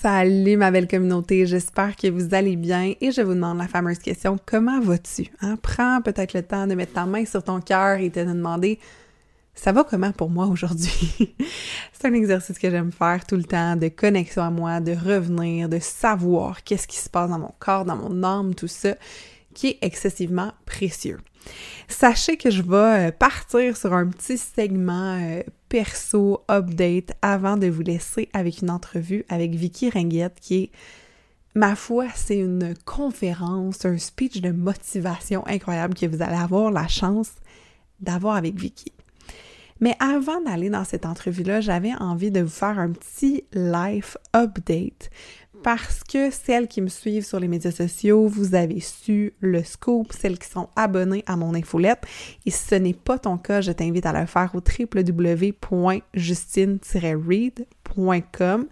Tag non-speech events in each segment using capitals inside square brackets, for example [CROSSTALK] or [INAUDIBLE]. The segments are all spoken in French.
Salut ma belle communauté, j'espère que vous allez bien et je vous demande la fameuse question comment vas-tu hein? Prends peut-être le temps de mettre ta main sur ton cœur et de te demander ça va comment pour moi aujourd'hui? [LAUGHS] C'est un exercice que j'aime faire tout le temps de connexion à moi, de revenir, de savoir qu'est-ce qui se passe dans mon corps, dans mon âme, tout ça qui est excessivement précieux. Sachez que je vais euh, partir sur un petit segment euh, perso update avant de vous laisser avec une entrevue avec Vicky Ringuette qui est Ma foi, c'est une conférence, un speech de motivation incroyable que vous allez avoir la chance d'avoir avec Vicky. Mais avant d'aller dans cette entrevue-là, j'avais envie de vous faire un petit life update parce que celles qui me suivent sur les médias sociaux, vous avez su le scoop, celles qui sont abonnées à mon infolette. Et si ce n'est pas ton cas, je t'invite à le faire au www.justine-read.com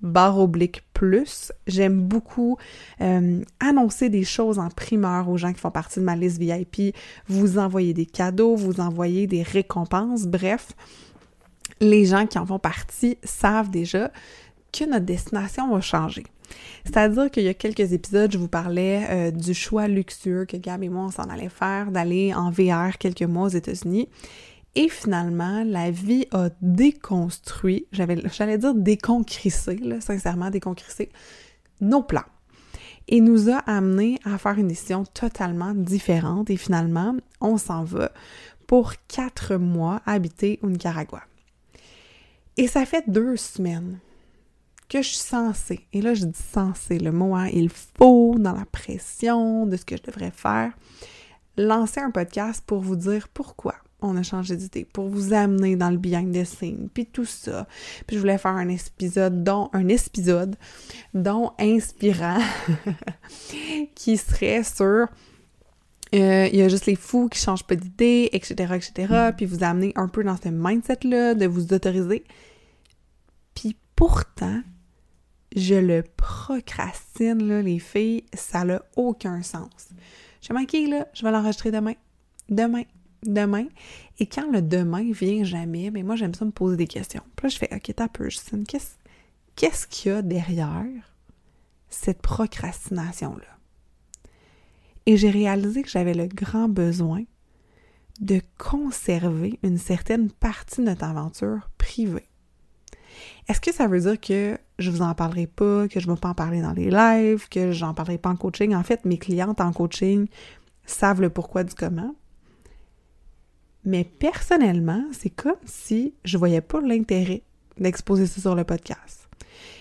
barre oblique plus. J'aime beaucoup euh, annoncer des choses en primeur aux gens qui font partie de ma liste VIP, vous envoyer des cadeaux, vous envoyer des récompenses, bref. Les gens qui en font partie savent déjà que notre destination va changer. C'est-à-dire qu'il y a quelques épisodes, je vous parlais euh, du choix luxueux que Gab et moi, on s'en allait faire, d'aller en VR quelques mois aux États-Unis. Et finalement, la vie a déconstruit, j'allais dire déconcrissé, sincèrement déconcrissé, nos plans. Et nous a amené à faire une décision totalement différente. Et finalement, on s'en va pour quatre mois habiter au Nicaragua. Et ça fait deux semaines que je suis censée, et là je dis censée, le mot hein, il faut dans la pression de ce que je devrais faire, lancer un podcast pour vous dire pourquoi on a changé d'idée, pour vous amener dans le behind the scenes, puis tout ça. Puis je voulais faire un épisode dont un épisode dont inspirant [LAUGHS] qui serait sur euh, il y a juste les fous qui changent pas d'idée, etc., etc., puis vous amener un peu dans ce mindset-là, de vous autoriser. Puis pourtant, je le procrastine, là, les filles, ça n'a aucun sens. J'ai manqué, je vais l'enregistrer demain. Demain. Demain. Et quand le demain vient jamais, ben moi, j'aime ça me poser des questions. Puis là, je fais, OK, t'as peu, Justine, qu'est-ce qu'il y a derrière cette procrastination-là? Et j'ai réalisé que j'avais le grand besoin de conserver une certaine partie de notre aventure privée. Est-ce que ça veut dire que je vous en parlerai pas, que je ne vais pas en parler dans les lives, que j'en parlerai pas en coaching? En fait, mes clientes en coaching savent le pourquoi du comment. Mais personnellement, c'est comme si je voyais pas l'intérêt d'exposer ça sur le podcast.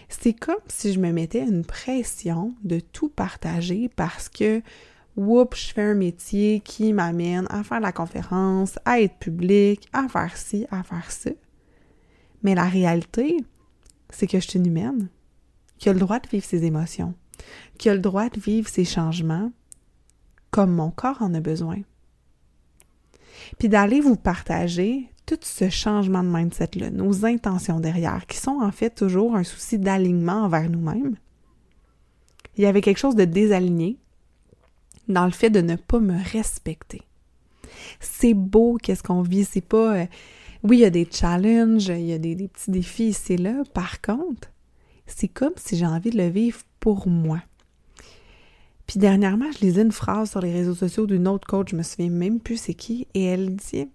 C'est comme si je me mettais une pression de tout partager parce que, oups, je fais un métier qui m'amène à faire la conférence, à être public, à faire ci, à faire ça. Mais la réalité, c'est que je suis une humaine, qui a le droit de vivre ses émotions, qui a le droit de vivre ses changements comme mon corps en a besoin. Puis d'aller vous partager tout ce changement de mindset-là, nos intentions derrière, qui sont en fait toujours un souci d'alignement envers nous-mêmes. Il y avait quelque chose de désaligné dans le fait de ne pas me respecter. C'est beau qu'est-ce qu'on vit, c'est pas euh, oui, il y a des challenges, il y a des, petits défis ici là. Par contre, c'est comme si j'ai envie de le vivre pour moi. Puis dernièrement, je lisais une phrase sur les réseaux sociaux d'une autre coach, je me souviens même plus c'est qui, et elle dit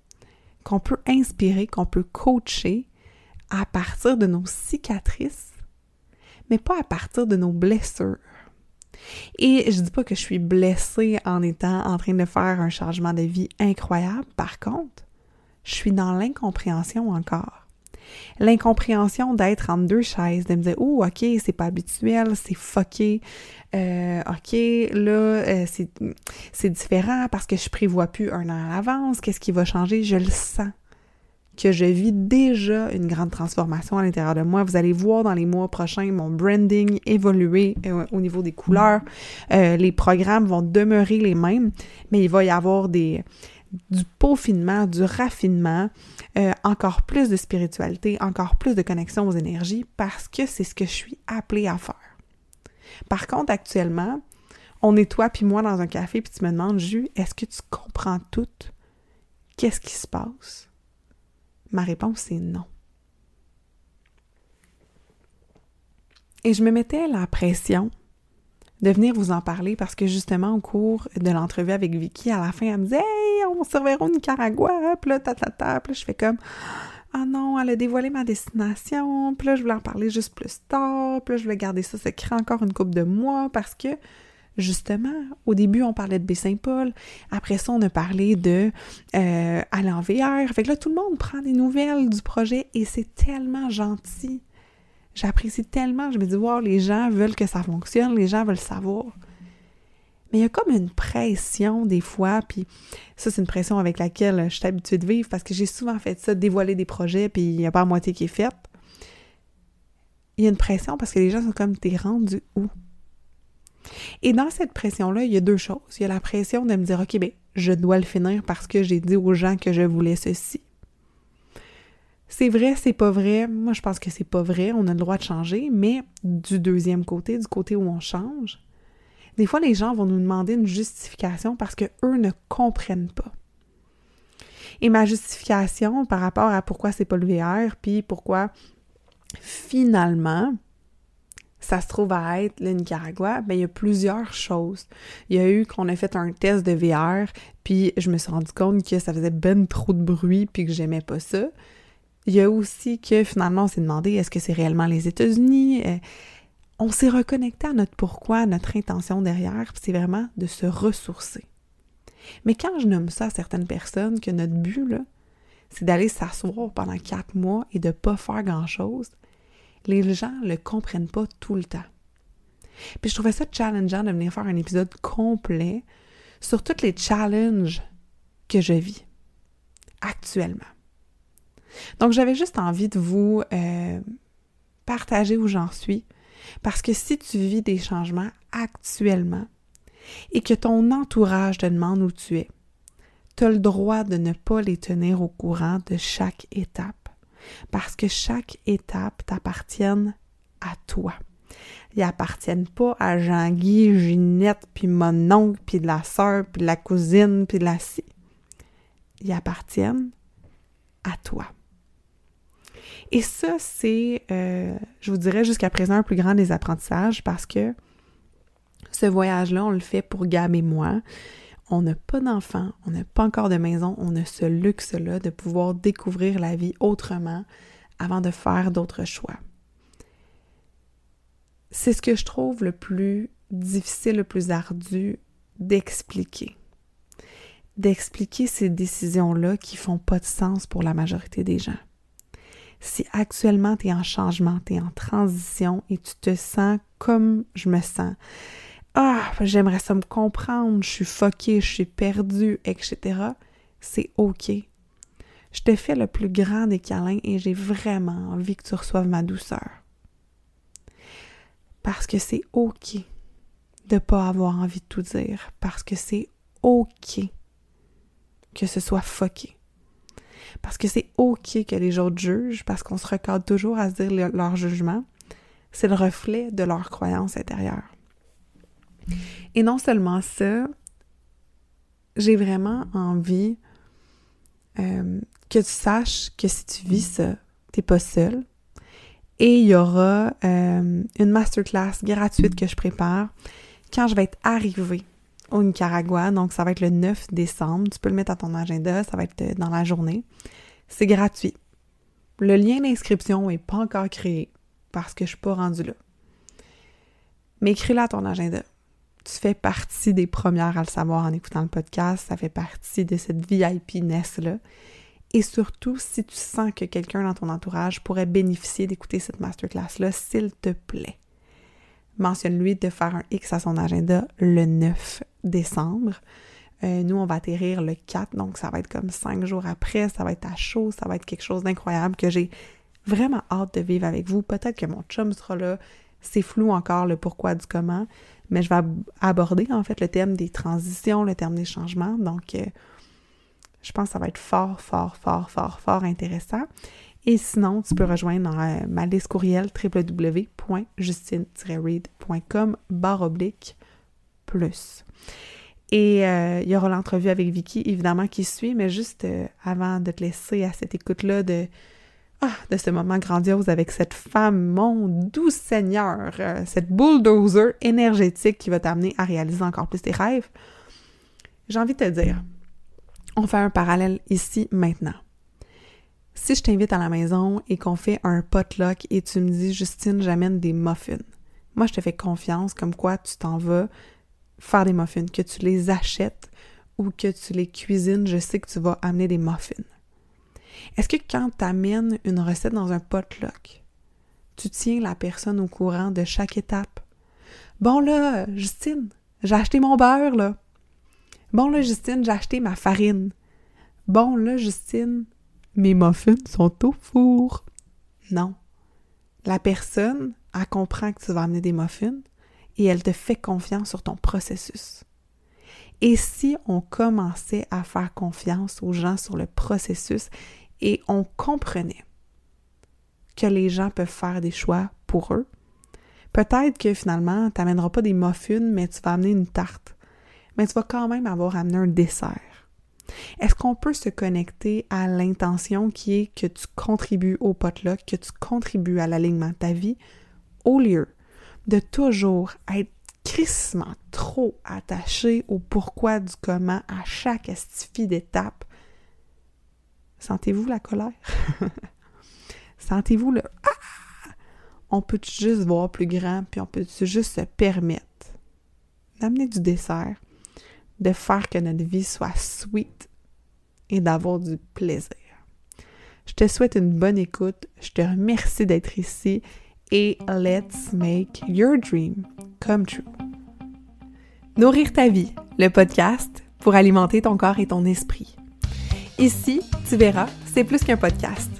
qu'on peut inspirer, qu'on peut coacher à partir de nos cicatrices, mais pas à partir de nos blessures. Et je dis pas que je suis blessée en étant en train de faire un changement de vie incroyable. Par contre, je suis dans l'incompréhension encore. L'incompréhension d'être entre deux chaises, de me dire Oh, ok, c'est pas habituel, c'est fucké, euh, ok, là, euh, c'est différent parce que je prévois plus un an à l'avance, qu'est-ce qui va changer? Je le sens que je vis déjà une grande transformation à l'intérieur de moi. Vous allez voir dans les mois prochains mon branding évoluer euh, au niveau des couleurs. les programmes vont demeurer les mêmes, mais il va y avoir des, du peaufinement, du raffinement, euh, encore plus de spiritualité, encore plus de connexion aux énergies, parce que c'est ce que je suis appelée à faire. Par contre, actuellement, on est toi puis moi dans un café, puis tu me demandes, Jus, est-ce que tu comprends tout? Qu'est-ce qui se passe? Ma réponse, c'est non. Et je me mettais la pression de venir vous en parler parce que justement, au cours de l'entrevue avec Vicky, à la fin, elle me disait Hey, on se reverra au Nicaragua, puis là, ta, ta, ta. Là, je fais comme Ah non, elle a dévoilé ma destination, puis là, je voulais en parler juste plus tard, puis là, je voulais garder ça secret encore une couple de mois parce que justement, au début, on parlait de Baie-Saint-Paul. Après ça, on a parlé de euh, aller. Fait que là, tout le monde prend des nouvelles du projet et c'est tellement gentil. J'apprécie tellement. Je me dis, wow, les gens veulent que ça fonctionne, les gens veulent savoir. Mais il y a comme une pression des fois, puis ça, c'est une pression avec laquelle je suis habituée de vivre parce que j'ai souvent fait ça, dévoiler des projets, puis il n'y a pas à moitié qui est faite. Il y a une pression parce que les gens sont comme, t'es rendu où? Et dans cette pression-là, il y a deux choses. Il y a la pression de me dire, OK, ben, je dois le finir parce que j'ai dit aux gens que je voulais ceci. C'est vrai, c'est pas vrai. Moi, je pense que c'est pas vrai. On a le droit de changer. Mais du deuxième côté, du côté où on change, des fois, les gens vont nous demander une justification parce que eux ne comprennent pas. Et ma justification par rapport à pourquoi c'est pas le VR, puis pourquoi finalement ça se trouve à être le Nicaragua, ben il y a plusieurs choses. Il y a eu qu'on a fait un test de VR, puis je me suis rendu compte que ça faisait ben trop de bruit, puis que j'aimais pas ça. Il y a aussi que finalement, on s'est demandé est-ce que c'est réellement les États-Unis? Euh, on s'est reconnecté à notre pourquoi, à notre intention derrière, c'est vraiment de se ressourcer. Mais quand je nomme ça à certaines personnes, que notre but, là, c'est d'aller s'asseoir pendant quatre mois et de ne pas faire grand-chose, les gens ne le comprennent pas tout le temps. Puis je trouvais ça challengeant de venir faire un épisode complet sur tous les challenges que je vis actuellement. Donc, j'avais juste envie de vous euh, partager où j'en suis. Parce que si tu vis des changements actuellement et que ton entourage te demande où tu es, tu as le droit de ne pas les tenir au courant de chaque étape. Parce que chaque étape t'appartient à toi. Ils appartiennent pas à Jean-Guy, Ginette, puis mon oncle, puis la sœur, puis la cousine, puis la scie. Ils appartiennent à toi. Et ça, c'est, euh, je vous dirais jusqu'à présent, un plus grand des apprentissages parce que ce voyage-là, on le fait pour Gab et moi. On n'a pas d'enfants, on n'a pas encore de maison, on a ce luxe-là de pouvoir découvrir la vie autrement avant de faire d'autres choix. C'est ce que je trouve le plus difficile, le plus ardu d'expliquer. D'expliquer ces décisions-là qui font pas de sens pour la majorité des gens si actuellement tu es en changement, tu es en transition et tu te sens comme je me sens, ah, j'aimerais ça me comprendre, je suis foquée, je suis perdue, etc., c'est OK. Je te fais le plus grand des câlins et j'ai vraiment envie que tu reçoives ma douceur. Parce que c'est OK de ne pas avoir envie de tout dire. Parce que c'est OK que ce soit foqué. Parce que c'est OK que les autres jugent, parce qu'on se recadre toujours à se dire leur jugement. C'est le reflet de leur croyance intérieure. Et non seulement ça, j'ai vraiment envie euh, que tu saches que si tu vis ça, t'es pas seul. Et il y aura euh, une masterclass gratuite que je prépare quand je vais être arrivée au Nicaragua. Donc, ça va être le 9 décembre. Tu peux le mettre à ton agenda. Ça va être euh, dans la journée. C'est gratuit. Le lien d'inscription n'est pas encore créé parce que je ne suis pas rendue là. Mais écris-le à ton agenda. Tu fais partie des premières à le savoir en écoutant le podcast. Ça fait partie de cette VIP-ness-là. Et surtout, si tu sens que quelqu'un dans ton entourage pourrait bénéficier d'écouter cette masterclass-là, s'il te plaît, mentionne-lui de faire un X à son agenda le 9 décembre. Euh, nous, on va atterrir le 4, donc ça va être comme cinq jours après, ça va être à chaud, ça va être quelque chose d'incroyable que j'ai vraiment hâte de vivre avec vous. Peut-être que mon chum sera là, c'est flou encore le pourquoi du comment, mais je vais aborder en fait le thème des transitions, le thème des changements, donc euh, je pense que ça va être fort, fort, fort, fort, fort intéressant. Et sinon, tu peux rejoindre euh, ma liste courriel www.justine-read.com oblique plus. Et euh, il y aura l'entrevue avec Vicky, évidemment, qui suit, mais juste euh, avant de te laisser à cette écoute-là de ah, de ce moment grandiose avec cette femme, mon doux Seigneur, euh, cette bulldozer énergétique qui va t'amener à réaliser encore plus tes rêves, j'ai envie de te dire, on fait un parallèle ici maintenant. Si je t'invite à la maison et qu'on fait un potluck et tu me dis Justine, j'amène des muffins. Moi, je te fais confiance comme quoi tu t'en vas faire des muffins, que tu les achètes ou que tu les cuisines, je sais que tu vas amener des muffins. Est-ce que quand tu amènes une recette dans un potluck, tu tiens la personne au courant de chaque étape? Bon là, Justine, j'ai acheté mon beurre là. Bon là, Justine, j'ai acheté ma farine. Bon là, Justine, mes muffins sont au four. Non. La personne, elle comprend que tu vas amener des muffins et elle te fait confiance sur ton processus. Et si on commençait à faire confiance aux gens sur le processus et on comprenait que les gens peuvent faire des choix pour eux, peut-être que finalement, tu n'amèneras pas des muffins, mais tu vas amener une tarte. Mais tu vas quand même avoir amené un dessert. Est-ce qu'on peut se connecter à l'intention qui est que tu contribues au potluck, que tu contribues à l'alignement de ta vie, au lieu de toujours être crissement trop attaché au pourquoi du comment à chaque estifie d'étape. Sentez-vous la colère? [LAUGHS] Sentez-vous le ah! On peut juste voir plus grand, puis on peut juste se permettre d'amener du dessert, de faire que notre vie soit sweet et d'avoir du plaisir. Je te souhaite une bonne écoute. Je te remercie d'être ici et let's make your dream come true. Nourrir ta vie, le podcast pour alimenter ton corps et ton esprit. Ici, tu verras, c'est plus qu'un podcast.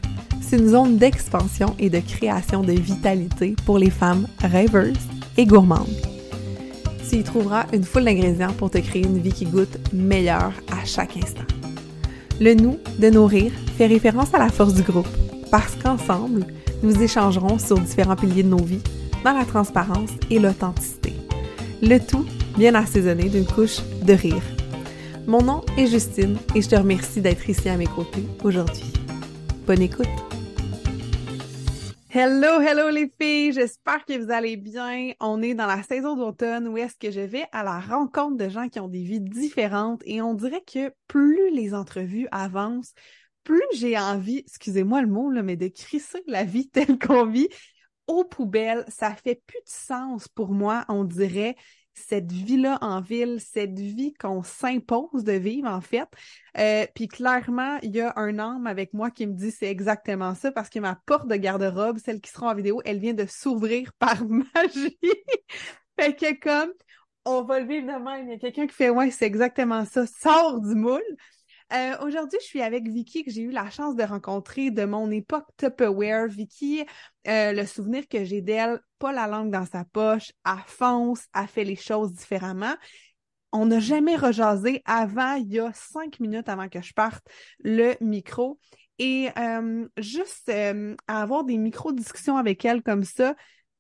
C'est une zone d'expansion et de création de vitalité pour les femmes rêveuses et gourmandes. Tu y trouveras une foule d'ingrédients pour te créer une vie qui goûte meilleure à chaque instant. Le nous de nourrir fait référence à la force du groupe, parce qu'ensemble, nous échangerons sur différents piliers de nos vies, dans la transparence et l'authenticité. Le tout bien assaisonné d'une couche de rire. Mon nom est Justine et je te remercie d'être ici à mes côtés aujourd'hui. Bonne écoute! Hello, hello les filles, j'espère que vous allez bien. On est dans la saison d'automne où est-ce que je vais à la rencontre de gens qui ont des vies différentes et on dirait que plus les entrevues avancent, plus j'ai envie, excusez-moi le mot, là, mais de crisser la vie telle qu'on vit aux poubelles. Ça fait plus de sens pour moi, on dirait cette vie-là en ville, cette vie qu'on s'impose de vivre, en fait. Euh, puis clairement, il y a un homme avec moi qui me dit c'est exactement ça parce que ma porte de garde-robe, celle qui sera en vidéo, elle vient de s'ouvrir [LAUGHS] par magie. fait que comme on va le vivre de même, il y a quelqu'un qui fait ouais, c'est exactement ça, sort du moule. Euh, aujourd'hui, je suis avec Vicky que j'ai eu la chance de rencontrer de mon époque Tupperware. Vicky, euh, le souvenir que j'ai d'elle, pas la langue dans sa poche, elle fonce, elle fait les choses différemment. On n'a jamais rejasé avant, il y a cinq minutes avant que je parte, le micro. Et euh, juste avoir des micro-discussions avec elle comme ça,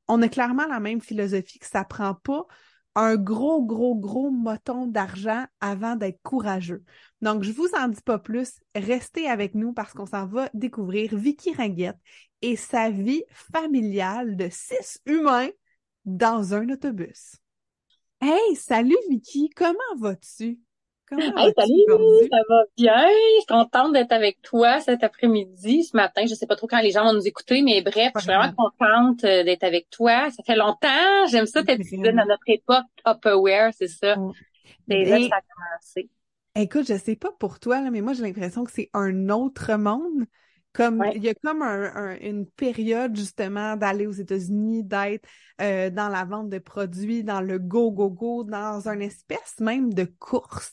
on a clairement la même philosophie que ça prend pas un gros, gros, gros moton d'argent avant d'être courageux. Donc, je vous en dis pas plus. Restez avec nous parce qu'on s'en va découvrir Vicky Ringuette et sa vie familiale de six humains dans un autobus. Hey, salut Vicky, comment vas-tu? hey, salut, ça va bien? Je suis contente d'être avec toi cet après-midi, ce matin. Je sais pas trop quand les gens vont nous écouter, mais bref, je suis vraiment contente euh, d'être avec toi. Ça fait longtemps. J'aime ça t'être dans notre époque Upperware, c'est ça. C'est là que ça a commencé. Écoute, je sais pas pour toi, là, mais moi j'ai l'impression que c'est un autre monde. Comme il y a comme une période justement d'aller aux États-Unis, d'être euh, dans la vente de produits, dans le go go go, dans une espèce même de course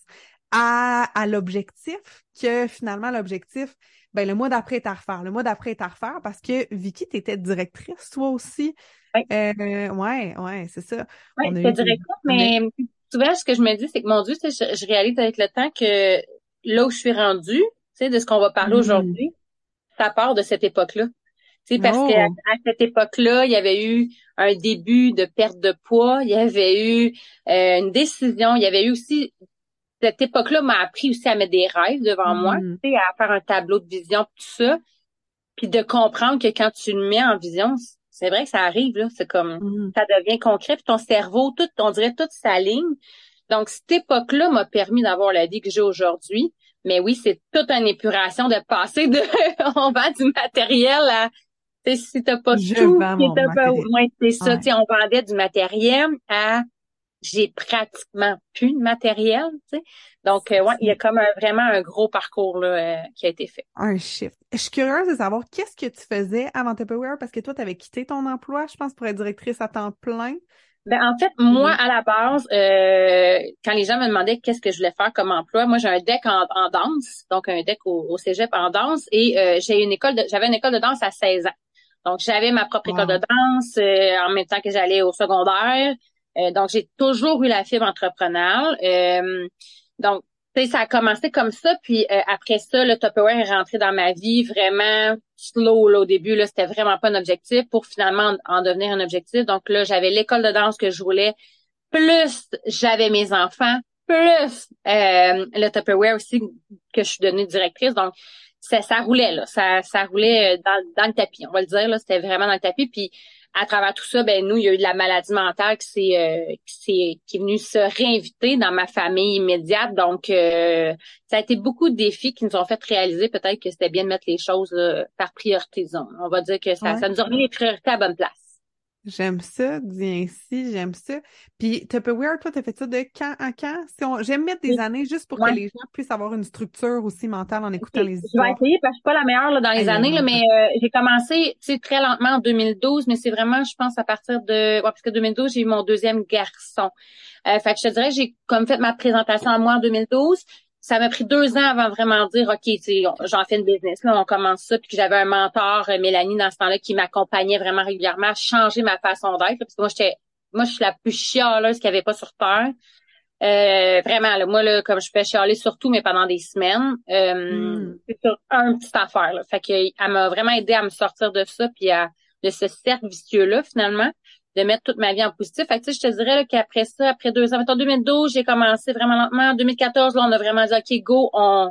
à, à l'objectif que finalement l'objectif, ben le mois d'après est à refaire. Le mois d'après est à refaire parce que Vicky, tu étais directrice toi aussi. Oui. Euh, ouais, ouais, c'est ça. Oui, j'étais directrice, mais souvent ce que je me dis, c'est que mon Dieu, je, je réalise avec le temps que là où je suis rendue, tu sais, de ce qu'on va parler mmh. aujourd'hui, ça part de cette époque-là. Tu sais, parce que qu'à oh. cette époque-là, il y avait eu un début de perte de poids, il y avait eu euh, une décision, il y avait eu aussi cette époque-là m'a appris aussi à mettre des rêves devant moi, mm. tu sais, à faire un tableau de vision, tout ça. puis de comprendre que quand tu le mets en vision, c'est vrai que ça arrive, là. C'est comme, mm-hmm. ça devient concret, puis ton cerveau, tout, on dirait toute sa ligne. Donc, cette époque-là m'a permis d'avoir la vie que j'ai aujourd'hui. Mais oui, c'est toute une épuration de passer de, [LAUGHS] on vend du matériel à, si t'as pas Je tout, t'as pas, ouais, c'est ça, on vendait du matériel à, j'ai pratiquement plus de matériel, tu sais. Donc, euh, ouais, il y a comme un, vraiment un gros parcours là, euh, qui a été fait. Un shift. Je suis curieuse de savoir qu'est-ce que tu faisais avant Tupperware? Parce que toi, tu avais quitté ton emploi, je pense, pour être directrice à temps plein. Ben, en fait, moi, à la base, euh, quand les gens me demandaient qu'est-ce que je voulais faire comme emploi, moi, j'ai un deck en, danse, donc un deck au, cégep en danse, et j'ai une école de, j'avais une école de danse à 16 ans. Donc, j'avais ma propre école de danse en même temps que j'allais au secondaire. Euh, donc, j'ai toujours eu la fibre entrepreneuriale. Euh, donc, ça a commencé comme ça, puis euh, après ça, le Tupperware est rentré dans ma vie vraiment slow là, au début. Là, c'était vraiment pas un objectif pour finalement en, devenir un objectif. Donc là, j'avais l'école de danse que je voulais, plus j'avais mes enfants, plus le Tupperware aussi que je suis devenue directrice. Donc ça, ça roulait là, ça, ça roulait dans, dans le tapis, on va le dire là, c'était vraiment dans le tapis. Puis à travers tout ça, ben nous, il y a eu de la maladie mentale qui s'est euh, qui, qui est venue se réinviter dans ma famille immédiate. Donc, euh, ça a été beaucoup de défis qui nous ont fait réaliser peut-être que c'était bien de mettre les choses par priorité. On va dire que ça, ça nous a remis les priorités à bonne place. J'aime ça, dis ainsi, j'aime ça. Puis Tupperware, toi, t'as fait ça de quand à quand? Si J'aime mettre des années juste pour que les gens puissent avoir une structure aussi mentale en écoutant les histoires. Je vais essayer parce que je suis pas la meilleure là, dans les années, là, mais euh, j'ai commencé très lentement en 2012, mais c'est vraiment, je pense, à partir de... Ouais, parce que 2012, j'ai eu mon deuxième garçon. Euh, fait que je te dirais, j'ai comme fait ma présentation à moi en 2012 ça m'a pris deux ans avant vraiment de dire OK, j'en fais une business. Là, on commence ça, puis que j'avais un mentor, euh, Mélanie, dans ce temps-là, qui m'accompagnait vraiment régulièrement à changer ma façon d'être. Parce que moi, j'étais moi, je suis la plus chialeuse qu'il n'y avait pas sur Terre. Euh, vraiment, là, moi, là, comme je peux chialer sur tout, mais pendant des semaines, euh, hmm. c'est sur un petit affaire. Là. Fait que elle m'a vraiment aidé à me sortir de ça, puis à de ce cercle vicieux-là, finalement de mettre toute ma vie en positif. Fait que, je te dirais qu'après ça, après deux ans, en 2012, j'ai commencé vraiment lentement. En 2014, là, on a vraiment dit, OK, go, on,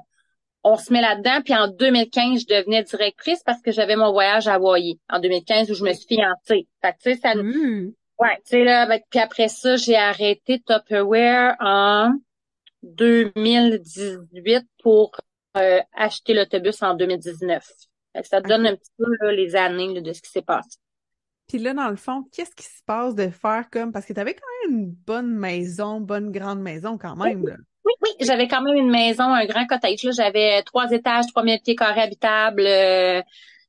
on se met là-dedans. Puis en 2015, je devenais directrice parce que j'avais mon voyage à Hawaii. En 2015, où je me suis fiancée. Fait que, tu sais, ça... Mmh. Ouais, tu sais, là, puis après ça, j'ai arrêté Tupperware en 2018 pour euh, acheter l'autobus en 2019. Fait que ça te donne un petit peu les années de ce qui s'est passé. Puis là, dans le fond, qu'est-ce qui se passe de faire comme... Parce que tu avais quand même une bonne maison, bonne grande maison quand même. Là. Oui, oui, j'avais quand même une maison, un grand cottage. J'avais trois étages, trois mille pieds carrés habitables, euh,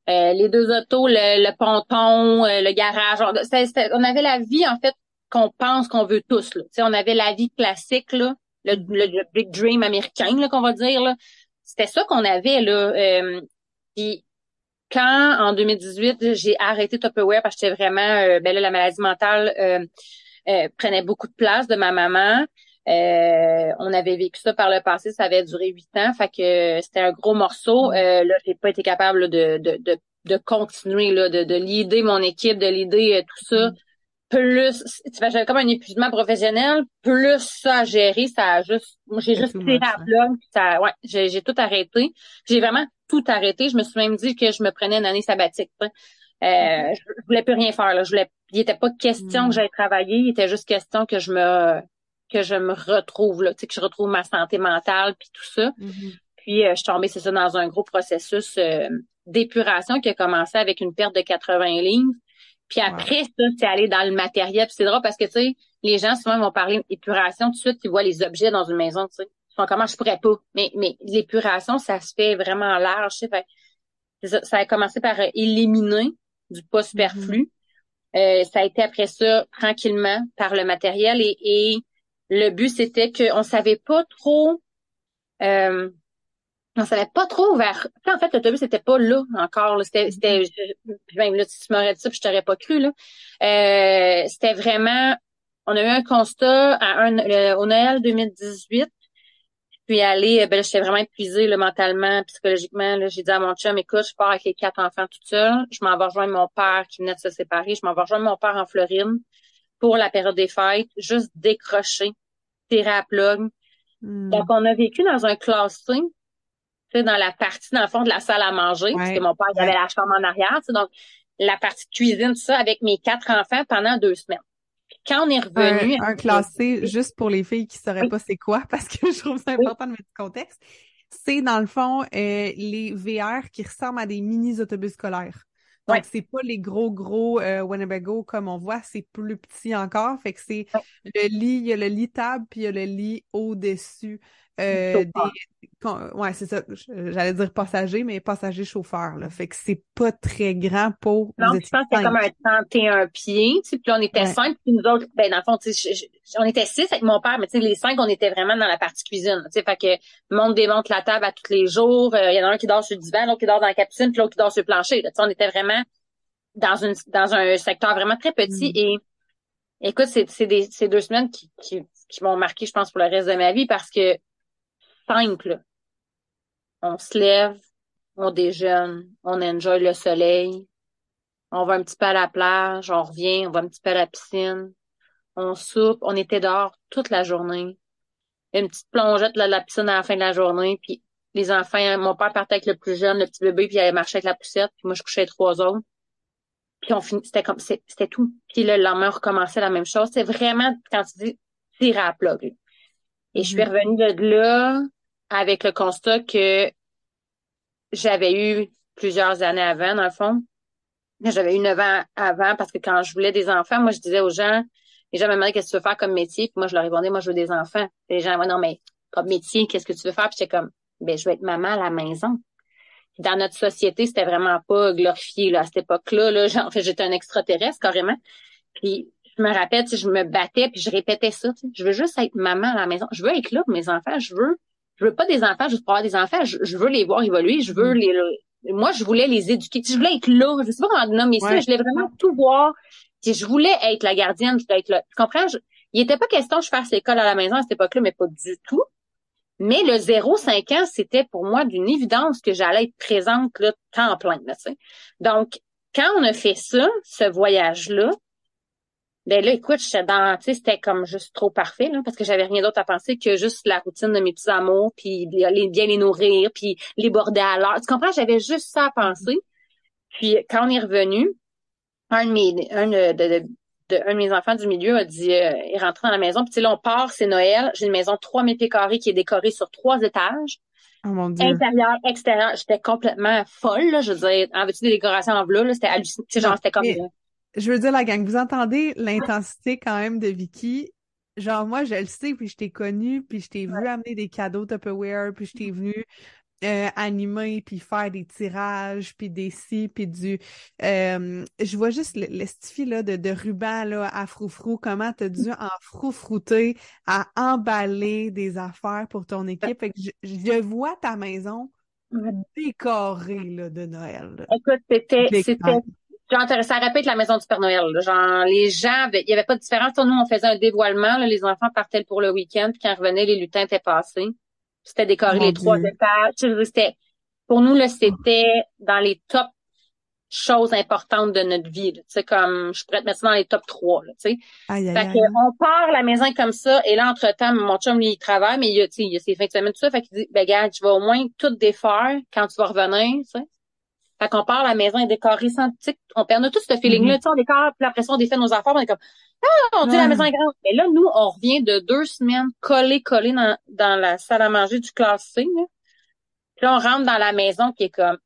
euh, les deux autos, le, ponton, euh, le garage. on avait la vie, en fait, qu'on pense qu'on veut tous. Là. on avait la vie classique, là, le, le, big dream américain, là, qu'on va dire. Là. C'était ça qu'on avait. là. puis quand en 2018 j'ai arrêté Tupperware parce que j'étais vraiment euh, ben là la maladie mentale euh, euh, prenait beaucoup de place de ma maman. on avait vécu ça par le passé, ça avait duré huit ans, fait que c'était un gros morceau. Euh, là, j'ai pas été capable de, de, de, de continuer là, de, de l'idée mon équipe, de l'idée tout ça. Plus, j'avais comme un épuisement professionnel, plus ça à gérer, ça a juste, j'ai juste tiré à ça, ouais, j'ai tout arrêté. J'ai vraiment tout arrêté. Je me suis même dit que je me prenais une année sabbatique. Euh, je, voulais plus rien faire. Là. Je voulais, il était pas question que mm. j'aille travailler. Il était juste question que je me que je me retrouve là, tu sais, que je retrouve ma santé mentale puis tout ça. Mm-hmm. Puis euh, je suis tombée, c'est ça, dans un gros processus euh, d'épuration qui a commencé avec une perte de 80 lignes. Puis après ça, c'est aller dans le matériel. Puis c'est drôle parce que tu sais, les gens souvent vont parler d'épuration tout de suite, ils voient les objets dans une maison, tu sais comment je pourrais pas. Mais, mais l'épuration, ça se fait vraiment large. Fait, ça, ça, a commencé par euh, éliminer du poids superflu. Mm-hmm. Euh, ça a été après ça tranquillement par le matériel et, et le but c'était qu'on savait pas trop euh, on savait pas trop vers en fait l'autobus c'était pas là encore c'était c'était même là si tu m'aurais dit ça je t'aurais pas cru là euh, c'était vraiment on a eu un constat à un au Noël 2018 puis aller, euh, ben j'étais vraiment épuisée là, mentalement, psychologiquement. Là, j'ai dit à mon chum, écoute, je pars avec les quatre enfants toute seule. Je m'en vais rejoindre mon père qui venait de se séparer. Je m'en vais rejoindre mon père en Floride pour la période des fêtes, juste décrocher, tirer à plug. Hmm. Donc, on a vécu dans un classé dans la partie, dans le fond, de la salle à manger, parce que mon père avait la chambre en arrière, donc la partie cuisine, ça, avec mes quatre enfants pendant deux semaines. Quand on est revenu... Un, classé, juste pour les filles qui sauraient pas c'est quoi, parce que je trouve ça important de mettre du contexte, c'est dans le fond euh, les VR qui ressemblent à des mini-autobus scolaires. Donc, c'est pas les gros, gros euh, Winnebago comme on voit, c'est plus petit encore. Fait que c'est le lit, il y a le lit table, puis il y a le lit au-dessus euh, des, ouais, c'est ça. J'allais dire passager, mais passager chauffeur, là. Fait que c'est pas très grand pour. Non, je pense que c'est comme un 31 pieds, tu sais, puis on était cinq, puis nous autres, ben, dans le fond, tu sais, on était six avec mon père, mais tu sais, les cinq, on était vraiment dans la partie cuisine, tu sais, fait que monde démonte la table à tous les jours, euh, il y en a un qui dort sur le divan, l'autre qui dort dans la capsule, puis l'autre qui dort sur le plancher, tu sais, on était vraiment dans une, dans un secteur vraiment très petit mm. et, écoute, c'est, c'est des, ces deux semaines qui, qui, qui m'ont marqué, je pense, pour le reste de ma vie parce que simple. On se lève, on déjeune, on enjoy le soleil, on va un petit peu à la plage, on revient, on va un petit peu à la piscine, on soupe, on était dehors toute la journée. Une petite plongette là, de la piscine à la fin de la journée, puis les enfants, mon père partait avec le plus jeune, le petit bébé, puis il allait marcher avec la poussette, puis moi je couchais trois autres. Puis on finit, c'était comme, c'était tout. Puis le lendemain, on recommençait la même chose. C'est vraiment, quand tu dis, tirer à plat. Et je suis mm-hmm. revenue de là, avec le constat que j'avais eu plusieurs années avant, dans le fond. J'avais eu neuf ans avant parce que quand je voulais des enfants, moi, je disais aux gens, les gens me demandaient qu'est-ce que tu veux faire comme métier? Puis moi, je leur répondais, moi, je veux des enfants. les gens, non, mais comme métier, qu'est-ce que tu veux faire? Puis j'étais comme, ben, je veux être maman à la maison. dans notre société, c'était vraiment pas glorifié, là, à cette époque-là, là. [LAUGHS] Genre, en fait, j'étais un extraterrestre, carrément. Puis, je me rappelle, je me battais, puis je répétais ça, je veux juste être maman à la maison. Je veux être là pour mes enfants. Je veux je veux pas des enfants juste pour avoir des enfants. Je, veux les voir évoluer. Je veux mm. les, moi, je voulais les éduquer. je voulais être là. Je sais pas comment nommer ça. Je voulais vraiment tout voir. je voulais être la gardienne. Je voulais être là. Tu comprends? il était pas question de je fasse l'école à la maison à cette époque-là, mais pas du tout. Mais le 0-5 ans, c'était pour moi d'une évidence que j'allais être présente là, temps plein. Là, Donc, quand on a fait ça, ce voyage-là, ben là, écoute, j'étais dans, tu sais, c'était comme juste trop parfait, là, parce que j'avais rien d'autre à penser que juste la routine de mes petits amours, puis bien les nourrir, puis les border à l'heure. Tu comprends? J'avais juste ça à penser. Puis quand on est revenu, un de mes, un de, un de mes enfants du milieu a dit, euh, est rentré dans la maison, puis là, on part, c'est Noël. J'ai une maison de 3000 pieds carrés qui est décorée sur trois étages. Oh mon Dieu. Intérieur, extérieur, j'étais complètement folle, là. Je veux dire, en veux-tu des décorations en bleu, là, c'était hallucinant. Tu sais, genre, c'était comme je veux dire, la gang, vous entendez l'intensité quand même de Vicky? Genre, moi, je le sais, puis je t'ai connu, puis je t'ai vu amener des cadeaux Tupperware, puis je t'ai vu euh, animer, puis faire des tirages, puis des si, puis du... Euh, je vois juste l'estifi là, de, de ruban là, à froufrou, comment t'as dû en froufrouter à emballer des affaires pour ton équipe? Fait que je, je vois ta maison décorée là, de Noël. Écoute, c'était Genre, ça répète la maison du Père Noël. Genre, les gens, il y avait pas de différence. Nous, on faisait un dévoilement. les enfants partaient pour le week-end. Puis quand ils revenaient, les lutins étaient passés. C'était décoré les trois étages. C'était, pour nous, là, c'était dans les top choses importantes de notre vie. Tu sais, comme, je pourrais te mettre ça dans les top trois, tu sais. fait on part la maison comme ça, et là, entre-temps, mon chum, lui, il travaille, mais il, sais, il a ses fins de semaine, tout ça. Fait qu'il dit, ben, gars, tu vas au moins tout défaire quand tu vas revenir, tu sais. Fait qu'on part, la maison est décorée sans, on perd tout ce feeling-là, tu sais, on décore, puis après ça, on défait nos affaires, on est comme, ah, on dit la maison est grande. Mais là, nous, on revient de deux semaines collés, collés dans, dans la salle à manger du classe C, là. Puis là, on rentre dans la maison qui est comme,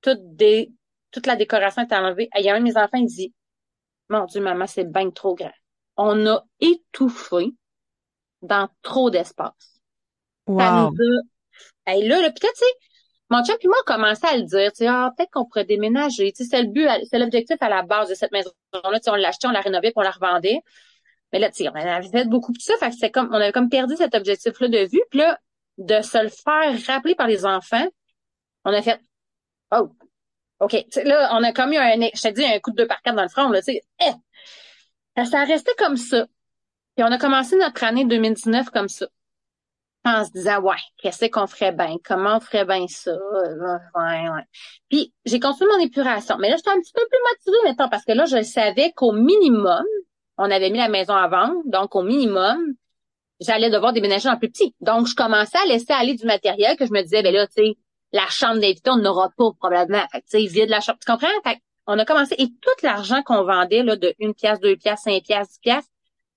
toute des, toute la décoration est enlevée. Il y a un de mes enfants, il dit, mon Dieu, maman, c'est bien trop grand. On a étouffé dans trop d'espace. Wow. Ça nous a, hey, là, là peut-être, tu sais, mon chum puis moi, on commençait à le dire, tu sais, ah, peut-être qu'on pourrait déménager. Tu sais, c'est le but, c'est l'objectif à la base de cette maison-là. Tu sais, on l'achetait, on la rénovait, puis on la revendait. Mais là, tu sais, on avait fait beaucoup de ça. Fait que comme, on avait comme perdu cet objectif-là de vue. Puis là, de se le faire rappeler par les enfants, on a fait, oh, OK. là, on a comme eu un, je t'ai dit, un coup de deux par quatre dans le front, là, tu sais. Eh! Ça restait comme ça. Puis on a commencé notre année 2019 comme ça en se disant ouais, qu'est-ce qu'on ferait bien, comment on ferait bien ça, ouais, ouais. Puis j'ai continué mon épuration, mais là j'étais un petit peu plus motivée maintenant parce que là je savais qu'au minimum, on avait mis la maison à vendre, donc au minimum, j'allais devoir déménager en plus petit. Donc je commençais à laisser aller du matériel que je me disais ben là tu sais, la chambre d'invité, on n'aura pas probablement. Fait tu sais, vide la chambre. Tu comprends? Fait on a commencé et tout l'argent qu'on vendait là, de une pièce, deux pièces, cinq pièces, dix pièces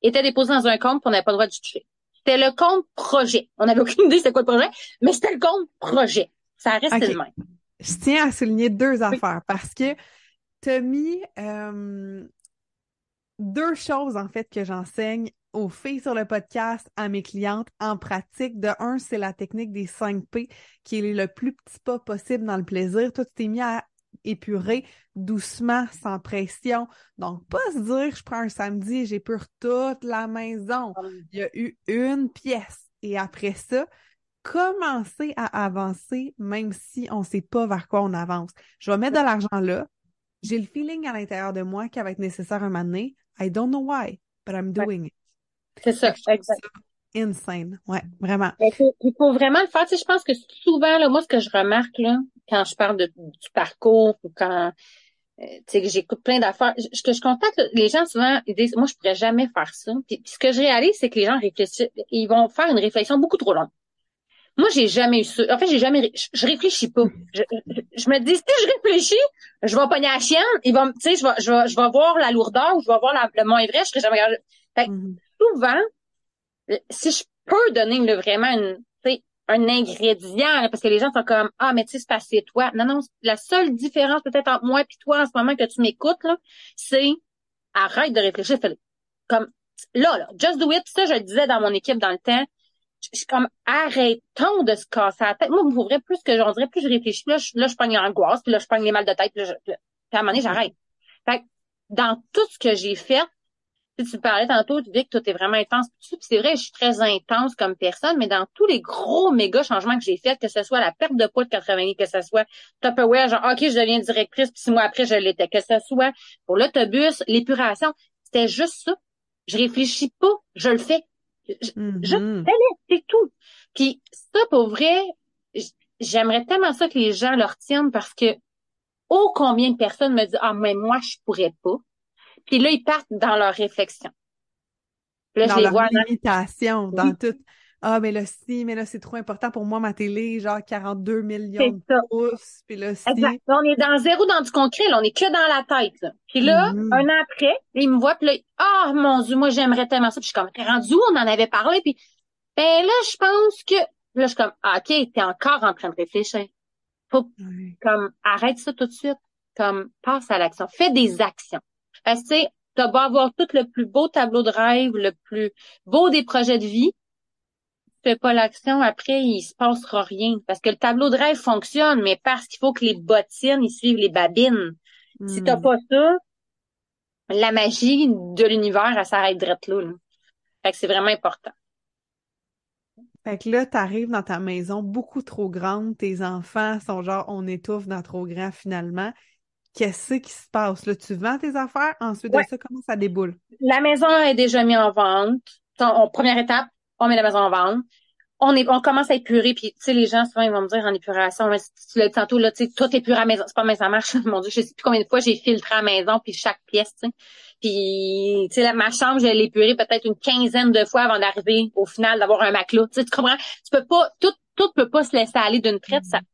était déposé dans un compte qu'on n'avait pas le droit de toucher. C'était le compte projet. On n'avait aucune idée c'était quoi le projet, mais c'était le compte projet. Ça reste okay. le même. Je tiens à souligner deux affaires parce que tu as mis euh, deux choses en fait que j'enseigne aux filles sur le podcast, à mes clientes en pratique. De un, c'est la technique des 5 P qui est le plus petit pas possible dans le plaisir. Toi, tu t'es mis à épurer doucement, sans pression. Donc, pas se dire, je prends un samedi et j'épure toute la maison. Il y a eu une pièce. Et après ça, commencer à avancer, même si on ne sait pas vers quoi on avance. Je vais mettre de l'argent là. J'ai le feeling à l'intérieur de moi qu'il va être nécessaire un moment donné. I don't know why, but I'm doing it. C'est ça, exact. Insane. Ouais, vraiment. Il faut vraiment le faire. Tu sais, je pense que souvent, là, moi, ce que je remarque, là, quand je parle de, du parcours ou quand, euh, tu sais, que j'écoute plein d'affaires, je, que je contacte les gens souvent, ils disent, moi, je pourrais jamais faire ça. Puis, ce que je réalise, c'est que les gens réfléchissent, ils vont faire une réflexion beaucoup trop longue. Moi, j'ai jamais eu ça. En fait, j'ai jamais, je, réfléchis pas. Je, je, me dis, si je réfléchis, je vais pogner la chienne, ils vont, tu sais, je vais, je vais, je vais voir la lourdeur ou je vais voir la, le moins vrai, je serai jamais Fait mm-hmm. souvent, si je peux donner vraiment une, un ingrédient, parce que les gens sont comme Ah, mais tu sais, c'est passé toi. Non, non, la seule différence peut-être entre moi et toi en ce moment que tu m'écoutes, c'est arrête de réfléchir. Comme là, là, just do it. Ça, je le disais dans mon équipe dans le temps. Je suis comme arrêtons de se casser la tête. Moi, vous vrai plus que j'en dirais, plus je réfléchis, là, je, là, je pogne l'angoisse, puis là, je pogne les mal de tête, puis, là, puis à un moment donné, j'arrête. Fait dans tout ce que j'ai fait, tu parlais tantôt, tu dis que toi, t'es vraiment intense. Puis c'est vrai, je suis très intense comme personne, mais dans tous les gros méga changements que j'ai faits, que ce soit la perte de poids de 80 que ce soit Tupperware, genre, OK, je deviens directrice, puis six mois après, je l'étais. Que ce soit pour l'autobus, l'épuration, c'était juste ça. Je réfléchis pas, je le fais. Je, fais, c'est tout. Puis ça, pour vrai, j'aimerais tellement ça que les gens le retiennent parce que oh combien de personnes me disent ah mais moi je pourrais pas puis là, ils partent dans leur réflexion. Là, dans je les leur vois limitation, dans tout. Ah, mais là, si, mais là, c'est trop important pour moi, ma télé, genre 42 millions de pouces. Puis là, si... Exact. On est dans zéro dans du concret, là. On est que dans la tête, là. Puis là, mm-hmm. un an après, ils me voient, puis là, ah, mon Dieu, moi, j'aimerais tellement ça. Puis je suis comme, t'es rendu où? On en avait parlé. Puis, ben là, je pense que, là, je suis comme, ah, OK, t'es encore en train de réfléchir. Faut, comme, arrête ça tout de suite. Comme, passe à l'action. Fais des actions. Parce que, tu beau avoir tout le plus beau tableau de rêve, le plus beau des projets de vie, tu fais pas l'action, après, il se passera rien. Parce que le tableau de rêve fonctionne, mais parce qu'il faut que les bottines, ils suivent les babines. Si t'as hmm. pas ça, la magie de l'univers, elle s'arrête direct là, là. Fait que c'est vraiment important. Fait que là, t'arrives dans ta maison beaucoup trop grande, tes enfants sont genre on étouffe dans trop grand finalement qu'est-ce qui se passe? Là, tu vends tes affaires, ensuite de ça, comment ça déboule? La maison est déjà mise en vente. En, première étape, on met la maison en vente. On, est, on commence à épurer, puis tu sais, les gens, souvent, ils vont me dire en épuration, mais tu l'as dit tantôt, là, tu sais, tout épure à la maison. C'est pas mais ça marche. [LAUGHS] Mon Dieu, je sais plus combien de fois j'ai filtré à la maison, puis chaque pièce, tu sais. Puis, tu sais, ma chambre, je l'ai épurée peut-être une quinzaine de fois avant d'arriver au final d'avoir un matelas. Tu sais, tu comprends? Tu peux pas, tout, tout peut pas se laisser aller d'une traite. Ça, c'est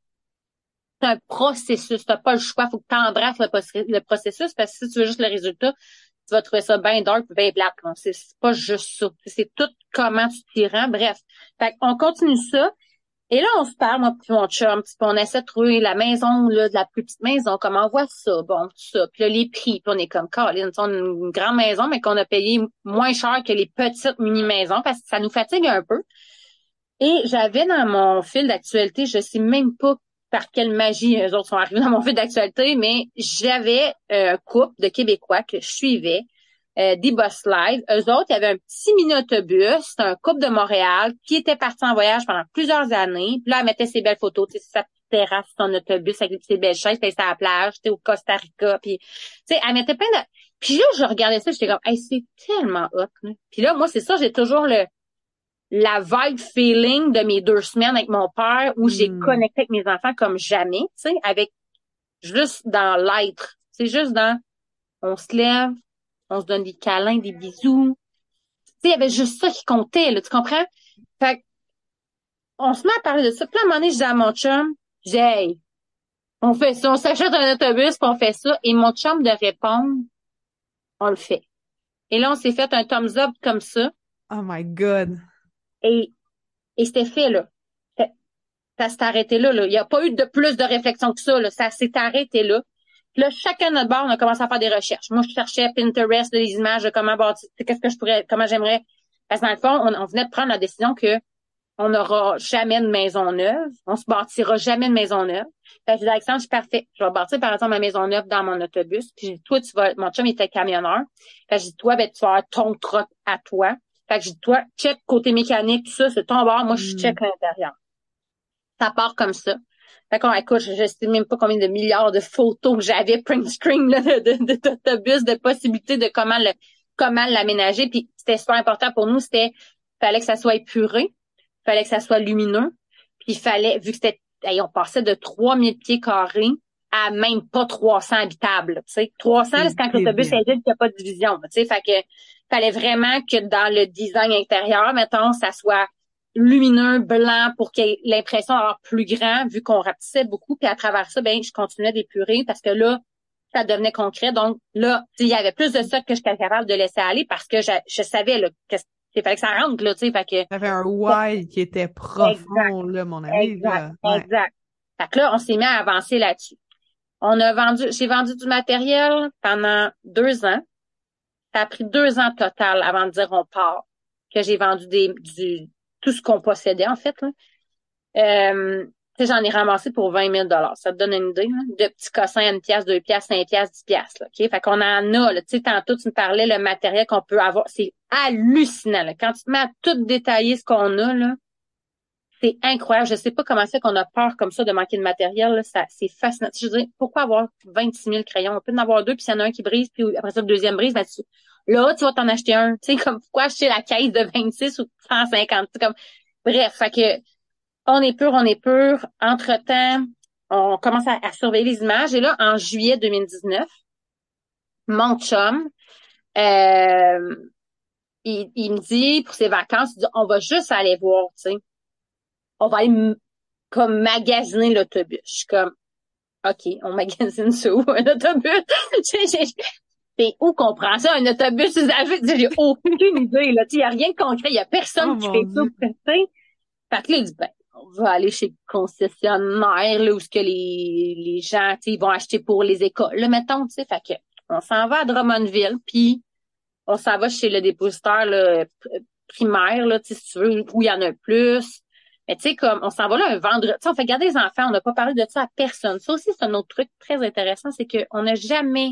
un processus. T'as pas le choix. Faut que tu embrasses le, processus parce que si tu veux juste le résultat, tu vas trouver ça bien dark, bien plate. C'est pas juste ça. C'est tout comment tu t'y rends. Bref. Fait on continue ça. Et là, on se parle, moi puis mon chum, puis on essaie de trouver la maison, là, de la plus petite maison, comment on voit ça, bon, tout ça. Puis là, les prix, puis on est comme, Colin, on a une grande maison, mais qu'on a payé moins cher que les petites mini-maisons, parce que ça nous fatigue un peu. Et j'avais dans mon fil d'actualité, je sais même pas par quelle magie eux autres sont arrivés dans mon fil d'actualité, mais j'avais euh, un couple de Québécois que je suivais, euh, des boss live. Eux autres, il y avait un petit mini-autobus, un couple de Montréal qui était parti en voyage pendant plusieurs années. Puis là, elle mettait ses belles photos, tu sais, sa terrasse, son autobus avec ses belles chaises, puis à la plage, tu au Costa Rica, puis tu sais, elle mettait plein de... Puis là, je regardais ça, j'étais comme, hey, c'est tellement hot. Puis là, moi, c'est ça, j'ai toujours le la vibe feeling de mes deux semaines avec mon père où j'ai hmm. connecté avec mes enfants comme jamais, tu sais, avec juste dans l'être. C'est juste dans on se lève, on se donne des câlins, des bisous. Tu sais, il y avait juste ça qui comptait, là, tu comprends? Fait on se met à parler de ça. Puis à un moment donné, je dis à mon chum, J'ai, on fait ça, on s'achète un autobus, puis on fait ça. Et mon chum de répondre, on le fait. Et là, on s'est fait un thumbs up comme ça. Oh my God. Et, et c'était fait, là. Ça s'est arrêté là. Il n'y a pas eu de plus de réflexion que ça. Ça s'est arrêté là. là, chacun de notre bord, on a commencé à faire des recherches. Moi, je cherchais Pinterest, des images de comment bâtir, qu'est-ce que je pourrais, comment j'aimerais. Parce que dans le fond, on, venait de prendre la décision que on n'aura jamais de maison neuve. On se bâtira jamais de maison neuve. Fait que je suis parfait. Je vais bâtir, par exemple, ma maison neuve dans mon autobus. Puis, je dis, toi, tu vas, mon chum était camionneur. Fait que je dis, toi, ben, tu vas avoir ton troc à toi. Fait que je dis, toi, check côté mécanique, tout ça, c'est ton bord. Moi, je mm. check l'intérieur. Ça part comme ça. Fait qu'on, écoute, je sais même pas combien de milliards de photos que j'avais print screen, là, de, d'autobus, de, de possibilités de comment le, comment l'aménager. Puis, c'était super important pour nous. C'était, fallait que ça soit épuré fallait que ça soit lumineux. Puis il fallait, vu que c'était, on passait de 3000 pieds carrés à même pas 300 habitables. Tu sais, 300, c'est quand l'autobus est vide, il n'y a pas de division. Tu sais, fait que fallait vraiment que dans le design intérieur, mettons, ça soit lumineux, blanc, pour qu'il y ait l'impression d'avoir plus grand, vu qu'on rapetissait beaucoup. Puis à travers ça, ben, je continuais d'épurer parce que là, ça devenait concret. Donc là, il y avait plus de ça que je suis capable de laisser aller parce que je, je savais là, il fallait que ça rentre, là, tu sais, fait que... Ça avait un why qui était profond, là, mon ami. Exact, exact. Fait que là, on s'est mis à avancer là-dessus. On a vendu, j'ai vendu du matériel pendant deux ans. Ça a pris deux ans total avant de dire on part, que j'ai vendu tout ce qu'on possédait, en fait. Euh, j'en ai ramassé pour 20 000 Ça te donne une idée, là? De petits cossins, une pièce, deux pièces, cinq pièces, dix pièces, là? Fait qu'on en a, là. Tu sais, tantôt, tu me parlais, le matériel qu'on peut avoir. C'est hallucinant, là. Quand tu te mets à tout détailler ce qu'on a, là, c'est incroyable. Je sais pas comment c'est qu'on a peur comme ça de manquer de matériel, là. Ça, c'est fascinant. Je veux dire, pourquoi avoir 26 000 crayons? On peut en avoir deux, puis s'il y en a un qui brise, puis après ça, le deuxième brise, ben, tu... là, tu vas t'en acheter un. [LAUGHS] Tu sais, comme, pourquoi acheter la caisse de 26 ou 150? Comme, bref, fait que, on est pur, on est pur. Entre-temps, on commence à, surveiller les images. Et là, en juillet 2019, mon chum, euh, il, me dit, pour ses vacances, il dit, on va juste aller voir, tu sais. On va aller comme magasiner l'autobus. Je suis comme, OK, on magasine ça où, un autobus? [LAUGHS] C'est où qu'on prend ça, un autobus usagé? J'ai aucune idée, là. Il n'y a rien de concret. Il n'y a personne oh qui fait ça. Fait que là, il dit, ben, on va aller chez le concessionnaire, là, où ce que les, les gens, ils vont acheter pour les écoles, là, mettons, tu sais. Fait que, on s'en va à Drummondville, puis on s'en va chez le dépositaire là, primaire, là, si tu veux, où il y en a plus. Mais tu sais, comme on s'en va là un vendredi, on fait garder les enfants, on n'a pas parlé de ça à personne. Ça aussi, c'est un autre truc très intéressant, c'est qu'on n'a jamais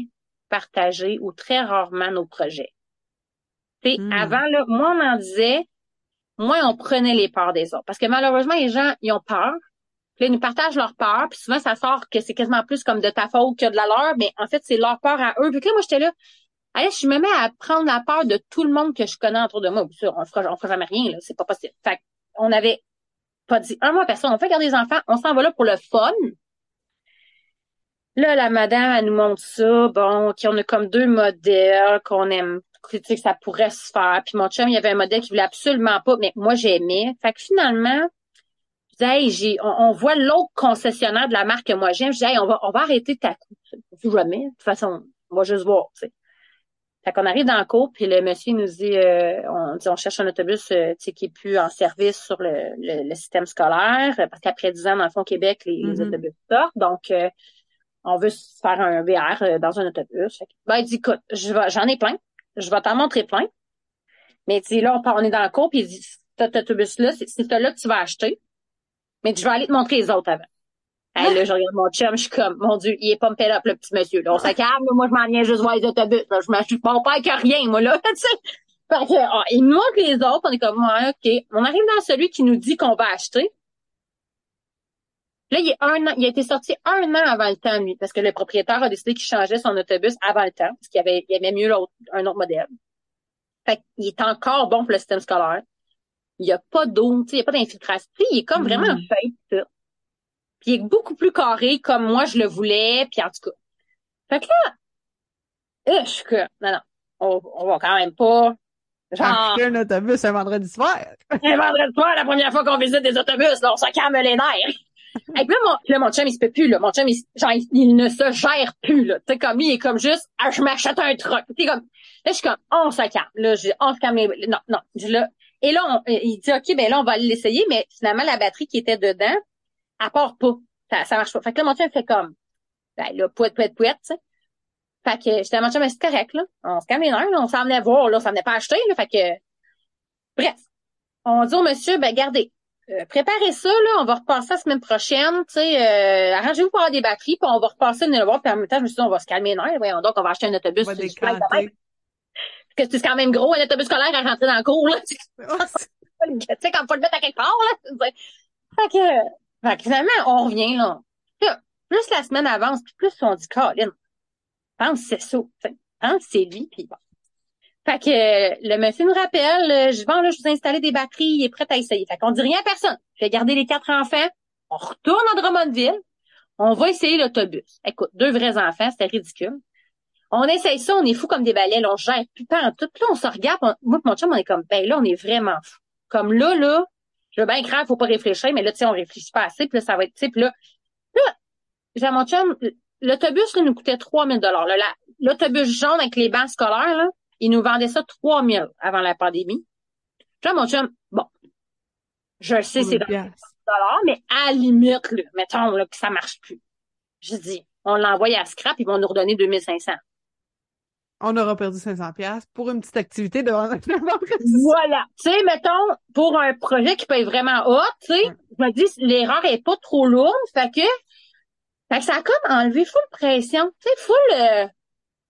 partagé ou très rarement nos projets. Tu hmm. avant, là, moi, on en disait, moins on prenait les peurs des autres. Parce que malheureusement, les gens, ils ont peur. Puis ils nous partagent leur peur. Puis souvent, ça sort que c'est quasiment plus comme de ta faute que de la leur. Mais en fait, c'est leur peur à eux. Puis là, moi, j'étais là. Allez, je me mets à prendre la peur de tout le monde que je connais autour de moi. Bien sûr, on fera, on fera jamais rien, là. C'est pas possible. Fait on avait pas dit un mois personne. On fait garder les enfants. On s'en va là pour le fun. Là, la madame, elle nous montre ça. Bon, qu'on a comme deux modèles qu'on aime que ça pourrait se faire. Puis mon chum, il y avait un modèle qui voulait absolument pas, mais moi, j'aimais. Fait que finalement, je hey, j'ai, on, voit l'autre concessionnaire de la marque que moi j'aime. Je dis, hey, on va, on va arrêter ta coupe. Jamais. De toute façon, on va juste voir, tu sais. Fait qu'on arrive dans le cours, puis le monsieur nous dit, euh, on dit, on cherche un autobus, euh, qui est plus en service sur le, le, système scolaire, parce qu'après 10 ans, dans le fond, Québec, les, mm-hmm. autobus sortent. Donc, euh, on veut faire un VR dans un autobus. ben, il dit, écoute, j'en ai plein je vais t'en montrer plein. Mais tu là, on, est dans le cours, puis il dit, cet autobus-là, c'est celui-là que tu vas acheter. Mais je vais aller te montrer les autres avant. Hey, là, je regarde mon chum, je suis comme, mon Dieu, il est pas me up, le petit monsieur. Là, on se calme, moi, je m'en viens juste voir les autobus. Là, je m'achète pas père que rien, moi, là, [LAUGHS] tu sais. Fait que, oh, il nous montre les autres, on est comme, ouais, OK. On arrive dans celui qui nous dit qu'on va acheter. Là, il, est un an, il a été sorti un an avant le temps, lui, parce que le propriétaire a décidé qu'il changeait son autobus avant le temps, parce qu'il y avait, il y avait mieux l'autre, un autre modèle. Fait qu'il est encore bon pour le système scolaire. Il n'y a pas d'eau, il n'y a pas d'infiltration. Il est comme mm. vraiment un fait, ça. Il est beaucoup plus carré comme moi je le voulais, puis en tout cas. Fait que là, je suis que, non, non, on, on va quand même pas Genre. un autobus un vendredi soir. [LAUGHS] un vendredi soir, la première fois qu'on visite des autobus, là, on se calme les nerfs. [LAUGHS] Et puis là, mon, là, mon chum, il se peut plus, là. Mon chum, il, genre, il, ne se gère plus, là. Tu sais, comme, il est comme juste, ah, je m'achète un truc. Tu comme, là, je suis comme, on se calme. Là, je, on se calme. Non, non. Je, là, et là, il dit, OK, ben là, on va l'essayer, mais finalement, la batterie qui était dedans, elle part pas. Ça, ça marche pas. Fait que là, mon chum fait comme, ben là, pouet, pouet, pouet, tu sais. Fait que j'étais à mon chum, mais c'est correct, là. On se calme les nerfs, là. On s'en venait voir, là. On s'en venait pas acheter, là. Fait que, bref. On dit au monsieur, ben, gardez, euh, préparez ça, là, on va repasser la semaine prochaine, tu sais, euh, arrangez-vous pour avoir des batteries, puis on va repasser le voir, puis en même temps, je me suis dit, on va se calmer les nerfs, voyons donc, on va acheter un autobus. Parce que c'est quand même gros, un autobus scolaire à rentrer dans le cours, là. [LAUGHS] [LAUGHS] tu sais, quand faut le mettre à quelque part, là. Fait que, fait que finalement, on revient, là. plus la semaine avance, puis plus on dit, Colin, pense c'est ça, pense c'est lui, puis bon. Fait que euh, le monsieur nous rappelle, euh, je vais là, je vous ai installé des batteries, il est prêt à essayer. Fait qu'on dit rien à personne. Je vais garder les quatre enfants. On retourne à Drummondville. On va essayer l'autobus. Écoute, deux vrais enfants, c'était ridicule. On essaye ça, on est fou comme des balais, là, on gère putain tout. Là, on se regarde, moi et mon chum, on est comme, ben là, on est vraiment fou. Comme là, là, je veux bien craindre, faut pas réfléchir, mais là, tu sais, on réfléchit pas assez, puis là, ça va être, tu sais, puis là, là, j'ai mon chum, l'autobus, là, nous coûtait 3000 dollars. L'autobus jaune avec les bancs scolaires, là, ils nous vendaient ça 3000 avant la pandémie. Puis là, mon chum, bon, je le sais, c'est dollars, mais à la limite, là, mettons là, que ça marche plus. Je dis, on l'envoie à scrap, ils vont nous redonner 2500. On aura perdu 500 pièces pour une petite activité de [LAUGHS] Voilà. Tu sais, mettons, pour un projet qui être vraiment haut, tu sais, je me dis, l'erreur est pas trop lourde, fait que, fait que ça a comme enlevé full pression, tu sais, full, euh,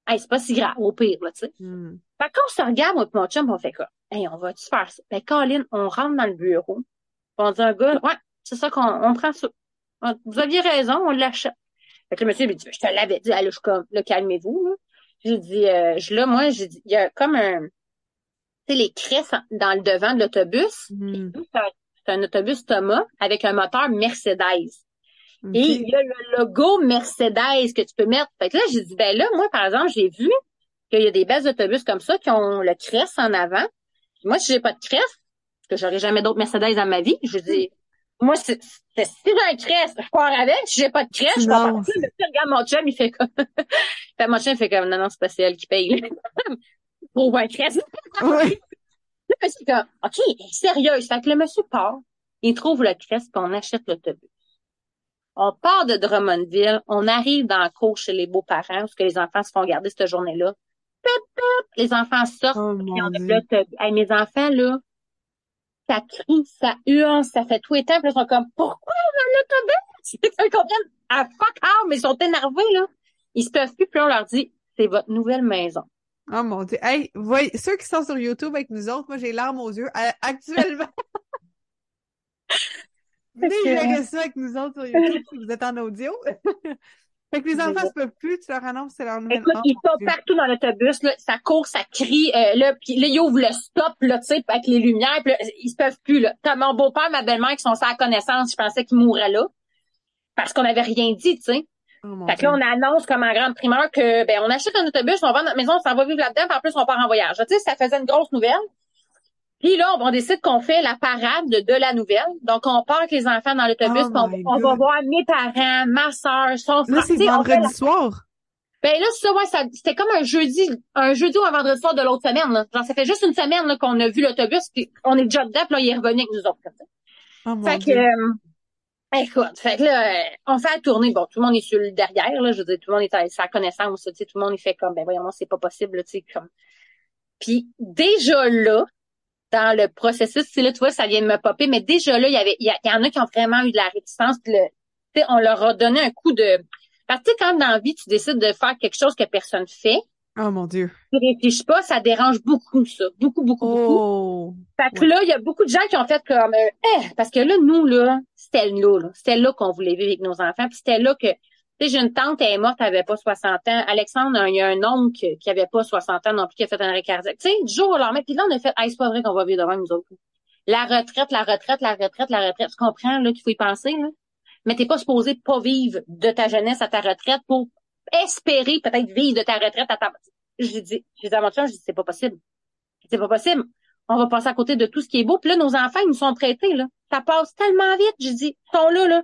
hey, c'est pas si grave, au pire, là, tu sais. Mm. Fait qu'on se regarde, moi et mon chum, on fait quoi? Hey, on va-tu faire ça? Ben, Colin, on rentre dans le bureau. On dit un gars, ouais, c'est ça qu'on on prend ça. Vous aviez raison, on l'achète. Fait que le monsieur me dit, je te l'avais dit, allez, je comme, là, calmez-vous, là. J'ai dit, euh, je, là, moi, j'ai dit, il y a comme un, tu sais, les cresses dans le devant de l'autobus. Mm. C'est un, autobus Thomas avec un moteur Mercedes. Et il y a le logo Mercedes que tu peux mettre. Fait que là, j'ai dit, ben là, moi, par exemple, j'ai vu qu'il y a des belles autobus comme ça qui ont le cresse en avant. Moi, si j'ai pas de cresse, parce que j'aurais jamais d'autres Mercedes dans ma vie, je dis, moi, c'est, si j'ai un cresse, je pars avec. Si j'ai pas de cresse, je pars pas. Le regarde mon chum, il fait comme, [LAUGHS] fait, mon chum fait comme, non, non, c'est pas elle qui paye, [LAUGHS] Pour un cresse. oui. [LAUGHS] Là, c'est comme, OK, sérieux. Fait que le monsieur part, il trouve le cresse, puis on achète l'autobus. On part de Drummondville, on arrive dans le cours chez les beaux-parents, parce que les enfants se font garder cette journée-là. Les enfants sortent, oh, puis on hey, mes enfants, là, ça crie, ça hurle, ça fait tout et puis ils sont comme, pourquoi on a l'autobus? [LAUGHS] Ils comprennent, ah, fuck off, mais ils sont énervés, là. Ils se peuvent plus, puis on leur dit, c'est votre nouvelle maison. Oh mon dieu. Hey, voyez, ceux qui sont sur YouTube avec nous autres, moi j'ai larmes aux yeux. Actuellement, [LAUGHS] Venez gérer ça avec nous autres sur YouTube si vous êtes en audio. [LAUGHS] fait que les enfants se peuvent plus, tu leur annonces c'est leur nouvelle Écoute, ils sont partout dans l'autobus, là, ça court, ça crie, euh, là, puis là, ils ouvrent le stop, là, tu sais, avec les lumières, puis là, ils se peuvent plus, là. T'as mon beau-père, ma belle-mère qui sont sans connaissance, je pensais qu'ils mourraient là. Parce qu'on n'avait rien dit, tu sais. Oh, fait que là, on annonce comme en grande primeur que, ben, on achète un autobus, on va dans notre maison, on s'en va vivre là-dedans, puis en plus, on part en voyage. Tu sais, ça faisait une grosse nouvelle. Puis là, on, décide qu'on fait la parade de, la nouvelle. Donc, on part avec les enfants dans l'autobus, oh on, va voir mes parents, ma soeur, son frère. Là, c'est vendredi soir. Ben là, ça, ouais, ça, c'était comme un jeudi, un jeudi ou un vendredi soir de l'autre semaine. Là. Genre, ça fait juste une semaine là, qu'on a vu l'autobus, puis on est déjà dedans, puis là, il est revenu avec nous autres. Oh, fait que, euh, écoute, fait que là, euh, on fait la tournée. Bon, tout le monde est sur le derrière, là. Je veux dire, tout le monde est à sa connaissance, tu sais, tout le monde est fait comme, ben voyons, c'est pas possible, tu sais, comme. Puis déjà là, dans le processus, c'est là, tu vois, ça vient de me popper, mais déjà là, il y avait, il y, en a qui ont vraiment eu de la réticence, le, on leur a donné un coup de, parce que quand dans la vie, tu décides de faire quelque chose que personne fait. Oh mon Dieu. Tu réfléchis pas, ça dérange beaucoup, ça. Beaucoup, beaucoup, beaucoup. Oh. Fait que là, il y a beaucoup de gens qui ont fait comme, euh, eh, parce que là, nous, là, c'était là, là. C'était là qu'on voulait vivre avec nos enfants, puis c'était là que, j'ai une tante, elle est morte, elle avait pas 60 ans. Alexandre, il y a un oncle qui avait pas 60 ans non plus, qui a fait un arrêt cardiaque. Tu sais, du jour au lendemain, puis là, on a fait, hey, c'est pas vrai qu'on va vivre devant nous autres. La retraite, la retraite, la retraite, la retraite. Tu comprends, là, qu'il faut y penser, là? Mais t'es pas supposé pas vivre de ta jeunesse à ta retraite pour espérer peut-être vivre de ta retraite à ta... J'ai dit, j'ai dit à mon j'ai dit, c'est pas possible. C'est pas possible. On va passer à côté de tout ce qui est beau. Puis là, nos enfants, ils nous sont prêtés, là. Ça passe tellement vite. Dit, ils sont là, là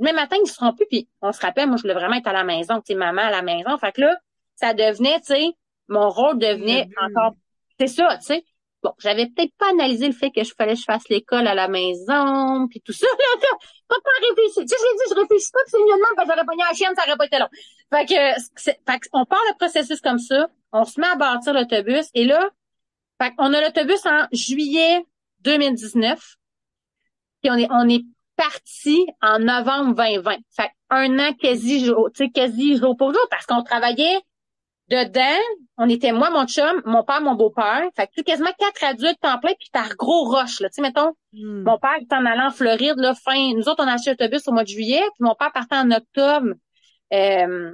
même matin, ils seront plus, puis on se rappelle, moi, je voulais vraiment être à la maison, tu sais, maman à la maison. Fait que là, ça devenait, tu sais, mon rôle devenait encore, c'est ça, tu sais. Bon, j'avais peut-être pas analysé le fait que je fallait que je fasse l'école à la maison, puis tout ça, là, pas pas réfléchir. Tu sais, je l'ai dit, je réfléchis pas, c'est mieux parce que j'aurais pogné la chienne, ça aurait pas été long. Fait que, fait on part le processus comme ça, on se met à bâtir l'autobus, et là, fait on a l'autobus en juillet 2019, puis on est, on est parti en novembre 2020. Fait un an quasi jour, tu sais, quasi jour pour jour, parce qu'on travaillait dedans, on était moi, mon chum, mon père, mon beau-père. Fait que quasiment quatre adultes en plein, puis par gros roche, là. Tu sais, mettons, hmm. mon père était en allant en Floride, là, fin. Nous autres, on a acheté l'autobus au mois de juillet, puis mon père partait en octobre. Euh,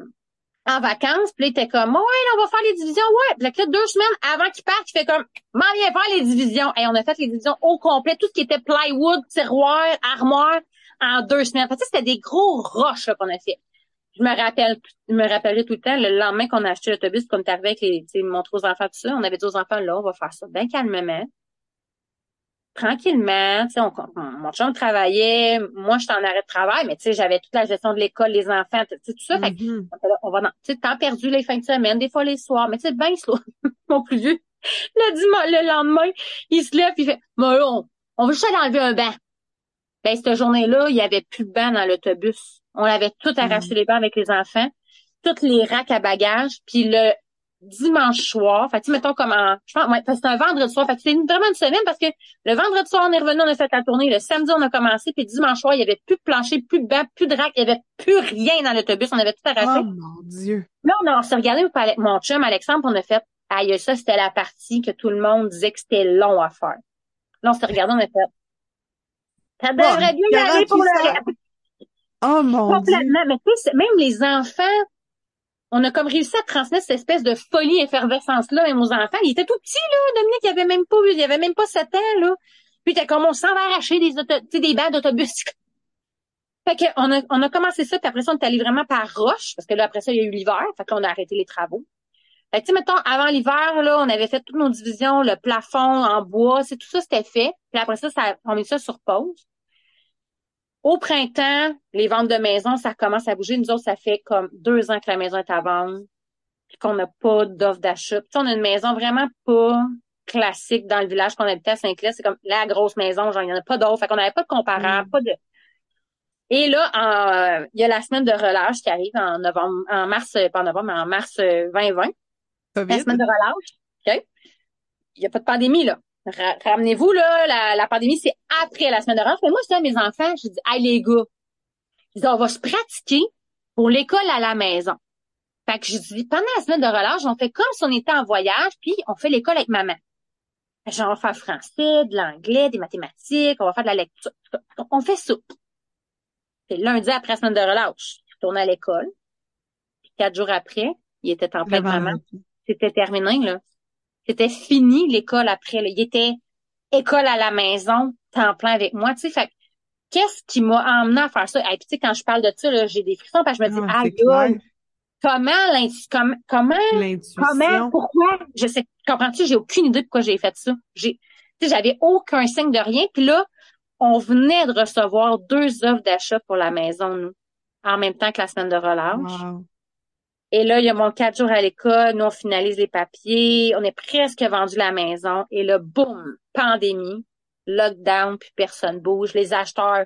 en vacances, puis il était comme, ouais, on va faire les divisions, ouais. Puis là, deux semaines avant qu'il parte, il fait comme, m'en viens faire les divisions. Et on a fait les divisions au complet, tout ce qui était plywood, tiroir, armoire, en deux semaines. Fait que c'était des gros roches qu'on a fait. Je me rappelle, je me rappelais tout le temps, le lendemain qu'on a acheté l'autobus, qu'on est arrivé avec les, montrer aux enfants tout ça, on avait dit aux enfants, là, on va faire ça bien calmement tranquillement, tu sais, mon chum travaillait, moi j'étais en arrêt de travail, mais tu sais, j'avais toute la gestion de l'école, les enfants, tout ça. Fait mm-hmm. on va, tu sais, temps perdu les fins de semaine, des fois les soirs, mais tu sais, ben slow. [LAUGHS] mon plus vieux, le dimanche, le lendemain, il se lève, il fait, on, on veut juste aller enlever un banc. Ben, cette journée-là, il y avait plus de banc dans l'autobus. On avait tout arraché mm-hmm. les bancs avec les enfants, toutes les racks à bagages, puis le dimanche soir. Fait que, mettons comme en, je pense, ouais, c'est un vendredi soir. Fait que c'est vraiment une semaine parce que le vendredi soir, on est revenu, on a fait la tournée. Le samedi, on a commencé. Puis dimanche soir, il y avait plus de plancher, plus de banc, plus de rack. Il y avait plus rien dans l'autobus. On avait tout arraché. Oh mon Dieu. Là, on, on s'est regardé avec mon chum, Alexandre, on a fait, aïe, ça, c'était la partie que tout le monde disait que c'était long à faire. Là, on s'est regardé, on a fait, ça devrait bien y aller pour le Oh mon Complètement. Mais tu sais, même les enfants, on a comme réussi à transmettre cette espèce de folie effervescence-là même aux enfants. Il était tout petit, là, Dominique, il avait même pas, il avait même pas sept ans, là. Puis t'es comme, on s'en va arracher des des d'autobus. [LAUGHS] fait que, on a, on a commencé ça, puis après ça, on est allé vraiment par roche, parce que là, après ça, il y a eu l'hiver, fait qu'on a arrêté les travaux. Fait que, tu sais, mettons, avant l'hiver, là, on avait fait toutes nos divisions, le plafond en bois, c'est tout ça, c'était fait. Puis après ça, ça, on met ça sur pause. Au printemps, les ventes de maisons, ça commence à bouger. Nous autres, ça fait comme deux ans que la maison est à vendre, puis qu'on n'a pas d'offre d'achat. Puis on a une maison vraiment pas classique dans le village qu'on habitait à Saint-Clair. C'est comme la grosse maison, genre, il n'y en a pas d'autre. Fait qu'on n'avait pas de comparable, mm. pas de... Et là, il y a la semaine de relâche qui arrive en novembre, en mars, pas en novembre, mais en mars 2020. La semaine de relâche. OK? Il n'y a pas de pandémie, là ramenez-vous, là, la, la pandémie, c'est après la semaine de relâche. Mais moi, je dis à mes enfants, je dis, hey, les gars, je dis, on va se pratiquer pour l'école à la maison. Fait que je dis, pendant la semaine de relâche, on fait comme si on était en voyage, puis on fait l'école avec maman. Genre, on va faire français, de l'anglais, des mathématiques, on va faire de la lecture. On fait ça. C'est lundi après la semaine de relâche. Je retourne à l'école. Quatre jours après, il était en plein de maman. C'était terminé, là. C'était fini l'école après. Là. Il était école à la maison, temps plein avec moi. Tu sais, fait qu'est-ce qui m'a emmené à faire ça? Et puis, tu sais, quand je parle de ça, j'ai des frissons parce que je me dis, ah, comment comment, comment, comment, pourquoi? Je sais, comprends-tu? J'ai aucune idée pourquoi j'ai fait ça. J'ai, tu sais, j'avais aucun signe de rien. Puis là, on venait de recevoir deux offres d'achat pour la maison, nous, en même temps que la semaine de relâche. Et là, il y a mon quatre jours à l'école, nous, on finalise les papiers, on est presque vendu la maison. Et là, boum, pandémie, lockdown, puis personne bouge. Les acheteurs,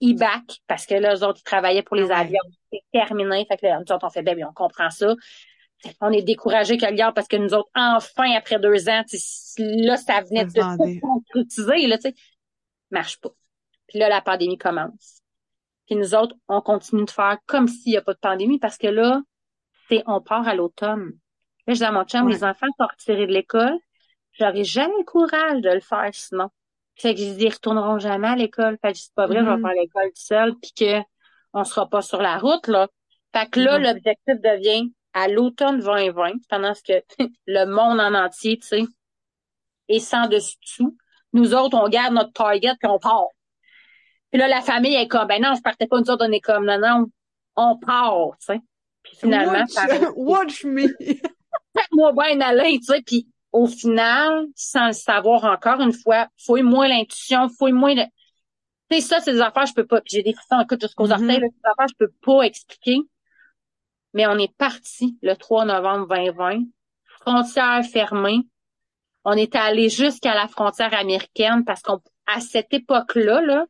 ils back, parce que là, eux autres, ils travaillaient pour les avions. C'est terminé. Fait que là, nous autres, on fait, ben, on comprend ça. On est découragés qu'ailleurs parce que nous autres, enfin, après deux ans, là, ça venait de se concrétiser, là, tu sais. Marche pas. Puis là, la pandémie commence. Puis nous autres, on continue de faire comme s'il n'y a pas de pandémie parce que là, on part à l'automne. Là, je dis à mon chum, les enfants sont retirés de l'école. J'aurais jamais le courage de le faire sinon. Fait que je dis, ils retourneront jamais à l'école. Fait que c'est pas vrai, je vais faire l'école tout seul puis que on sera pas sur la route, là. Fait que là, mm-hmm. l'objectif devient à l'automne 2020, pendant ce que [LAUGHS] le monde en entier, tu sais, est sans dessus Nous autres, on garde notre target puis on part. Puis là, la famille est comme, ben non, je partais pas, nous autres, on est comme, non, non, on part, tu sais finalement, watch, [LAUGHS] watch me. [LAUGHS] moi bien aller, tu sais, puis au final, sans le savoir encore une fois, fouille moins l'intuition, fouille moins le... Tu sais, ça, c'est des affaires, je peux pas. Puis j'ai des frissons, écoute, jusqu'aux mm-hmm. orteils, là, des affaires, je peux pas expliquer. Mais on est parti le 3 novembre 2020, frontière fermée. On est allé jusqu'à la frontière américaine parce qu'à cette époque-là, là,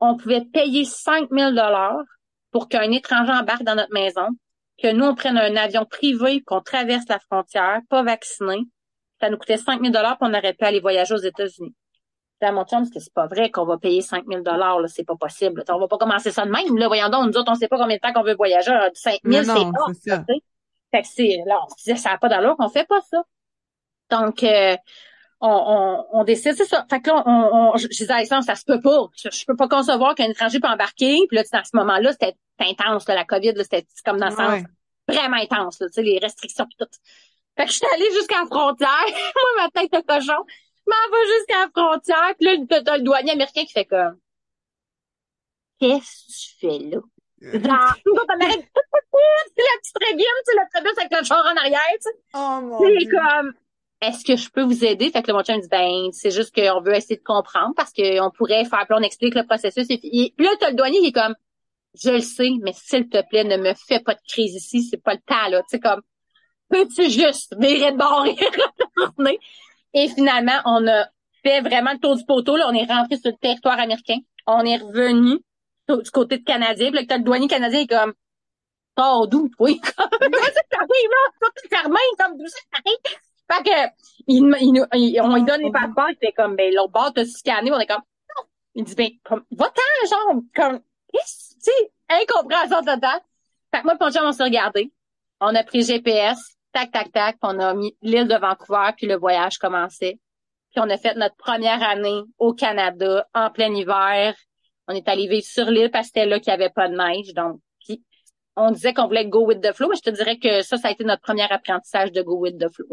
on pouvait payer 5000 dollars pour qu'un étranger embarque dans notre maison, que nous, on prenne un avion privé, qu'on traverse la frontière, pas vacciné. Ça nous coûtait 5000 dollars on aurait pu aller voyager aux États-Unis. à mon chum, que c'est pas vrai qu'on va payer 5000 dollars, c'est pas possible. On va pas commencer ça de même. Là, voyons donc, nous autres, on sait pas combien de temps qu'on veut voyager. 5000, c'est pas. Ça. Fait que c'est, là, on se disait, ça n'a pas d'allure qu'on fait pas ça. Donc, euh, on, on, on, décide, c'est ça. Fait que là, on, on, je disais, ça, ça se peut pas. Je, je peux pas concevoir qu'un étranger peut embarquer. Puis là, à ce moment-là, c'était intense, là, la COVID, c'était comme dans le sens vraiment intense, tu sais, les restrictions pis tout. Fait que je suis allée jusqu'à la frontière. [LAUGHS] Moi, ma tête de cochon, je m'en vais jusqu'à la frontière. Puis là, t'as le douanier américain qui fait comme, qu'est-ce que tu fais là? Genre, [LAUGHS] c'est la petite régime, tu sais, le trébus avec le char en arrière, tu sais. Oh mon Dieu. comme, est-ce que je peux vous aider? Fait que le mon me dit, ben, c'est juste qu'on veut essayer de comprendre parce qu'on pourrait faire, puis on explique le processus. Et puis, là, t'as le douanier qui est comme, je le sais, mais s'il te plaît, ne me fais pas de crise ici, c'est pas le temps, là. Tu sais, comme, peux-tu juste virer de bord et [LAUGHS] retourner? Et finalement, on a fait vraiment le tour du poteau, là. On est rentré sur le territoire américain. On est revenu du côté de Canadien. Puis là, le douanier canadien est comme, oh, d'où, oui? [LAUGHS] Là? Tout est comme? Fait que, il, il, on lui donne les passeports, il fait comme, ben, l'autre bord, t'as scanné, on est comme, non. Il dit, ben, comme, va-t'en, genre, comme, tu sais, incompréhension totale. Fait que moi, mon chum, on s'est regardé. On a pris GPS, tac, tac, tac, puis on a mis l'île de Vancouver, puis le voyage commençait. Puis on a fait notre première année au Canada, en plein hiver. On est allé vivre sur l'île parce que c'était là qu'il n'y avait pas de neige. Donc, puis on disait qu'on voulait go with the flow, mais je te dirais que ça, ça a été notre premier apprentissage de go with the flow.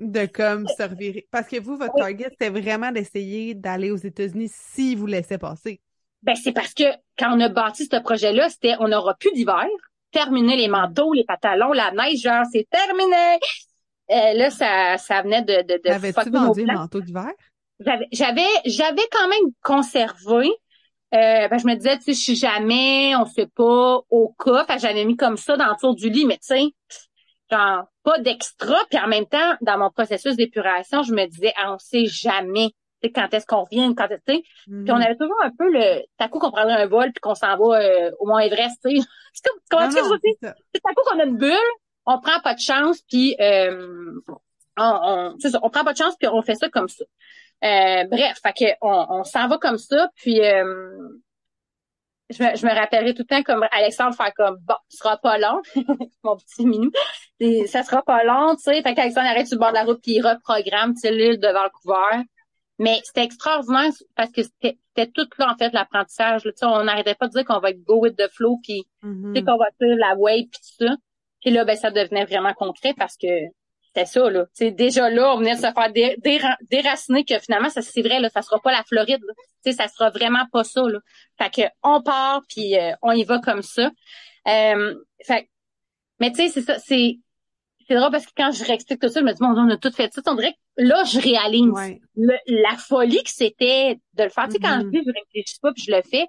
De comme servir. Parce que vous, votre target, c'était vraiment d'essayer d'aller aux États-Unis s'ils vous laissaient passer. Ben, c'est parce que quand on a bâti ce projet-là, c'était on n'aura plus d'hiver, terminer les manteaux, les pantalons, la neige, genre, c'est terminé. Euh, là, ça, ça venait de, de, de Avais-tu vendu les manteaux d'hiver? J'avais, j'avais, quand même conservé. Euh, ben, je me disais, tu sais, si jamais, on sait pas, au cas, j'avais mis comme ça dans le tour du lit, mais tu sais, genre, pas d'extra, puis en même temps, dans mon processus d'épuration, je me disais, ah, on sait jamais quand est-ce qu'on revient, quand est-ce Puis on avait toujours un peu le à coup qu'on prendrait un vol puis qu'on s'en va euh, au Mont Everest, tu sais. [LAUGHS] Comment tu C'est coup qu'on a une bulle, on prend pas de chance puis euh, on, on, on prend pas de chance puis on fait ça comme ça. Euh, bref, fait que on, on s'en va comme ça puis euh, je me, je me rappellerai tout le temps comme Alexandre faire comme bon, ce sera pas long, [LAUGHS] mon petit minou. Et ça sera pas long, tu sais. Fait qu'Alexandre arrête sur le bord de la route puis il reprogramme l'île de Vancouver. Mais c'était extraordinaire parce que c'était tout là, en fait, l'apprentissage. On n'arrêtait pas de dire qu'on va go with the flow, puis mm-hmm. qu'on va faire la wave, puis tout ça. Puis là, ben, ça devenait vraiment concret parce que c'était ça, là. sais déjà là, on venait de se faire déraciner que finalement, ça c'est vrai, là, ça sera pas la Floride. Là. Ça sera vraiment pas ça. Là. Fait que on part, puis euh, on y va comme ça. Euh, fait, mais tu sais, c'est ça, c'est c'est drôle parce que quand je réexplique tout ça, je me dis, bon, on a tout fait ça. On dirait que là, je réalise la folie que c'était de le faire. Tu sais, quand je mm-hmm. dis, je réfléchis pas puis je le fais,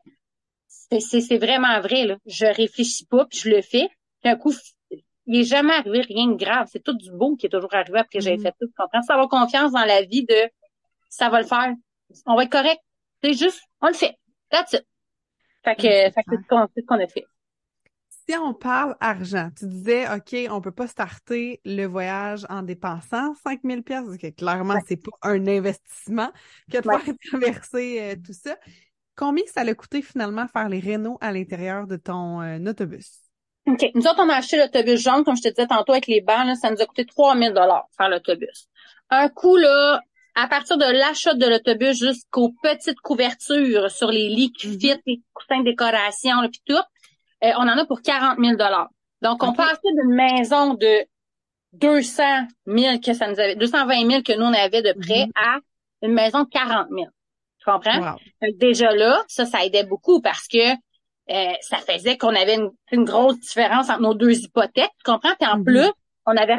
c'est vraiment vrai, là. Je réfléchis pas puis je le fais. Puis un coup, il est jamais arrivé rien de grave. C'est tout du beau qui est toujours arrivé après que j'ai mm-hmm. fait tout. Tu comprends? Ça avoir confiance dans la vie de, ça va le faire. On va être correct. C'est juste, on le fait. That's it. Fait que, fait que c'est ce qu'on a fait si on parle argent, tu disais, OK, on peut pas starter le voyage en dépensant 5000 pièces parce que clairement, c'est pas un investissement que de faire [LAUGHS] traverser euh, tout ça. Combien ça a coûté finalement faire les rénaux à l'intérieur de ton euh, autobus? OK. Nous autres, on a acheté l'autobus jaune, comme je te disais tantôt, avec les bancs, ça nous a coûté 3000 dollars faire l'autobus. Un coût, là, à partir de l'achat de l'autobus jusqu'aux petites couvertures sur les lits qui mm-hmm. fit, les coussins de décoration, puis tout, euh, on en a pour 40 000 Donc, on passait d'une maison de 200 000 que ça nous avait, 220 000 que nous on avait de près mm-hmm. à une maison de 40 000. Tu comprends? Déjà là, ça, ça aidait beaucoup parce que euh, ça faisait qu'on avait une, grosse différence entre nos deux hypothèques. Tu comprends? Puis en mm-hmm. plus, on avait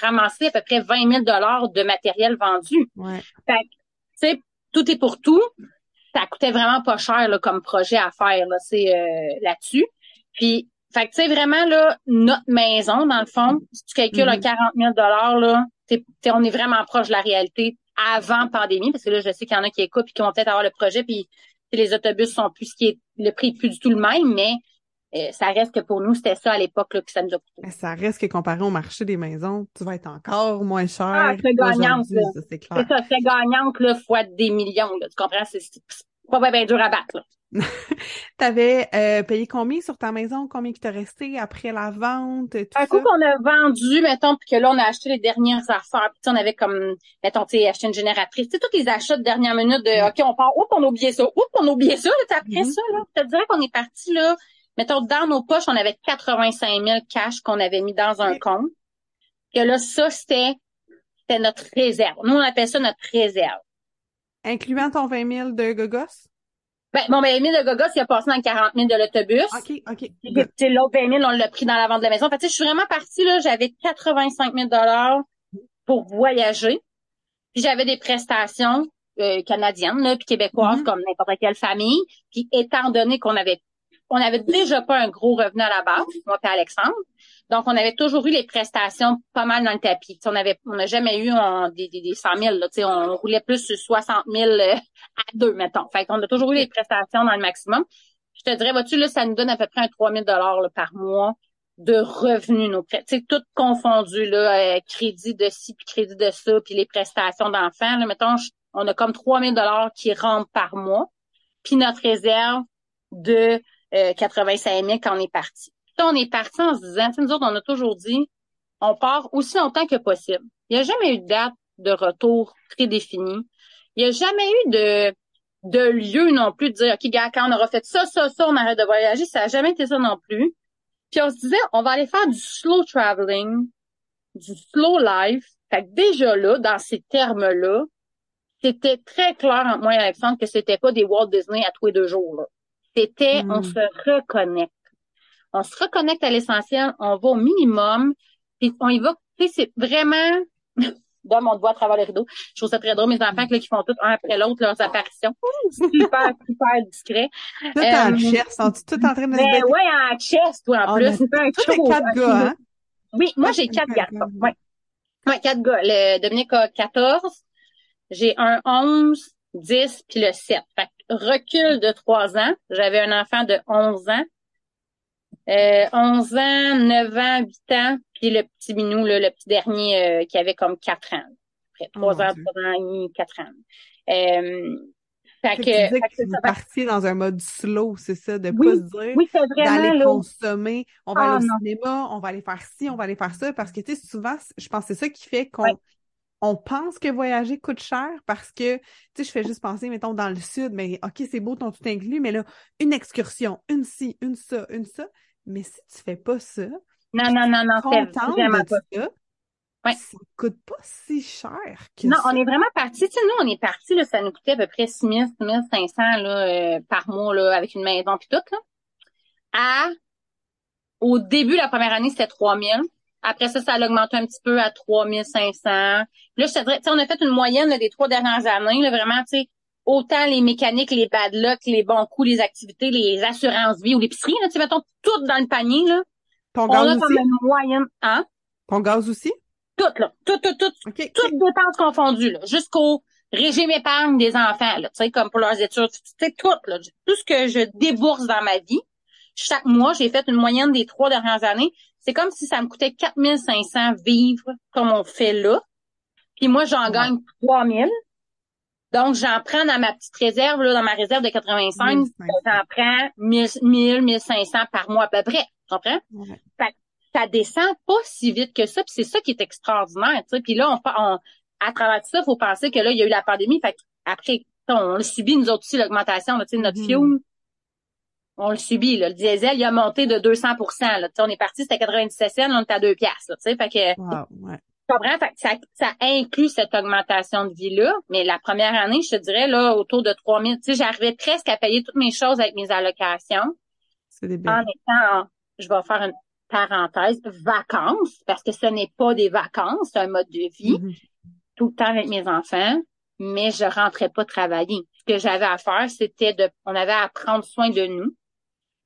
ramassé à peu près 20 000 de matériel vendu. Ouais. Fait tu sais, tout est pour tout. ça coûtait vraiment pas cher là, comme projet à faire là, c'est euh, là-dessus. Puis, fait que tu sais vraiment là, notre maison dans le fond, si tu calcules un 40 000 dollars là, on est vraiment proche de la réalité avant pandémie, parce que là je sais qu'il y en a qui écoutent puis qui vont peut-être avoir le projet, puis les autobus sont plus ce qui est le prix est plus du tout le même, mais euh, ça reste que pour nous, c'était ça à l'époque que ça nous a coûté. Ça reste que comparé au marché des maisons, tu vas être encore moins cher. Ah, c'est gagnante, C'est ça, c'est gagnante, là, fois des millions, là. Tu comprends? C'est pas bien dur à battre, là. [LAUGHS] T'avais euh, payé combien sur ta maison? Combien qui t'a resté après la vente? Tout un coup qu'on a vendu, mettons, puis que là, on a acheté les dernières affaires. Puis on avait comme, mettons, tu acheté une génératrice. Tu sais, tous les achats de dernière minute de OK, on part, oups, on a oublié ça, oups, on a oublié ça, là, après mm-hmm. ça, là. Je te dirais qu'on est parti là mettons, dans nos poches, on avait 85 000 cash qu'on avait mis dans un compte. Et là, ça, c'était, c'était notre réserve. Nous, on appelle ça notre réserve. Incluant ton 20 000 de gogos? Ben, mon 20 000 de gogos, il a passé dans 40 000 de l'autobus. OK, OK. L'autre 20 000, on l'a pris dans la vente de la maison. Fait je suis vraiment partie, là, j'avais 85 000 pour voyager. Puis j'avais des prestations euh, canadiennes, là, puis québécoises, mm-hmm. comme n'importe quelle famille. Puis étant donné qu'on avait on avait déjà pas un gros revenu à la base, moi et Alexandre. Donc, on avait toujours eu les prestations pas mal dans le tapis. on avait, on n'a jamais eu des, des, des 100 000. Là, on roulait plus sur 60 000 euh, [LAUGHS] à deux, mettons. Fait qu'on a toujours eu les prestations dans le maximum. Je te dirais, vois-tu, là, ça nous donne à peu près un 3 000 par mois de revenus, nos prêts. Tout confondu, là, euh, crédit de ci, puis crédit de ça, puis les prestations d'enfants. Là, mettons, on a comme 3 000 qui rentrent par mois. Puis notre réserve de 85 euh, 000 quand on est parti. On est parti en se disant, nous autres, on a toujours dit, on part aussi longtemps que possible. Il n'y a jamais eu de date de retour prédéfinie. Il n'y a jamais eu de, de lieu non plus de dire, OK, gars, quand on aura fait ça, ça, ça, on arrête de voyager. Ça n'a jamais été ça non plus. Puis on se disait, on va aller faire du slow traveling, du slow life. Fait que déjà là, dans ces termes-là, c'était très clair entre moi et Alexandre que c'était pas des Walt Disney à tous les deux jours. C'était, on hmm. se reconnecte. On se reconnecte à l'essentiel, on va au minimum, puis on y va. Tu sais, c'est vraiment, [LAUGHS] dans mon doigt à travers les rideaux. Je trouve ça très drôle, mes enfants là, qui font tout un après l'autre leurs apparitions. [LAUGHS] super, super discret. Tout en euh, chess, sont-ils tout en train de se ben, ouais, en chess, toi, en plus. C'est un show. quatre gars, hein? Oui, moi, j'ai quatre garçons. Oui. Ouais, quatre gars. Le Dominique a 14. J'ai un 11, 10, puis le 7. Fait recul de 3 ans. J'avais un enfant de 11 ans. Euh, 11 ans, 9 ans, 8 ans, puis le petit minou, le petit dernier euh, qui avait comme 4 ans. Après 3 ans, 3 ans et demi, 4 ans. Euh, fait que, tu que, que dans un mode slow, c'est ça, de pas se dire oui, d'aller consommer, on va aller au ah, cinéma, on va aller faire ci, on va aller faire ça, parce que tu sais, souvent, je pense que c'est ça qui fait qu'on on pense que voyager coûte cher parce que, tu sais, je fais juste penser, mettons, dans le sud, mais OK, c'est beau ton tout inclus, mais là, une excursion, une ci, une ça, une ça. Mais si tu fais pas ça, non, non, non, non, c'est vraiment pas ça. Ouais. Ça coûte pas si cher que Non, on est vraiment parti. Tu sais, nous, on est parti, là, ça nous coûtait à peu près 6 000, 6 500 là, euh, par mois là, avec une maison puis tout. Là. À, au début, la première année, c'était 3 000. Après ça, ça a augmenté un petit peu à 3500. Là, je te dirais, on a fait une moyenne des trois dernières années, là, vraiment, tu sais, autant les mécaniques, les bad luck, les bons coups, les activités, les assurances vie ou l'épicerie, là, tu mettons, tout dans le panier, là. Ton gaz a comme une moyenne, hein? Ton gaz aussi? Tout, là. Tout, tout, tout. Okay. Toutes dépenses confondues, là. Jusqu'au régime épargne des enfants, là. Tu sais, comme pour leurs études. Tu sais, tout, là. Tout ce que je débourse dans ma vie. Chaque mois, j'ai fait une moyenne des trois dernières années. C'est comme si ça me coûtait 4500 vivre comme on fait là. Puis moi, j'en gagne 3000. Donc, j'en prends dans ma petite réserve, là, dans ma réserve de 85, j'en prends 1000, 1000, 1500 par mois à peu près. Tu comprends? Fait, ça descend pas si vite que ça, puis c'est ça qui est extraordinaire, tu sais. Puis là, on, à travers ça, il faut penser que là, il y a eu la pandémie. Fait après, on a subi, nous autres aussi, l'augmentation, sais, notre mm fuel on le subit. Là. Le diesel, il a monté de 200 là. on est parti, c'était 97 cents, on est à 2 piastres. Là, fait que, wow, ouais. Ça, ça inclut cette augmentation de vie-là. Mais la première année, je te dirais, là, autour de 3000, tu sais, j'arrivais presque à payer toutes mes choses avec mes allocations. C'est des En étant, je vais faire une parenthèse, vacances, parce que ce n'est pas des vacances, c'est un mode de vie. Mm-hmm. Tout le temps avec mes enfants. mais je rentrais pas travailler. Ce que j'avais à faire, c'était de, on avait à prendre soin de nous,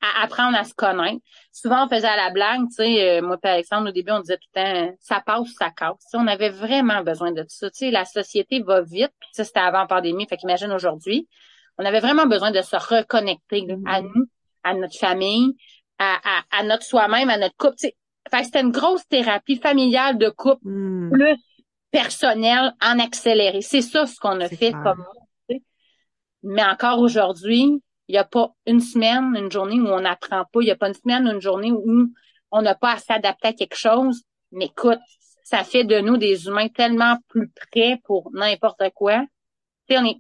à apprendre à se connaître. Souvent, on faisait à la blague, tu sais, euh, moi et Alexandre, au début, on disait tout le temps, ça passe ça casse. on avait vraiment besoin de ça. Tu sais, la société va vite, puis ça, c'était avant la pandémie, fait qu'imagine aujourd'hui, on avait vraiment besoin de se reconnecter à mm-hmm. nous, à notre famille, à, à, notre soi-même, à notre couple. Tu sais, fait c'était une grosse thérapie familiale de couple, mm. plus personnelle en accéléré. C'est ça ce qu'on a fait comme Mais encore aujourd'hui, il n'y a pas une semaine, une journée où on n'apprend pas. Il n'y a pas une semaine, une journée où on n'a pas à s'adapter à quelque chose. Mais écoute, ça fait de nous des humains tellement plus prêts pour n'importe quoi. on est,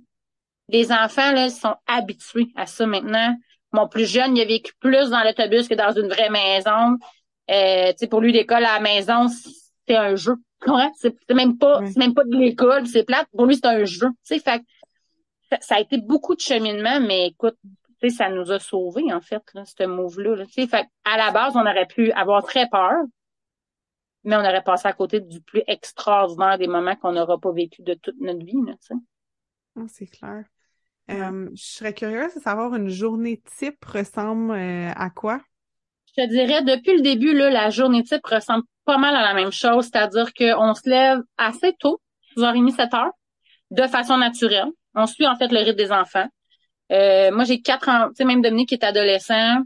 les enfants, là, sont habitués à ça maintenant. Mon plus jeune, il a vécu plus dans l'autobus que dans une vraie maison. Euh, pour lui, l'école à la maison, c'est un jeu. C'est même pas, c'est même pas de l'école, c'est plate. Pour lui, c'est un jeu. fait ça a été beaucoup de cheminement, mais écoute, sais, ça nous a sauvés, en fait, là, ce move-là. Fait à la base, on aurait pu avoir très peur, mais on aurait passé à côté du plus extraordinaire des moments qu'on n'aura pas vécu de toute notre vie. Là, oh, c'est clair. Euh, je serais curieuse de savoir une journée type ressemble euh, à quoi? Je te dirais, depuis le début, là, la journée type ressemble pas mal à la même chose, c'est-à-dire qu'on se lève assez tôt, 6h30, 7h, de façon naturelle. On suit en fait le rythme des enfants. Euh, moi, j'ai quatre ans, tu sais, même Dominique qui est adolescent,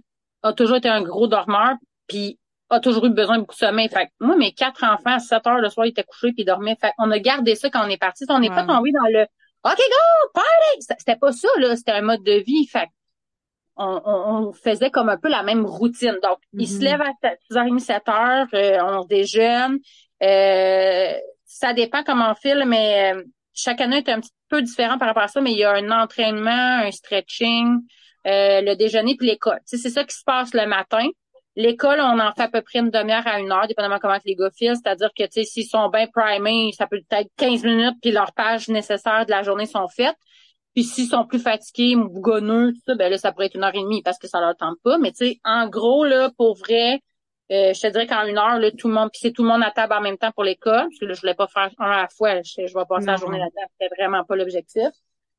a toujours été un gros dormeur, puis a toujours eu besoin de beaucoup de sommeil. Fait moi, mes quatre enfants, à 7 heures le soir, ils étaient couchés puis ils dormaient. Fait on a gardé ça quand on est parti. On n'est pas tombé dans le OK, go, party! C'était pas ça, là. C'était un mode de vie. Fait on, on, faisait comme un peu la même routine. Donc, ils se mm-hmm. lèvent à 6h30, 7h, euh, on déjeune. Euh, ça dépend comment on file, mais euh, chaque année est un petit peu différent par rapport à ça, mais il y a un entraînement, un stretching, euh, le déjeuner puis l'école. c'est ça qui se passe le matin. L'école, on en fait à peu près une demi-heure à une heure, dépendamment comment les gars filent. C'est-à-dire que, tu sais, s'ils sont bien primés, ça peut être 15 minutes, puis leurs pages nécessaires de la journée sont faites. Puis s'ils sont plus fatigués, bougonneux, tout ça, ben là, ça pourrait être une heure et demie parce que ça leur tente pas. Mais tu sais, en gros, là, pour vrai, je te dirais qu'en une heure, là, tout le monde, puis c'est tout le monde à table en même temps pour l'école, parce que là, je voulais pas faire un à la fois, je, vais passer la journée là-dedans, c'était vraiment pas l'objectif.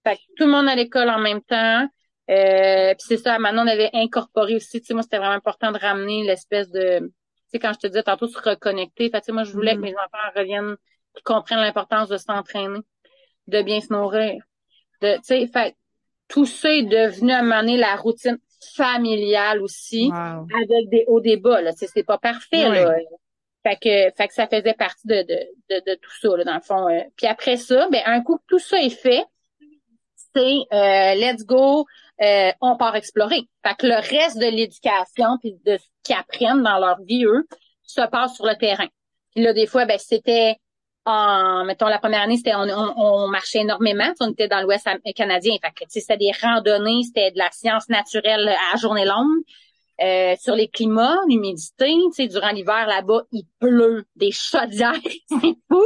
Fait que tout le monde à l'école en même temps. Euh, puis c'est ça, maintenant on avait incorporé aussi, tu sais, moi c'était vraiment important de ramener l'espèce de, tu sais, quand je te disais tantôt se reconnecter, fait tu sais, moi je voulais que mm-hmm. mes enfants reviennent, qu'ils comprennent l'importance de s'entraîner, de bien se nourrir, de, tu sais, fait tout ça est devenu à un moment donné la routine familiale aussi, avec des hauts des bas. Là. C'est pas parfait. Là. Fait que, fait que ça faisait partie de, de, de, tout ça, là, dans le fond. Euh. Puis après ça, ben, un coup que tout ça est fait, c'est euh, let's go, euh, on part explorer. Fait que le reste de l'éducation puis de ce qu'ils apprennent dans leur vie, eux, se passe sur le terrain. Puis là, des fois, ben, c'était en, mettons, la première année, c'était on, on, marchait énormément. On était dans l'Ouest canadien. Fait que, c'était des randonnées, c'était de la science naturelle à journée longue. Euh, sur les climats, l'humidité, tu sais, durant l'hiver là-bas, il pleut des chaudières, [LAUGHS] c'est fou.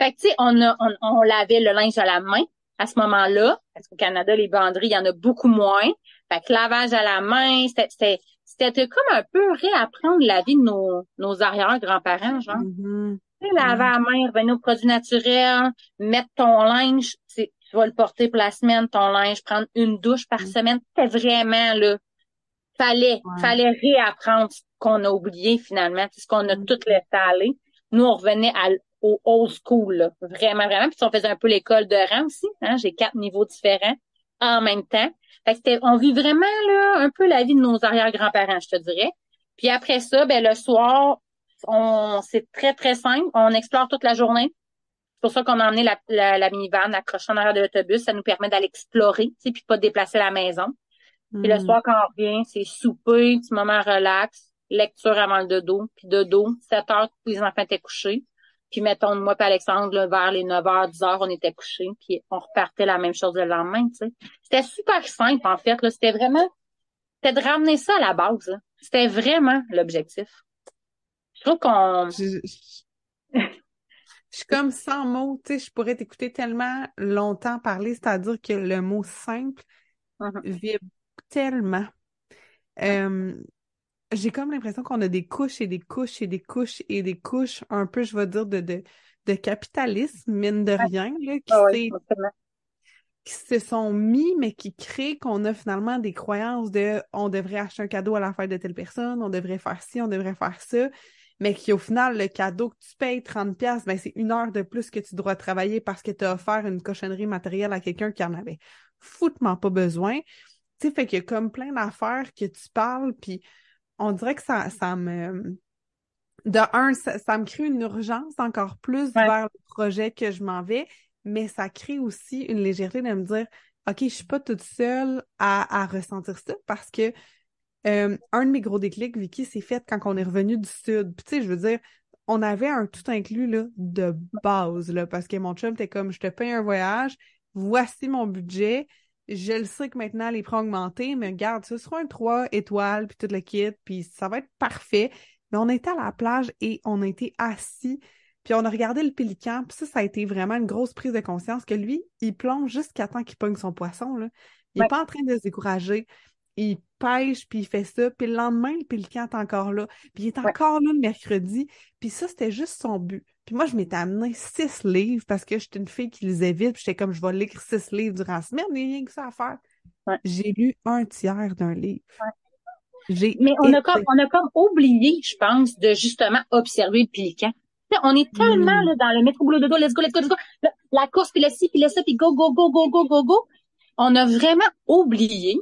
Fait que tu sais, on, on, on, lavait le linge à la main à ce moment-là, parce qu'au Canada, les banderies, il y en a beaucoup moins. Fait que lavage à la main, c'était c'était comme un peu réapprendre la vie de nos, nos arrière-grands-parents, genre. Mm-hmm laver à main, revenir aux produits naturels, mettre ton linge, tu vas le porter pour la semaine, ton linge, prendre une douche par mm. semaine. C'était vraiment, là, fallait, fallait réapprendre ce qu'on a oublié finalement, ce qu'on a mm. tout laissé aller. Nous, on revenait à, au old school, là. vraiment, vraiment. Puis on faisait un peu l'école de rang aussi. Hein? J'ai quatre niveaux différents en même temps. Fait que on vit vraiment là un peu la vie de nos arrière-grands-parents, je te dirais. Puis après ça, ben le soir, on, c'est très, très simple. On explore toute la journée. C'est pour ça qu'on a emmené la, la, la minivan accrochée en arrière de l'autobus. Ça nous permet d'aller explorer, tu sais, puis pas de déplacer la maison. Puis le mm. soir, quand on revient, c'est souper, petit moment relax, lecture avant le dodo, puis dodo, 7 heures, tous les enfants étaient couchés. Puis mettons, moi et Alexandre, vers les 9 h 10 h on était couchés, puis on repartait la même chose le lendemain, tu sais. C'était super simple, en fait, là. C'était vraiment, c'était de ramener ça à la base, C'était vraiment l'objectif. Je trouve qu'on... Je, suis comme sans mots, tu sais, je pourrais t'écouter tellement longtemps parler, c'est-à-dire que le mot simple uh-huh. vibre tellement. Euh, j'ai comme l'impression qu'on a des couches et des couches et des couches et des couches, un peu, je vais dire, de, de, de capitalisme, mine de rien, là, qui ah qui se sont mis, mais qui créent qu'on a finalement des croyances de on devrait acheter un cadeau à la fête de telle personne, on devrait faire ci, on devrait faire ça, mais qui au final, le cadeau que tu payes 30$, ben c'est une heure de plus que tu dois travailler parce que tu as offert une cochonnerie matérielle à quelqu'un qui en avait foutement pas besoin. Tu sais, fait qu'il y a comme plein d'affaires que tu parles, puis on dirait que ça, ça me... De un, ça, me crée une urgence encore plus vers le projet que je m'en vais, mais ça crée aussi une légèreté de me dire OK, je suis pas toute seule à, ressentir ça parce que euh, un de mes gros déclics, Vicky, c'est fait quand on est revenu du Sud. Puis tu sais, je veux dire, on avait un tout inclus là, de base, là, parce que mon chum était comme je te paye un voyage, voici mon budget. Je le sais que maintenant les prix ont augmenté, mais regarde, ce sera un 3 étoiles, puis tout le kit, puis ça va être parfait. Mais on était à la plage et on a été assis puis on a regardé le pélican, puis ça, ça a été vraiment une grosse prise de conscience que lui, il plonge jusqu'à temps qu'il pogne son poisson. Là. Il n'est pas en train de se décourager. Il pêche, puis il fait ça. Puis le lendemain, le pélican est encore là. Puis il est encore là le mercredi. Puis ça, c'était juste son but. Puis moi, je m'étais amené six livres parce que j'étais une fille qui lisait vite. Puis j'étais comme, je vais lire six livres durant la semaine. Il n'y a rien que ça à faire. J'ai lu un tiers d'un livre. Mais on a, comme, on a comme oublié, je pense, de justement observer le pélican on est tellement mm. là, dans le métro boulot de dos, let's go, let's go, let's go. La, course, puis le ci, puis le ça, puis go, go, go, go, go, go, go. On a vraiment oublié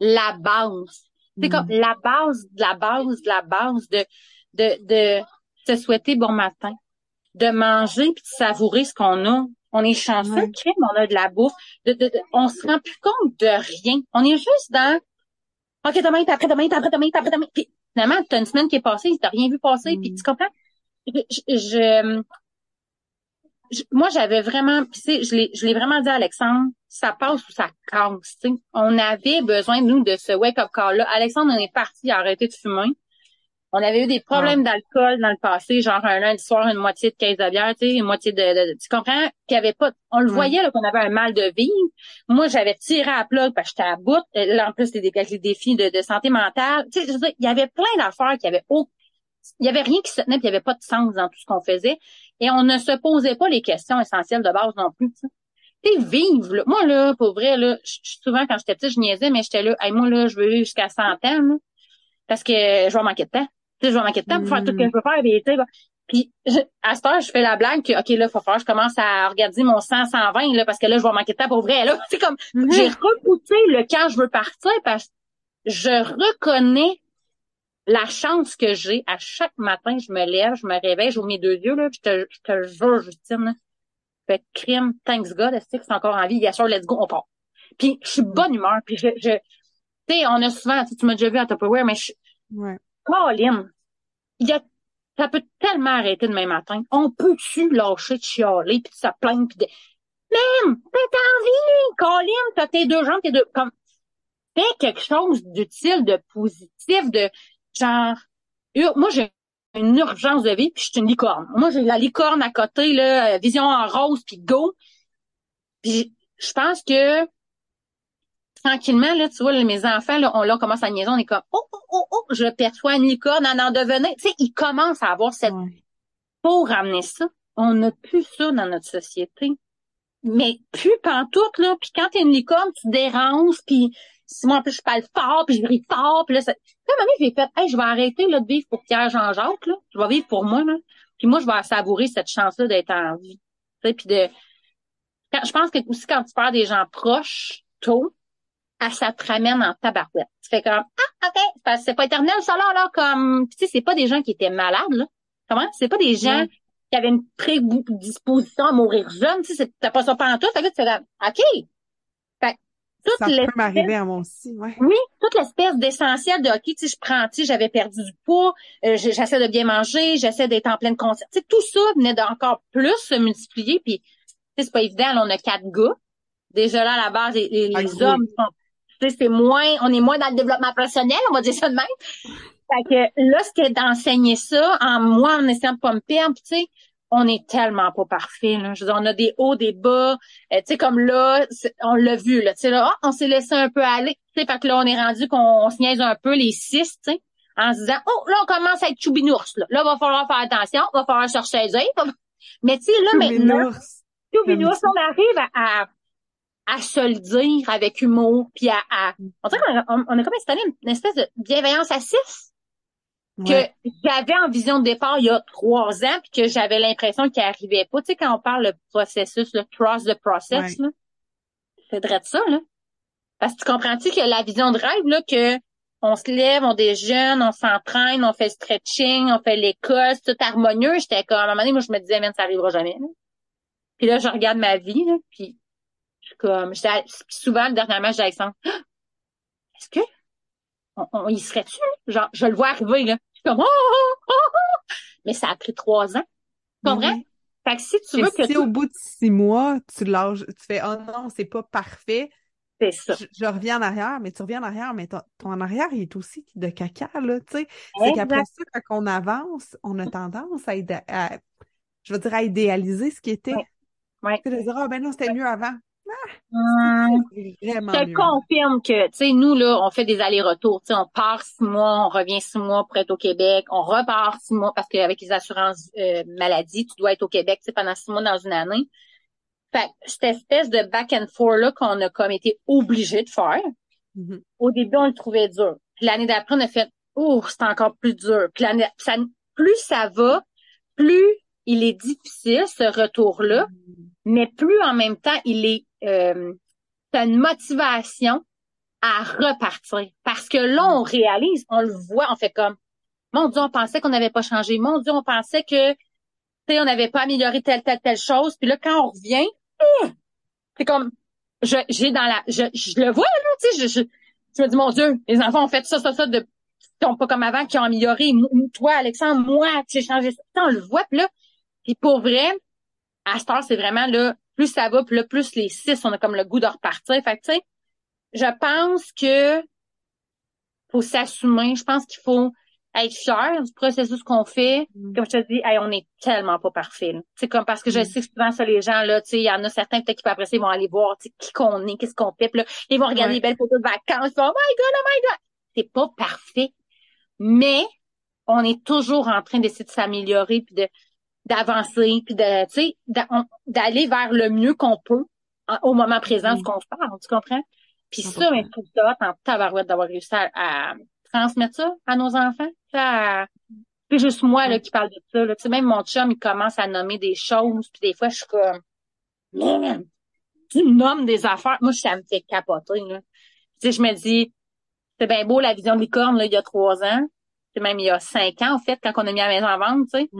la base. C'est comme mm. la base, de la base, de la base de, de, de se souhaiter bon matin, de manger puis de savourer ce qu'on a. On est chanceux, crème, on a de la bouffe. De, de, on se rend plus compte de rien. On est juste dans OK, demain, puis après demain, puis après demain, puis après demain. Puis finalement, t'as une semaine qui est passée, t'as rien vu passer, puis mm. tu comprends? je, moi, j'avais vraiment, tu sais, je l'ai, je l'ai vraiment dit à Alexandre, ça passe ou ça casse, tu sais. On avait besoin, nous, de ce wake-up call-là. Alexandre, on est parti arrêter de fumer. On avait eu des problèmes d'alcool dans le passé, genre un lundi soir, une moitié de caisse de bière, tu sais, une moitié de, tu comprends? Qu'il y avait pas, on le voyait, là, qu'on avait un mal de vie. Moi, j'avais tiré à plat parce que j'étais à bout. Là, en plus, des, défis de, de santé mentale. Tu sais, il y avait plein d'affaires qui avaient aucun il y avait rien qui se tenait, puis il y avait pas de sens dans tout ce qu'on faisait. Et on ne se posait pas les questions essentielles de base non plus. Tu vive, là. Moi, là, pour vrai, là, souvent, quand j'étais petite, je niaisais, mais j'étais là, hey, moi, là, je veux vivre jusqu'à 100 ans, parce que je vais manquer de temps. Tu sais, je vais manquer de temps pour faire tout ce que je peux faire. Puis, puis à cette heure, je fais la blague que, OK, là, faut faire, je commence à regarder mon 100, 120, là, parce que là, je vais manquer de temps pour vrai, là. [LAUGHS] C'est comme, mm-hmm. j'ai repoussé le quand je veux partir parce que je reconnais la chance que j'ai à chaque matin, je me lève, je me réveille, j'ouvre mes deux yeux, là, je te, je te jure, Justine, fait crime, thanks God, est-ce que c'est encore en vie? Yes, sure, let's go, on part. Puis je suis bonne humeur, puis je, je tu sais, on a souvent, tu m'as déjà vu à Tupperware, mais je, ouais. Colin, il y a, ça peut tellement arrêter demain matin. On peut-tu lâcher de chialer, puis de se plaindre, puis de, même, t'es en vie, Colin, t'as tes deux jambes, tes deux, comme, fais quelque chose d'utile, de positif, de, genre, moi, j'ai une urgence de vie, puis je suis une licorne. Moi, j'ai la licorne à côté, là, euh, vision en rose, puis go. Puis je pense que tranquillement, là, tu vois, mes enfants, là, on là commence à niaiser, on est comme Oh, oh, oh, oh, je perçois une licorne en en devenir. Tu sais, ils commencent à avoir cette. Pour ramener ça, on n'a plus ça dans notre société. Mais plus pantoute, là. Puis quand t'es une licorne, tu déranges, puis si moi, en plus, je parle fort, puis je ris fort, puis là, ça... Là, à j'ai fait, hey, je vais arrêter, là, de vivre pour Pierre Jean-Jacques, là. Je vais vivre pour moi, là. Puis moi, je vais savourer cette chance-là d'être en vie. Tu sais, puis de... Quand, je pense que aussi, quand tu parles des gens proches, tôt, à ça te ramène en tabarouette. Tu fais comme, ah, OK, c'est pas éternel, ça, là, là, comme... tu sais, c'est pas des gens qui étaient malades, là. Comment? C'est pas des gens qui avaient une prédisposition à mourir jeune, tu sais, t'as pas ça pendant tout. Fait que tu fais OK, ça peut m'arriver à moi aussi, ouais. Oui, toute l'espèce d'essentiel de, OK, tu sais, je prends, tu sais, j'avais perdu du poids, euh, j'essaie de bien manger, j'essaie d'être en pleine conscience. Tu sais, tout ça venait d'encore plus se multiplier, puis, tu sais, c'est pas évident, on a quatre gars. Déjà là, à la base, les, les, ah, hommes sont, tu sais, c'est moins, on est moins dans le développement personnel, on va dire ça de même. Fait que là, c'était d'enseigner ça en moi, en essayant de pas me perdre, tu sais, on est tellement pas parfait. Là. Je veux dire, on a des hauts, des bas. Euh, tu sais, comme là, on l'a vu, là. Tu sais, là, oh, on s'est laissé un peu aller. Tu sais, fait que là, on est rendu qu'on se niaise un peu les six, tu sais, en se disant, oh, là, on commence à être choubinours, là. Là, va falloir faire attention, va falloir chercher les Mais tu sais, là, maintenant, choubinours, on arrive à, à se le dire avec humour, puis à, à... On dirait qu'on a, on a comme installé une, espèce de bienveillance à six que j'avais en vision de départ il y a trois ans, puis que j'avais l'impression qu'il arrivait pas. Tu sais, quand on parle le processus, le trust the process, là, c'est de ça, là. Parce que tu comprends-tu que la vision de rêve, là, que on se lève, on déjeune, on s'entraîne, on fait stretching, on fait l'école, c'est tout harmonieux. J'étais comme, à un moment donné, moi, je me disais, mais ça arrivera jamais. Puis là, je regarde ma vie, là, puis je suis comme, souvent, dernièrement, j'ai Alexandre, [GASPS] est-ce que on, y serait-tu? Genre, je le vois arriver, là. Je suis comme, oh, oh, oh, oh! Mais ça a pris trois ans. Tu comprends? Fait que si tu veux que. Si au bout de six mois, tu lâches, tu fais, oh non, c'est pas parfait. C'est ça. Je, reviens en arrière, mais tu reviens en arrière, mais ton, en arrière, il est aussi de caca, là, tu sais. C'est qu'après ça, quand on avance, on a tendance à, je veux dire, à idéaliser ce qui était. Ouais. Tu sais, de dire, ah, ben non, c'était mieux avant. Ah, vraiment je te confirme que, tu sais, nous, là, on fait des allers-retours. Tu sais, on part six mois, on revient six mois pour être au Québec, on repart six mois parce qu'avec les assurances euh, maladie, tu dois être au Québec, tu sais, pendant six mois dans une année. Fait cette espèce de back and forth là qu'on a comme été obligé de faire. Mm-hmm. Au début, on le trouvait dur. Puis l'année d'après, on a fait, oh, c'est encore plus dur. Puis l'année, ça, plus ça va, plus il est difficile ce retour-là, mm-hmm. mais plus en même temps, il est, euh, une motivation à repartir. Parce que là, on réalise, on le voit, on fait comme, mon Dieu, on pensait qu'on n'avait pas changé. Mon Dieu, on pensait que, tu sais, on n'avait pas amélioré telle, telle, telle chose. Puis là, quand on revient, c'est comme, je, j'ai dans la, je, je le vois, là, tu sais, je, je, je me dis, mon Dieu, les enfants ont fait ça, ça, ça, de, qui sont pas comme avant, qui ont amélioré. Toi, Alexandre, moi, tu j'ai changé ça. On le voit, puis là, puis pour vrai, à ce temps, c'est vraiment là, plus ça va, puis là, plus les six, on a comme le goût de repartir. Fait tu sais, je pense que faut s'assumer. Je pense qu'il faut être fier du processus qu'on fait. Mm. Comme je te dis, on est tellement pas parfait. C'est comme parce que je mm. sais que souvent ça les gens là, tu sais, il y en a certains peut-être qui peuvent apprécier, ils vont aller voir qui qu'on est, qu'est-ce qu'on fait, puis là, ils vont regarder les belles photos de vacances, ils vont oh my god, oh my god. C'est pas parfait, mais on est toujours en train d'essayer de s'améliorer puis de d'avancer puis de tu sais d'aller vers le mieux qu'on peut au moment présent mm. ce qu'on fait, tu comprends? Puis ça mais tout ça en tabarouette d'avoir réussi à transmettre ça à nos enfants. Ça, puis juste moi là, qui parle de ça. Là. Tu sais, même mon chum, il commence à nommer des choses. Puis des fois, je suis comme tu nommes des affaires. Moi, ça me fait capoter. Là. Tu sais, je me dis, c'est bien beau la vision de licorne là, il y a trois ans. C'est même il y a cinq ans, en fait, quand on a mis la maison en vente, tu sais.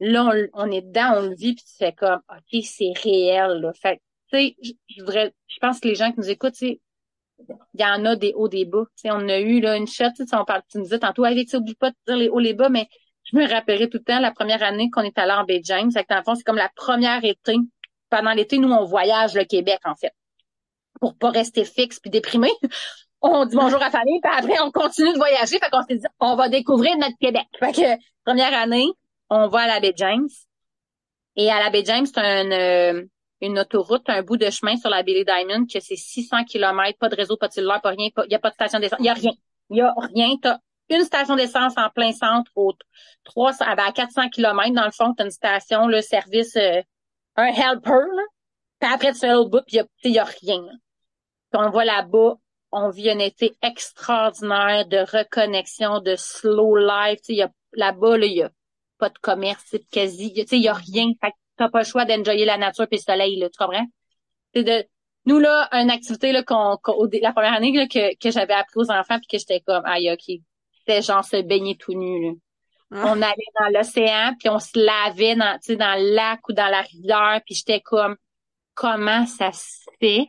Là, on, est dedans, on le vit, puis tu fais comme OK, c'est réel. Là. Fait tu sais, je voudrais, je pense que les gens qui nous écoutent, tu il y en a des hauts, des bas. sais, on a eu là, une shot, on parle, tu nous disais tantôt, avec, oublie pas de dire les hauts, les bas, mais je me rappellerai tout le temps la première année qu'on est allé en Bay James. C'est dans le fond, c'est comme la première été. Pendant l'été, nous, on voyage le Québec, en fait. Pour pas rester fixe puis déprimé. [LAUGHS] On dit bonjour à la famille, puis après, on continue de voyager. Fait qu'on s'est dit, on va découvrir notre Québec. Fait que, première année, on va à la Bay James. Et à la Bay James, c'est un, euh, une autoroute, un bout de chemin sur la Billy Diamond, que c'est 600 km, pas de réseau, pas de cellulaire, pas rien, il n'y a pas de station d'essence, il n'y a rien. Il n'y a rien. T'as une station d'essence en plein centre, au 300, ah ben, à 400 km, dans le fond, t'as une station, le service, euh, un helper, là. Puis après, tu fais l'autre bout, puis il n'y a, rien. Puis on voit là-bas, on vit un été extraordinaire de reconnexion, de slow life. Là-bas, il n'y a pas de commerce, quasi. Tu sais, il n'y a rien. Fait t'as pas le choix d'enjoyer la nature puis le soleil, là, tu comprends? C'est de, nous, là, une activité, là, qu'on, la première année, là, que, que j'avais appris aux enfants puis que j'étais comme, aïe, ok. C'était genre se baigner tout nu, là. Ah. On allait dans l'océan puis on se lavait dans, tu sais, dans le lac ou dans la rivière puis j'étais comme, comment ça se fait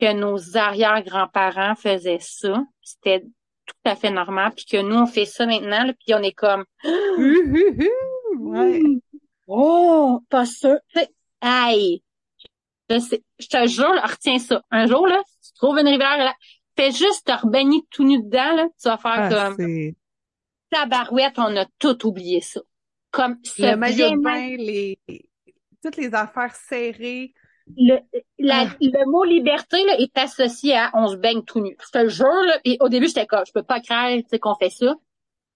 que nos arrière-grands-parents faisaient ça? C'était tout à fait normal puis que nous, on fait ça maintenant, là, puis on est comme, [GASPS] ouais. Oh, pas sûr. Aïe. Je, je te jure, retiens ça. Un jour, là, si tu trouves une rivière, là, fais juste te rebaigner tout nu dedans, là, tu vas faire ah, comme... Tabarouette, on a tout oublié ça. Comme Le maillot de bain, les... toutes les affaires serrées. Le, la, ah. le mot liberté là, est associé à on se baigne tout nu. Je te jure, là, et au début, j'étais comme, je peux pas croire qu'on fait ça.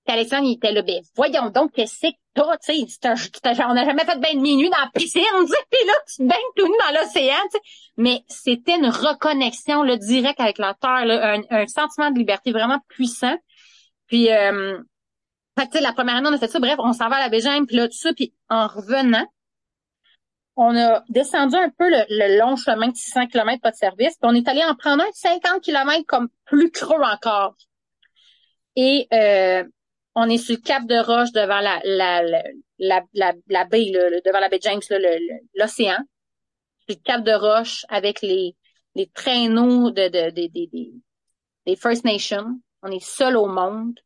Puis Alexandre, il était là, ben voyons donc, qu'est-ce que toi, tu sais, on n'a jamais fait de bain de minuit dans la piscine, [LAUGHS] puis là, tu te baignes tout nu dans l'océan, tu sais. Mais c'était une reconnexion, là, direct avec la terre, là, un, un sentiment de liberté vraiment puissant. Puis, euh, fait tu sais, la première année, on a fait ça. Bref, on s'en va à la Bégin, puis là, tout ça. Puis en revenant, on a descendu un peu le, long chemin de 600 km, pas de service. Puis on est allé en prendre un de 50 km comme plus creux encore. Et euh, on est sur le cap de roche devant la, la, la, la, baie, devant la baie James, l'océan. Sur le cap de roche avec les, les traîneaux de, de, de, de, des First Nations. On est seul au monde.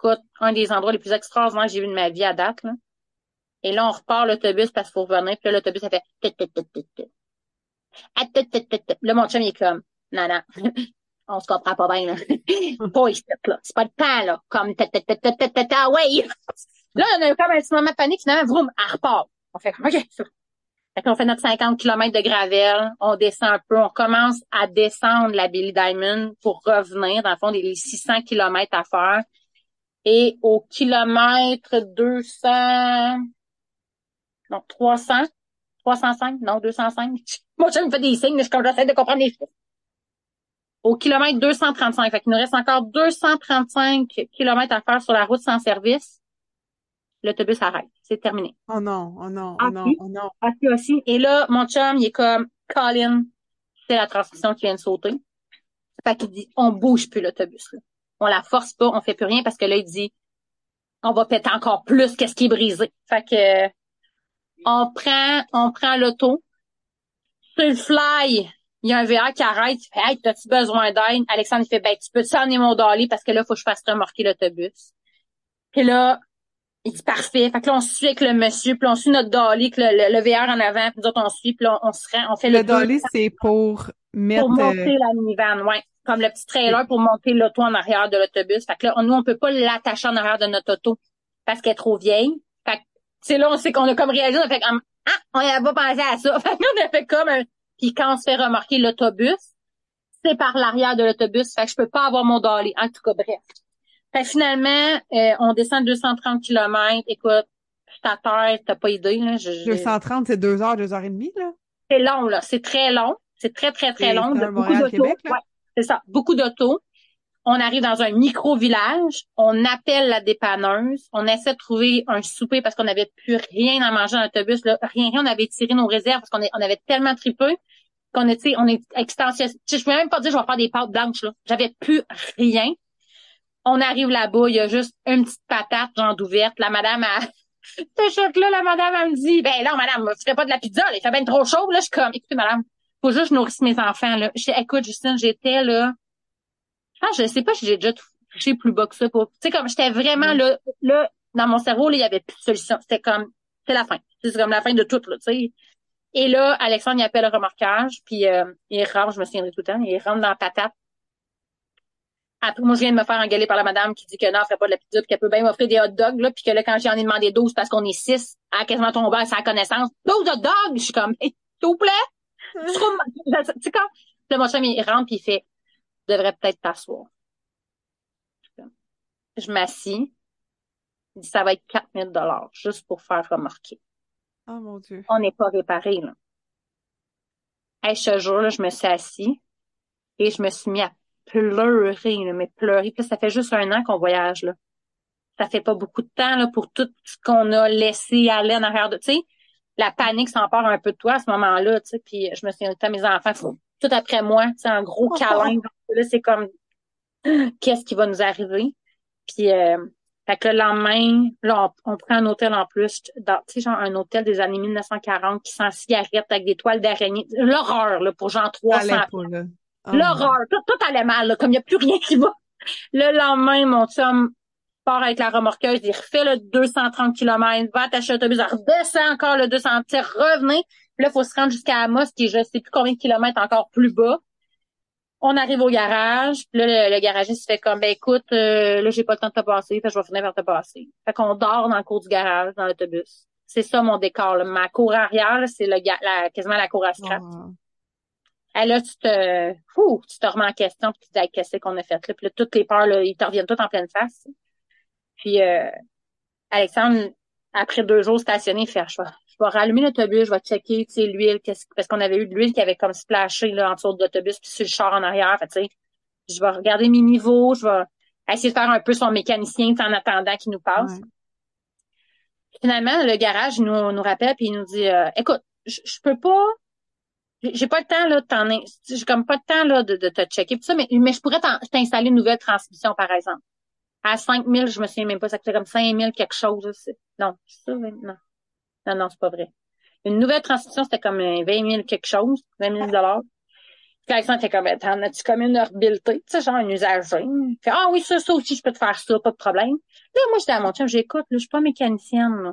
Écoute, un des endroits les plus extraordinaires que j'ai vu de ma vie à date. Là. Et là, on repart l'autobus parce qu'il faut revenir. Puis là, l'autobus, ça fait... Là, mon chum, il est comme... Non, non. on se comprend pas bien, là. pas ici, là. C'est pas le temps, là. Comme... Ah ouais. Là, on a comme un petit moment de panique. Finalement, vroom, elle repart. On fait OK, ça. Fait qu'on fait notre 50 km de gravel, on descend un peu, on commence à descendre la Billy Diamond pour revenir, dans le fond, des 600 km à faire. Et au kilomètre 200, non, 300, 305, non, 205. [LAUGHS] Moi, je me fais des signes, je j'essaie de comprendre les chiffres. Au kilomètre 235. Fait qu'il nous reste encore 235 kilomètres à faire sur la route sans service. L'autobus arrête. C'est terminé. Oh non, oh non, oh non, oh non. Assis aussi. Et là, mon chum, il est comme, Colin, c'est la transmission qui vient de sauter. Fait qu'il dit, on bouge plus l'autobus, On la force pas, on fait plus rien parce que là, il dit, on va péter encore plus qu'est-ce qui est brisé. Fait que, on prend, on prend l'auto. Sur le fly, il y a un VR qui arrête. Il fait, hey, t'as-tu besoin d'aide? Alexandre, il fait, ben, tu peux t'emmener mon dolly parce que là, faut que je fasse remorquer l'autobus. Puis là, il dit, parfait. Fait que là, on suit avec le monsieur, puis on suit notre dolly, que le, le, VR en avant, puis nous autres, on suit, puis là, on, se rend, on fait le Le dolly, c'est pour mettre... Pour monter euh, la minivan, ouais. Comme le petit trailer pour monter l'auto en arrière de l'autobus. Fait que là, nous, on peut pas l'attacher en arrière de notre auto parce qu'elle est trop vieille c'est là, on sait qu'on a comme réalisé, on a fait comme, ah, on n'avait pas pensé à ça. [LAUGHS] Fait on a fait comme un, puis quand on se fait remarquer l'autobus, c'est par l'arrière de l'autobus, fait que je peux pas avoir mon dolly. En tout cas, bref. Fait finalement, euh, on descend 230 km. Écoute, je t'attends, t'as pas idée, là. 230, c'est deux heures, deux heures et demie, là? C'est long, là. C'est très long. C'est très, très, très long. Beaucoup d'auto. Ouais, c'est ça. Beaucoup d'auto on arrive dans un micro-village, on appelle la dépanneuse, on essaie de trouver un souper parce qu'on n'avait plus rien à manger dans l'autobus, là, rien, rien, on avait tiré nos réserves parce qu'on on avait tellement tripé qu'on était, on est extension. Je peux même pas dire je vais faire des pâtes blanches, là. J'avais plus rien. On arrive là-bas, il y a juste une petite patate, genre d'ouverte. La madame a, [LAUGHS] ce choc-là, la madame, elle me dit, ben là, madame, tu ferais pas de la pizza, là, il fait bien trop chaud, là. Je suis comme, écoutez, madame, faut juste je nourrisse mes enfants, là. Je écoute, Justine, j'étais, là, ah, je sais pas si j'ai déjà touché plus bas que ça pour, tu sais, comme j'étais vraiment là, là, dans mon cerveau, là, il y avait plus de solution. C'était comme, c'est la fin. C'est comme la fin de tout, là, tu sais. Et là, Alexandre, il appelle le remorquage, puis euh, il rentre, je me souviendrai tout le temps, il rentre dans la patate. Après, moi, je viens de me faire engueuler par la madame qui dit que non, elle ferait pas de la pizza, puis qu'elle peut bien m'offrir des hot dogs, là, puis que là, quand j'en ai demandé 12 parce qu'on est 6, elle a quasiment tombé à sa connaissance. 12 hot dogs! Je suis comme, s'il vous plaît? [LAUGHS] Tu sais, quand, là, mon chum, il rentre, puis il fait, devrais peut-être t'asseoir. Je m'assis. Ça va être 4000 dollars juste pour faire remarquer. Oh mon Dieu. On n'est pas réparé, là. Hey, ce jour-là, je me suis assis et je me suis mis à pleurer, mais pleurer. Puis ça fait juste un an qu'on voyage, là. Ça fait pas beaucoup de temps, là, pour tout ce qu'on a laissé aller en arrière de, tu sais. La panique s'empare un peu de toi à ce moment-là, tu sais. Puis je me suis dit, mes enfants, tout après moi, sais, un gros oh. câlin. Là, c'est comme, [GASPS] qu'est-ce qui va nous arriver? Puis, euh, fait que le lendemain, là, on, prend un hôtel en plus, tu sais, genre un hôtel des années 1940 qui sent cigarette avec des toiles d'araignée. L'horreur, là, pour genre 300. Oh L'horreur. Tout, tout, allait mal, là, comme il n'y a plus rien qui va. Le lendemain, mon chum part avec la remorqueuse, il refait le 230 km, va attacher l'autobus, redescend encore le 200, revenez. Puis là, il faut se rendre jusqu'à Amos, qui est je sais plus combien de kilomètres encore plus bas. On arrive au garage, puis là, le, garagiste fait comme, ben écoute, euh, là, j'ai pas le temps de te passer, fait je vais finir par te passer. Fait qu'on dort dans le cours du garage, dans l'autobus. C'est ça mon décor. Ma cour arrière, c'est le la, quasiment la cour à scrap. Et là, tu te, fou, tu te remets en question, puis tu te dis, qu'est-ce qu'on a fait là? Puis là, toutes les peurs, là, ils te reviennent toutes en pleine face. Puis euh, Alexandre, après deux jours stationnés, fait je vais, je vais rallumer l'autobus, je vais checker, tu sais, l'huile, parce qu'on avait eu de l'huile qui avait comme splashé là, en dessous de l'autobus, puis sur le char en arrière. Fait, tu sais, je vais regarder mes niveaux, je vais essayer de faire un peu son mécanicien en attendant qu'il nous passe. Finalement, le garage nous, nous rappelle puis il nous dit euh, écoute, je, je peux pas j'ai pas le temps là de t'en j'ai comme pas le temps là de, de te checker tout ça mais mais je pourrais t'installer une nouvelle transmission par exemple à 5000 je me souviens même pas ça coûtait comme 5000 quelque chose non ça non non non c'est pas vrai une nouvelle transmission c'était comme 20 000 quelque chose 20 000 dollars puis Alexandre était comme t'en as-tu comme une rebuildée tu sais genre un usager fait ah oui ça ça aussi je peux te faire ça pas de problème là moi j'étais à mon chum j'écoute là je suis pas mécanicienne là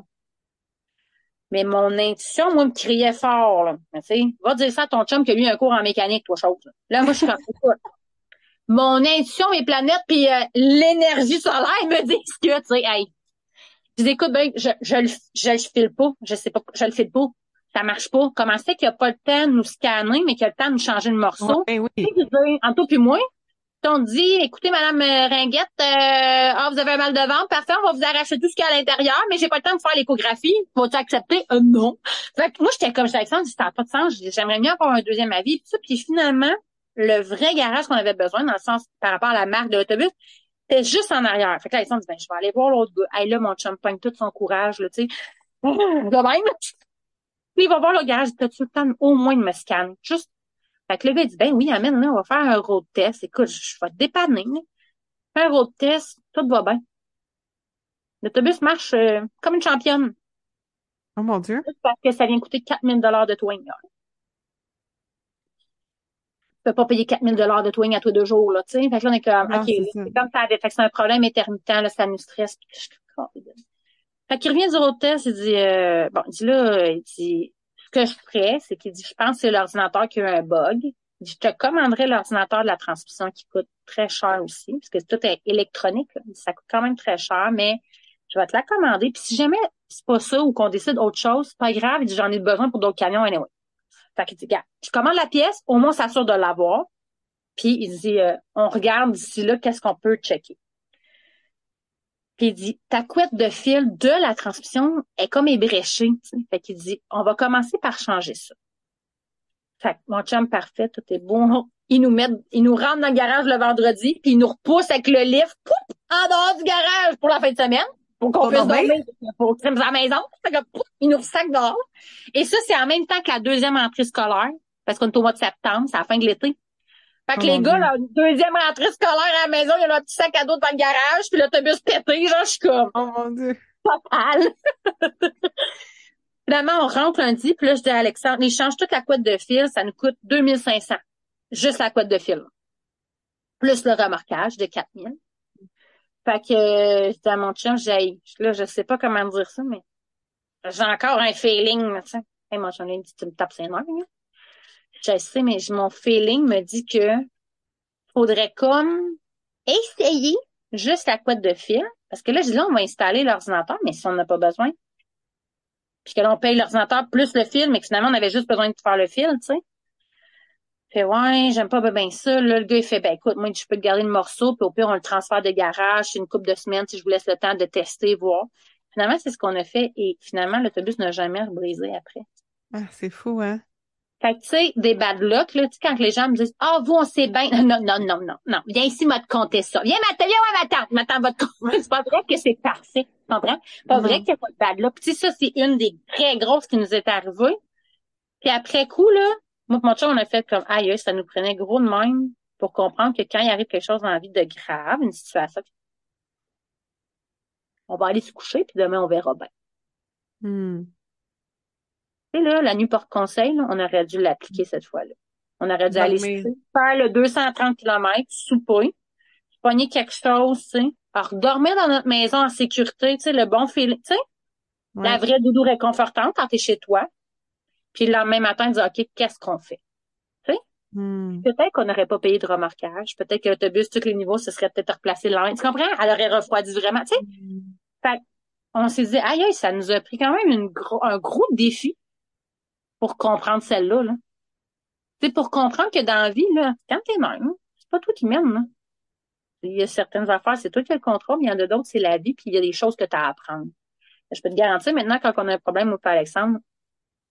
mais mon intuition, moi, me criait fort, là. tu sais, va dire ça à ton chum qui a eu un cours en mécanique, toi, chose. Là, moi, je suis comme, mon intuition, mes planètes, puis euh, l'énergie solaire me [LAUGHS] disent que, tu sais, hey. Je dis, écoute, ben, je, je, le, je le file pas. Je sais pas, je le file pas. Ça marche pas. Comment c'est qu'il n'y a pas le temps de nous scanner, mais qu'il y a le temps de nous changer le morceau? Oui, oui. Tu sais, en tout puis moi, on dit, écoutez, Madame euh, Ringuette, euh, ah, vous avez un mal de ventre, parfait, on va vous arracher tout ce qu'il y a à l'intérieur, mais j'ai pas le temps de faire l'échographie. Faut-tu accepter? Euh, non. Fait que moi, j'étais comme Alexandre, ça n'a pas de sens, j'aimerais mieux avoir un deuxième avis. Puis, puis finalement, le vrai garage qu'on avait besoin, dans le sens par rapport à la marque de l'autobus, c'était juste en arrière. Fait que là, Alexandre dit, ben, je vais aller voir l'autre gars. Hey, là, mon chum pogne tout son courage, là, tu sais. [LAUGHS] De même. Puis il va voir le garage, t'as-tu le temps au moins de me scanner? Juste fait que le gars, il dit, ben oui, amène, là, on va faire un road test. Écoute, je, vais te dépanner. Fais un road test, tout va bien. L'autobus marche euh, comme une championne. Oh mon Dieu. Parce que ça vient coûter 4000 dollars de. Là. Tu peux pas payer 4000 dollars de towing à tous deux jours, là, tu sais. Fait que là, on est comme, OK, c'est comme ça. Fait que c'est un problème intermittent, là, ça nous stresse. Fait qu'il revient du test, il dit, euh, bon, il dit là, il dit, ce que je ferais, c'est qu'il dit, je pense que c'est l'ordinateur qui a eu un bug. Je te commanderais l'ordinateur de la transmission qui coûte très cher aussi, parce que tout est électronique. Ça coûte quand même très cher, mais je vais te la commander. Puis si jamais c'est pas ça ou qu'on décide autre chose, pas grave, il dit, j'en ai besoin pour d'autres camions anyway. Fait qu'il dit, gars, je commande la pièce, au moins s'assure de l'avoir. Puis il dit, euh, on regarde d'ici là, qu'est-ce qu'on peut checker. Puis il dit, ta couette de fil de la transmission est comme ébréchée. Fait qu'il dit, on va commencer par changer ça. Fait que mon chum parfait, tout est bon. [LAUGHS] Il nous met, il nous rentre dans le garage le vendredi, puis il nous repousse avec le lift, poup, en dehors du garage pour la fin de semaine, pour qu'on puisse dormir, pour à la maison. Il nous sac dehors. Et ça, c'est en même temps que la deuxième entrée scolaire, parce qu'on est au mois de septembre, c'est la fin de l'été. Fait que oh les gars, là, deuxième rentrée scolaire à la maison, il y a un petit sac à dos dans le garage, puis l'autobus pété, genre, je suis comme... Oh mon Dieu! Total! [LAUGHS] Finalement, on rentre lundi, puis là, je dis à Alexandre, il change toute la couette de fil, ça nous coûte 2500. Juste la couette de fil. Plus le remorquage de 4000. Fait que, dis à mon chum, j'ai, là, je sais pas comment dire ça, mais j'ai encore un feeling, tu sais. Hey, mon chum, il dit, tu me tapes ses nerfs, je sais, mais mon feeling me dit que faudrait comme essayer juste la couette de fil. Parce que là, je dis là, on va installer l'ordinateur, mais si on n'a pas besoin. Puis que là, on paye l'ordinateur plus le fil, mais que finalement, on avait juste besoin de faire le fil, tu sais. Fait ouais, j'aime pas bien ça. Là, le gars, il fait ben écoute, moi, je peux te garder le morceau, puis au pire, on le transfère de garage, une couple de semaines, si je vous laisse le temps de tester, voir. Finalement, c'est ce qu'on a fait et finalement, l'autobus n'a jamais brisé après. Ah, c'est fou, hein? Fait que, tu sais, des bad luck, là, tu sais, quand les gens me disent, ah, oh, vous, on sait bien. Non, non, non, non, non. Viens ici, m'a te compter ça. Viens, ma viens, ouais, ma tante, ma tante va te compter. C'est pas vrai que c'est parfait. Tu comprends? Pas vrai qu'il n'y a pas de bad luck. Puis, ça, c'est une des très grosses qui nous est arrivée. Puis après coup, là, moi, mon chum, on a fait comme, aïe, ça nous prenait gros de même pour comprendre que quand il arrive quelque chose dans la vie de grave, une situation, on va aller se coucher, puis demain, on verra bien. Tu sais, là, la nuit porte conseil, on aurait dû l'appliquer cette fois-là. On aurait dû aller faire le 230 km, souper, pogner quelque chose, tu sais, dormir dans notre maison en sécurité, tu sais, le bon feeling, tu sais, la vraie doudou réconfortante quand t'es chez toi. Puis le lendemain matin, dire, OK, qu'est-ce qu'on fait? Tu sais? Hmm. Peut-être qu'on n'aurait pas payé de remorquage. Peut-être que l'autobus, tous les niveaux, ce serait peut-être replacé là. Tu comprends? Elle aurait refroidi vraiment, tu sais? Hmm. Fait on s'est dit, aïe, aïe, ça nous a pris quand même une gros, un gros défi pour comprendre celle-là. Là. C'est pour comprendre que dans la vie, là, quand t'es même, c'est pas toi qui mène. Là. Il y a certaines affaires, c'est toi qui as le contrôle, mais il y en a d'autres, c'est la vie, puis il y a des choses que tu as à apprendre. Je peux te garantir, maintenant, quand on a un problème au Père Alexandre,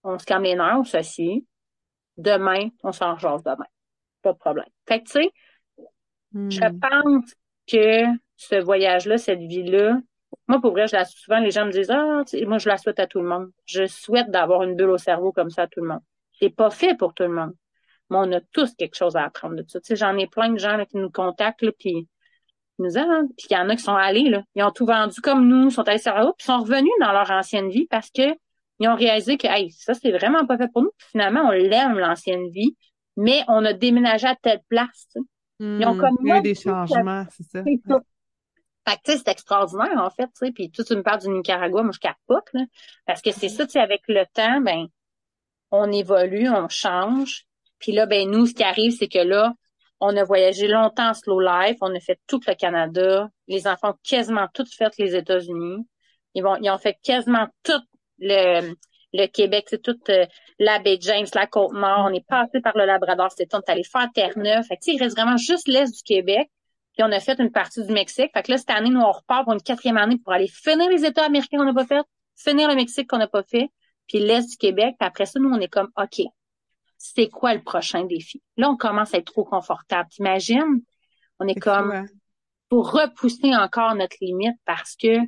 on se calme les nerfs, on s'assied. Demain, on s'en charge demain. Pas de problème. Fait que, tu sais, je Hmm. pense que ce voyage-là, cette vie-là, moi, pour vrai, je la souvent, les gens me disent, ah, tu sais, moi, je la souhaite à tout le monde. Je souhaite d'avoir une bulle au cerveau comme ça à tout le monde. C'est pas fait pour tout le monde. Mais on a tous quelque chose à apprendre de ça. Tu sais, j'en ai plein de gens là, qui nous contactent, là, puis qui nous ah, puis il y en a qui sont allés, là. Ils ont tout vendu comme nous, sont allés sur la route, puis sont revenus dans leur ancienne vie parce que ils ont réalisé que, hey, ça, c'est vraiment pas fait pour nous. Puis finalement, on l'aime, l'ancienne vie, mais on a déménagé à telle place, tu. Ils ont Hmm. comme Il y a eu des changements, c'est ça. c'est ça. Fait que, tu sais, c'est extraordinaire, en fait, tu sais. Puis, toi, tu me parles du Nicaragua, moi, je capote, là. Parce que c'est ça, tu sais, avec le temps, ben, on évolue, on change. Puis là, ben, nous, ce qui arrive, c'est que là, on a voyagé longtemps en slow life, on a fait tout le Canada. Les enfants ont quasiment tout fait les États-Unis. Ils vont, ils ont fait quasiment tout le, le Québec, c'est toute euh, la baie James, la Côte-Nord. On est passé par le Labrador, c'était on est allé faire Terre-Neuve. Fait que, il reste vraiment juste l'est du Québec. Puis on a fait une partie du Mexique. Fait que là, cette année, nous, on repart pour une quatrième année pour aller finir les États américains qu'on n'a pas fait, finir le Mexique qu'on n'a pas fait, puis l'Est du Québec. Puis après ça, nous, on est comme, OK, c'est quoi le prochain défi? Là, on commence à être trop confortable. T'imagines? On est C'est comme, fou, hein? pour repousser encore notre limite parce que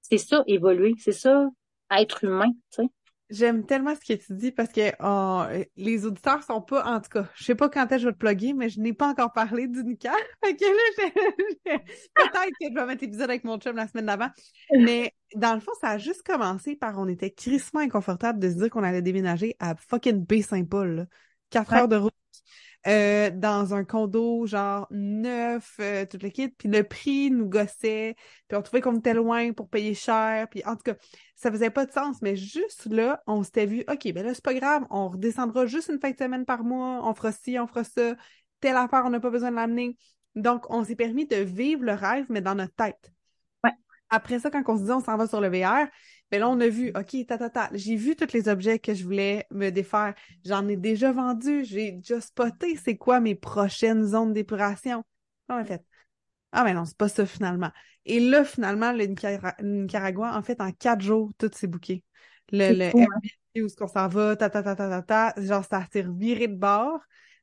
c'est ça, évoluer. C'est ça, être humain, tu sais. J'aime tellement ce que tu dis parce que euh, les auditeurs sont pas, en tout cas, je sais pas quand est-ce que je vais te plugger, mais je n'ai pas encore parlé du Nickel. [LAUGHS] Fait que là, peut-être que je vais mettre l'épisode avec mon chum la semaine d'avant. Mais dans le fond, ça a juste commencé par on était crissement inconfortable de se dire qu'on allait déménager à fucking Baie-Saint-Paul. Quatre Ouais. heures de route. Euh, dans un condo genre neuf, euh, toute l'équipe, puis le prix nous gossait, puis on trouvait qu'on était loin pour payer cher, puis en tout cas, ça faisait pas de sens, mais juste là, on s'était vu, OK, ben là, c'est pas grave, on redescendra juste une fin de semaine par mois, on fera ci, on fera ça, telle affaire, on n'a pas besoin de l'amener. Donc, on s'est permis de vivre le rêve, mais dans notre tête. Ouais. Après ça, quand on se dit on s'en va sur le VR, ben là, on a vu, OK, ta, ta, ta, j'ai vu tous les objets que je voulais me défaire. J'en ai déjà vendu, j'ai déjà spoté c'est quoi mes prochaines zones d'épuration. On a fait, ah, mais non, c'est pas ça finalement. Et là, finalement, le, Nicara- le Nicaragua, en fait, en quatre jours, tout s'est booké. Le, le fou, hein? Airbnb où est-ce qu'on s'en va, ta, ta, ta, ta, ta, ta, genre, ça s'est reviré de bord.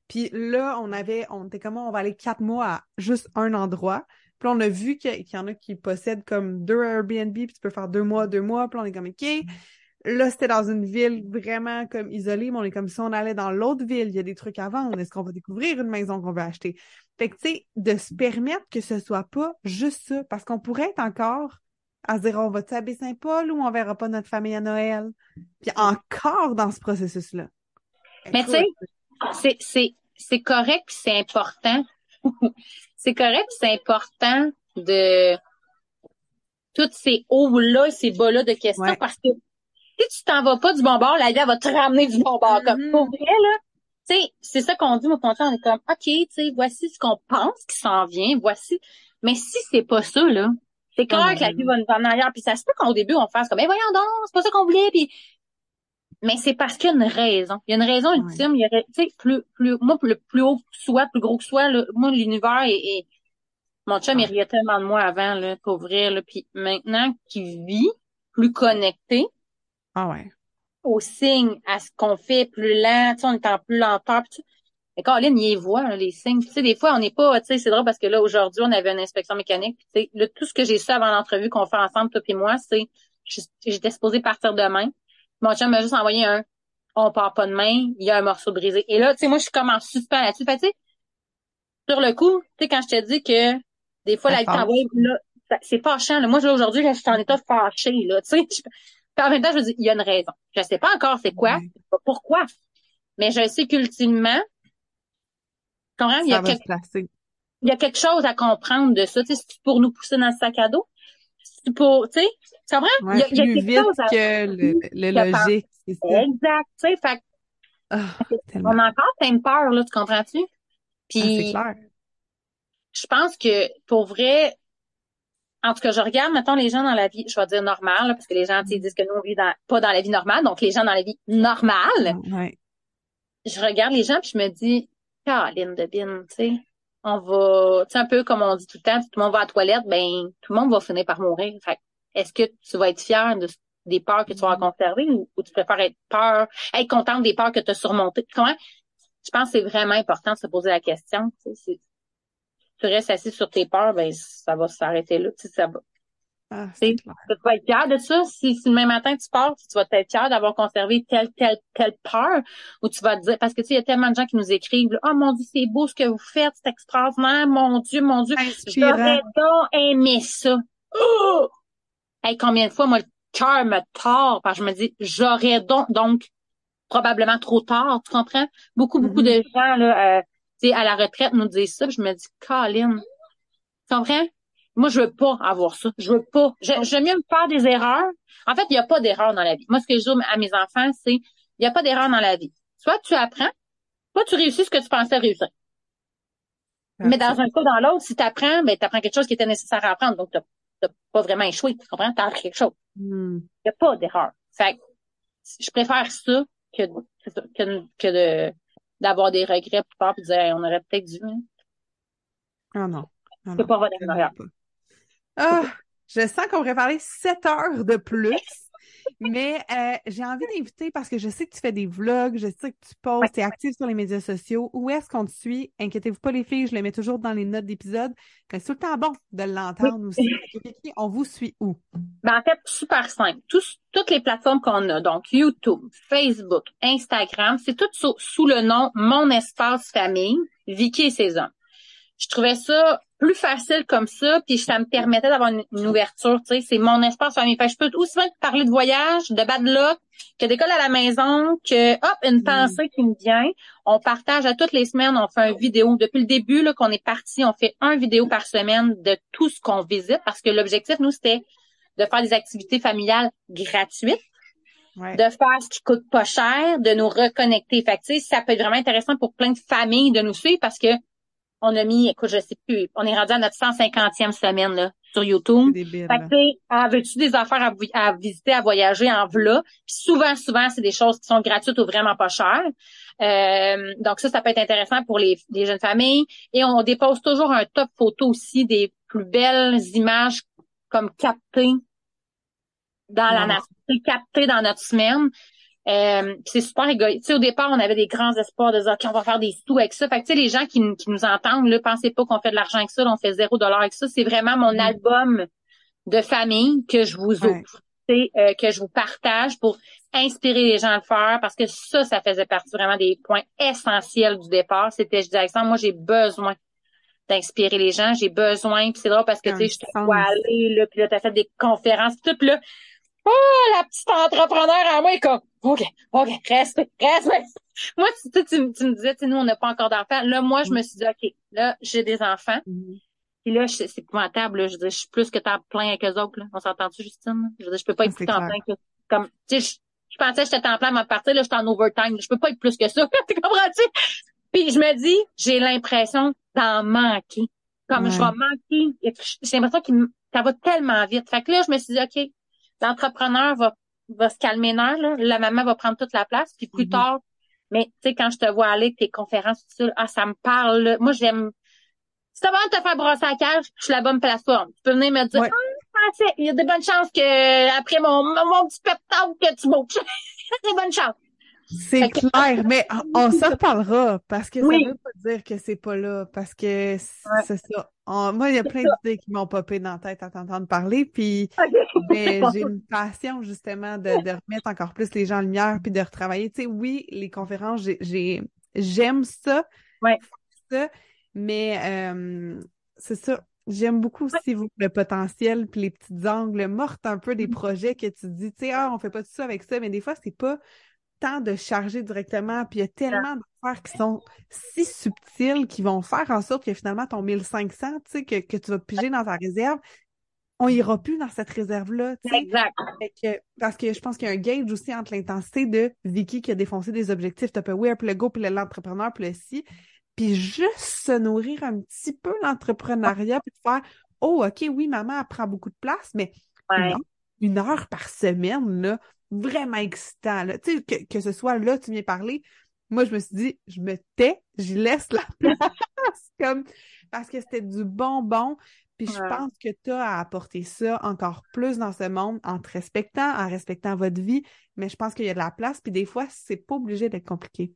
Puis là, on avait, on était comment, on va aller quatre mois à juste un endroit. Puis on a vu qu'il y en a qui possèdent comme deux Airbnb, puis tu peux faire deux mois, deux mois. Puis on est comme, OK. Là, c'était dans une ville vraiment comme isolée, mais on est comme si on allait dans l'autre ville, il y a des trucs à vendre. Est-ce qu'on va découvrir une maison qu'on veut acheter? Fait que, tu sais, de se permettre que ce soit pas juste ça, parce qu'on pourrait être encore à se dire, on va-tu à Baie-Saint-Paul ou on verra pas notre famille à Noël? Puis encore dans ce processus-là. Mais tu sais, c'est, correct puis c'est important. [LAUGHS] c'est correct c'est important de toutes ces hauts-là et ces bas-là de questions Ouais. parce que si tu t'en vas pas du bon bord, la vie elle va te ramener du bon bord. Comme Mhm. pour vrai, là, tu sais, c'est ça qu'on dit, mon contraire, on est comme OK, tu sais, voici ce qu'on pense qui s'en vient, voici. Mais si c'est pas ça, là, c'est clair non, que la vie va nous en arrière. Puis ça se peut qu'au début, on fasse comme Eh voyons donc, c'est pas ça qu'on voulait, puis mais c'est parce qu'il y a une raison. Il y a une raison ultime. Il y aurait, tu sais, plus, plus, moi, le plus haut que soit, plus gros que soit, là, moi, l'univers est, est- mon chum, il riait tellement de moi avant, là, pour vrai, là. Puis maintenant qu'il vit plus connecté Ah ouais. aux signes, à ce qu'on fait plus lent, tu sais, on est en plus lenteur, pis. Mais Caroline, il les voit, là, les signes. Tu sais, des fois, on n'est pas, tu sais, c'est drôle parce que là, aujourd'hui, on avait une inspection mécanique. Puis, tu sais, là, tout ce que j'ai su avant l'entrevue qu'on fait ensemble, toi et moi, c'est, j'étais supposée partir demain. Mon chum m'a juste envoyé un, on part pas demain, il y a un morceau brisé. Et là, tu sais, moi, je suis comme en suspens là-dessus. Fait, tu sais, sur le coup, tu sais, quand je te dis que des fois, la vie t'envoie, là, c'est fâchant, là. Moi, aujourd'hui, je suis en état fâché, là, tu sais. [LAUGHS] En même temps, je me dis, il y a une raison. Je sais pas encore c'est quoi, pourquoi. Mais je sais qu'ultimement? Il y, a quelque, il y a quelque chose à comprendre de ça. Tu sais, c'est pour nous pousser dans le sac à dos. Pour, tu sais, tu comprends? Il y a, il y a plus quelque vite chose à... que le, le que par- logique, c'est ça. Exact, tu sais. Fait Ah, on a encore plein de peur, là, tu comprends-tu? Ah, Puis, clair. je pense que, pour vrai, en tout cas, je regarde, mettons, les gens dans la vie, je vais dire normale, là, parce que les gens, tu disent que nous, on vit dans, pas dans la vie normale, donc les gens dans la vie normale, Ouais. je regarde les gens puis je me dis, Caroline de Bin, tu sais, on va, tu sais, un peu comme on dit tout le temps, tout le monde va à la toilette, ben, tout le monde va finir par mourir. Fait est-ce que tu vas être fier de, des peurs que tu vas conserver ou, tu préfères être peur, être contente des peurs que tu as surmontées? Comment? Je pense que c'est vraiment important de se poser la question. Tu sais, tu restes assis sur tes peurs, ben, ça va s'arrêter là. Tu sais, ça va. Ah, tu vas être fier de ça. Si, si, le même matin tu pars, tu vas être fier d'avoir conservé telle, telle, telle peur, ou tu vas te dire, parce que tu sais, il y a tellement de gens qui nous écrivent, oh mon Dieu, c'est beau ce que vous faites, c'est extraordinaire, mon Dieu, mon Dieu, j'aurais donc aimé ça. Oh! Hey, combien de fois, moi, le cœur me tord, parce que je me dis, j'aurais donc, donc, probablement trop tard, tu comprends? Beaucoup, beaucoup de mm-hmm. gens, là, euh, tu sais, à la retraite nous disent ça, je me dis, Colin, tu comprends? Moi, je veux pas avoir ça. Je veux pas. J'aime mieux me faire des erreurs. En fait, il n'y a pas d'erreur dans la vie. Moi, ce que je dis à mes enfants, c'est il n'y a pas d'erreur dans la vie. Soit tu apprends, soit tu réussis ce que tu pensais réussir. Mais dans un cas, dans l'autre, si tu apprends, ben, tu apprends quelque chose qui était nécessaire à apprendre. Donc, tu n'as pas vraiment échoué. Tu comprends? Tu as appris quelque chose. Hmm. Il n'y a pas d'erreur. Fait je préfère ça que, que, que de d'avoir des regrets plus tard et de dire on aurait peut-être dû. Hein. Ah non. Ah non, pas avoir ah, je sens qu'on pourrait parler sept heures de plus. Mais euh, j'ai envie d'inviter parce que je sais que tu fais des vlogs, je sais que tu postes, tu es active sur les médias sociaux. Où est-ce qu'on te suit? Inquiétez-vous pas les filles, je le mets toujours dans les notes d'épisode. C'est tout le temps bon de l'entendre aussi. On vous suit où? Ben, en fait, super simple. toutes les plateformes qu'on a, donc YouTube, Facebook, Instagram, c'est tout sous, sous, le nom Mon Espace Famille, Vicky et ses hommes. Je trouvais ça plus facile comme ça, puis ça me permettait d'avoir une, ouverture, tu sais, c'est mon espace famille. Fait je peux aussi bien parler de voyage, de bad luck, que d'école à la maison, que hop, une mm. pensée qui me vient. On partage à toutes les semaines, on fait une vidéo. Depuis le début là qu'on est parti, on fait un vidéo par semaine de tout ce qu'on visite, parce que l'objectif, nous, c'était de faire des activités familiales gratuites. de faire ce qui coûte pas cher, de nous reconnecter. Fait que, ça peut être vraiment intéressant pour plein de familles de nous suivre parce que on a mis, écoute, je sais plus, on est rendu à notre 150e semaine là, sur YouTube. Débile, fait que, ah, veux-tu des affaires à, visiter, à voyager en vlog? Puis souvent, souvent, c'est des choses qui sont gratuites ou vraiment pas chères. Euh, donc ça, ça peut être intéressant pour les, les, jeunes familles. Et on dépose toujours un top photo aussi des plus belles images comme captées dans la nature, captées dans notre semaine. Euh, c'est super égoïste. au départ, on avait des grands espoirs de dire, OK, on va faire des sous avec ça. Fait que, les gens qui, nous entendent, ne pensez pas qu'on fait de l'argent avec ça, on fait zéro dollar avec ça. C'est vraiment mon mm. album de famille que je vous offre. Euh, que je vous partage pour inspirer les gens à le faire parce que ça, ça faisait partie vraiment des points essentiels du départ. C'était, je disais, Alexandre, moi, j'ai besoin d'inspirer les gens. J'ai besoin, puis c'est drôle parce que, tu sais, je te vois aller, là, puis là, t'as fait des conférences, tout, là, oh, la petite entrepreneur à moi est comme, OK, OK, reste, reste. Moi, tu, tu, me disais, tu nous, on n'a pas encore d'enfants. Là, moi, je me suis dit, OK, là, j'ai des enfants. Mm-hmm. Puis là, c'est épouvantable, là. Je veux je suis plus que t'as plein avec eux autres, là. On s'entend-tu, Justine? Je veux dire, je peux pas être plus temps plein que, comme, tu sais, je, pensais que j'étais en plein à ma partie, là, j'étais en overtime. Je peux pas être plus que ça. [LAUGHS] tu comprends-tu? Puis je me dis, j'ai l'impression d'en manquer. Comme je vais manquer. J'ai l'impression que ça va tellement vite. Fait que là, je me suis dit, OK, l'entrepreneur va, va se calmer une heure, là. la maman va prendre toute la place, puis plus mhm. tard, mais tu sais, quand je te vois aller, tes conférences, tout ça, ah, ça me parle. Moi, j'aime. Si t'as de te faire brosser la cage, je suis la bonne plateforme. Tu peux venir me dire, ah, il y a de bonnes chances que après mon, mon petit pep que tu bouges. [LAUGHS] Des bonnes chances. C'est clair, mais on s'en reparlera parce que ça veut pas dire que c'est pas là, parce que c'est ça. Moi, il y a plein d'idées qui m'ont popé dans la tête à t'entendre parler, puis [LAUGHS] [LAUGHS] j'ai une passion justement de, remettre encore plus les gens en lumière, puis de retravailler. Tu sais, oui, les conférences, j'ai j'aime ça, ça, mais euh, c'est ça. J'aime beaucoup aussi vous, le potentiel, puis les petites angles mortes un peu des mm. projets que tu dis, tu sais, ah, on fait pas tout ça avec ça, mais des fois, c'est pas temps de charger directement, puis il y a tellement d'affaires qui sont si subtiles qui vont faire en sorte que finalement ton 1500, tu sais, que, que tu vas piger dans ta réserve, on ira plus dans cette réserve-là. Exact. parce que je pense qu'il y a un gauge aussi entre l'intensité de Vicky qui a défoncé des objectifs Tupperware, puis le go, puis l'entrepreneur, puis le si, puis juste se nourrir un petit peu l'entrepreneuriat, puis faire « Oh, OK, oui, maman, elle prend beaucoup de place, mais une heure par semaine, là, vraiment excitant. Là. Tu sais, que, que ce soit là, tu viens parler, moi, je me suis dit, je me tais, j'y laisse la [LAUGHS] place. comme parce que c'était du bonbon. Puis je pense que tu as à apporter ça encore plus dans ce monde en te respectant, en respectant votre vie. Mais je pense qu'il y a de la place. Puis des fois, c'est pas obligé d'être compliqué.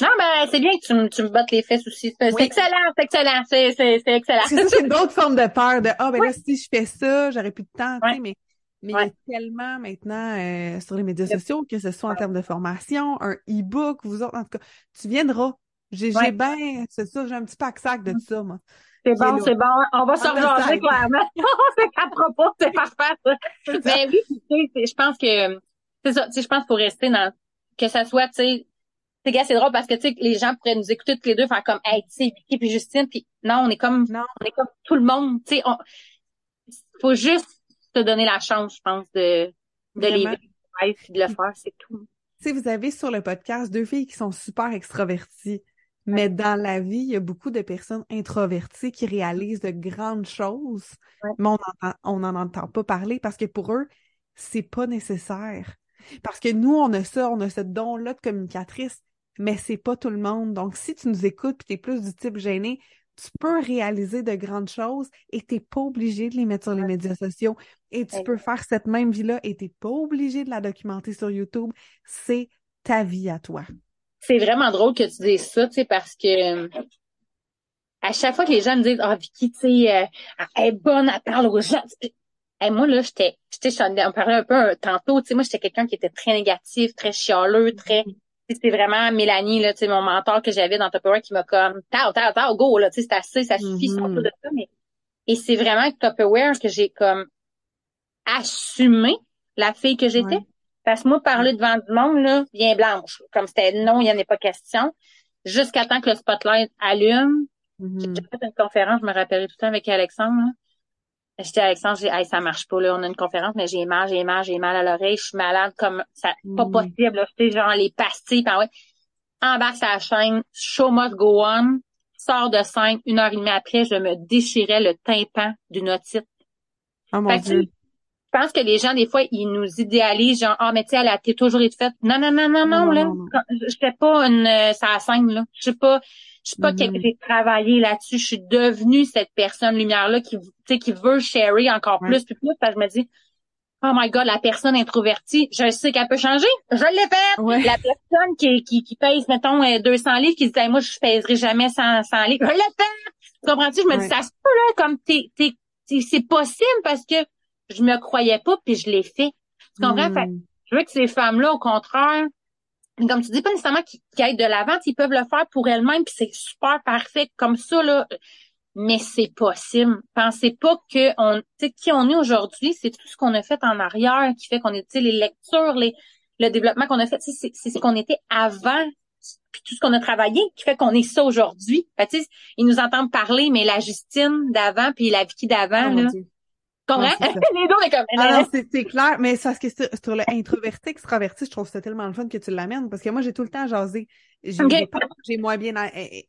Non, mais c'est bien que tu, me, tu me battes les fesses aussi. C'est excellent, c'est excellent, c'est, c'est, c'est excellent. C'est c'est une autre forme de peur de Ah, ben là, [LAUGHS] si je fais ça, j'aurais plus de temps, tu sais, mais mais il y a tellement maintenant euh, sur les médias sociaux, que ce soit en termes de formation, un e-book, vous autres, en tout cas, tu viendras. J'ai bien, c'est ça, j'ai un petit pack-sac de ça, moi. C'est bon, c'est bon. On va se rejoindre clairement. c'est à propos, c'est parfait, ça. Mais oui, tu sais, je pense que, c'est ça, tu sais, je pense pour rester dans, que ça soit, tu sais, c'est gars, c'est drôle parce que, tu sais, les gens pourraient nous écouter tous les deux faire comme, hey, tu sais, Vicky puis Justine, puis non, on est comme, non. on est comme tout le monde, tu sais, on, faut juste te donner la chance, je pense, de, de les vivre et de le faire, c'est tout. Tu sais, vous avez sur le podcast deux filles qui sont super extraverties. Mais dans la vie, il y a beaucoup de personnes introverties qui réalisent de grandes choses, mais on n'en entend pas parler parce que pour eux, c'est pas nécessaire. Parce que nous, on a ça, on a ce don-là de communicatrice, mais c'est pas tout le monde. Donc, si tu nous écoutes et tu es plus du type gêné, tu peux réaliser de grandes choses et tu n'es pas obligé de les mettre sur les médias sociaux. Et tu peux faire cette même vie-là et tu n'es pas obligé de la documenter sur YouTube. C'est ta vie à toi. C'est vraiment drôle que tu dises ça, tu sais, parce que euh, à chaque fois que les gens me disent, ah, Vicky, tu sais, euh, elle est bonne, elle parle aux gens. Moi, là, j'étais, j'étais, on parlait un peu tantôt, tu sais, moi, j'étais quelqu'un qui était très négatif, très chialeux, très, mm-hmm c'est vraiment Mélanie, là, mon mentor que j'avais dans Tupperware qui m'a comme, tao, tao, tao, go, là, tu sais, c'est assez, ça suffit, mm -hmm. de ça, mais, et c'est vraiment Tupperware que j'ai comme assumé la fille que j'étais. Parce que moi, parler devant du monde, là, bien blanche. Comme c'était non, il n'y en a pas question. Jusqu'à temps que le spotlight allume. J'ai fait une conférence, je me rappellerai tout le temps avec Alexandre, là. J'étais Alexandre, j'ai hey, ça marche pas là, on a une conférence mais j'ai mal, j'ai mal, j'ai mal à l'oreille, je suis malade comme ça pas mm. possible là, sais genre les pastilles ben ouais. Embarque la chaîne, show must go on, sors de scène, une heure et demie après, je me déchirais le tympan d'une otite. Oh mon Dieu. Je pense que les gens, des fois, ils nous idéalisent, genre, ah, mais tu sais, elle a toujours été faite. Non, non, non, non, non, là. Je fais pas une, euh, ça scène, là. Je sais pas, je suis pas mm j'ai travaillé là-dessus. Je suis devenue cette personne lumière-là qui, tu sais, qui veut sharer encore plus, plus, plus, parce que je me dis, oh my god, la personne introvertie, je sais qu'elle peut changer. Je l'ai faite. La personne qui, qui, qui pèse, mettons, 200 euh, livres, qui dit, moi, je pèserai jamais 100, 100 livres. Je l'ai faite. Tu comprends-tu? Je me dis, ça se peut, là, comme t'es, t'es, c'est possible parce que je me croyais pas puis je l'ai fait. Tu comprends? Mm. je veux que ces femmes-là, au contraire, comme tu dis, pas nécessairement qui, qui aillent de l'avant, ils peuvent le faire pour elles-mêmes, puis c'est super parfait comme ça, là. Mais c'est possible. Pensez pas que on, tu qui on est aujourd'hui, c'est tout ce qu'on a fait en arrière qui fait qu'on est, tu sais, les lectures, les, le développement qu'on a fait, c'est, c'est ce qu'on était avant, puis tout ce qu'on a travaillé qui fait qu'on est ça aujourd'hui. ils nous entendent parler, mais la Justine d'avant puis la Vicky d'avant, oh là, [LAUGHS] les deux, comme. Ah c'est clair, mais ça, que sur le introverti, extraverti, je trouve ça tellement le fun que tu l'amènes parce que moi, j'ai tout le temps jasé. J'ai moins bien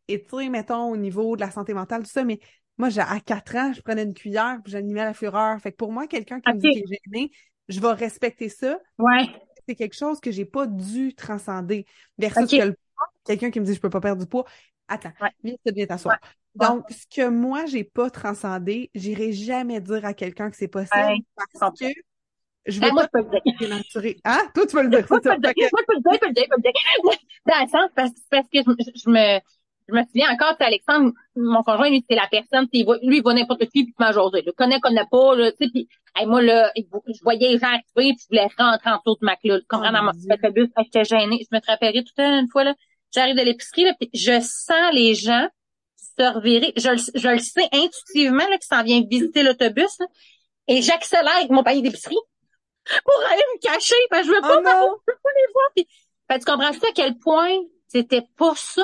étiré, mettons, au niveau de la santé mentale, tout ça, mais moi, à quatre ans, je prenais une cuillère puis j'animais la fureur. Fait que pour moi, quelqu'un qui me dit qu'il est gêné, je vais respecter ça. Ouais. C'est quelque chose que j'ai pas dû transcender. Versus quelqu'un qui me dit je peux pas perdre du poids. Attends, viens, viens t'asseoir. Donc, ce que moi, j'ai pas transcendé, j'irai jamais dire à quelqu'un que c'est possible parce que je veux pas te dénaturer. Hein? Toi, tu le dire. Moi, je peux le dire, moi, je peux le dire, je peux le dire, je peux le dire. Dans le sens, parce, parce que je, me, je me souviens encore, c'est Alexandre, mon conjoint, lui, c'est la personne, lui, il va n'importe qui, puis il aujourd'hui. Le connaît, connaît pas, là, tu sais, puis, moi, là, je voyais les gens arriver, puis je voulais rentrer en dessous de ma cloche. Comprends, dans mon bus, j'étais gênée. Je me rappellerai tout une fois, là, j'arrive de l'épicerie, là, puis je sens les gens se revirer. Je, je le sais intuitivement, là, qu'ils s'en vient visiter l'autobus, et j'accélère avec mon panier d'épicerie pour aller me cacher, parce que je veux pas, oh je veux pas les voir. Puis, tu comprends ça à quel point c'était pas ça?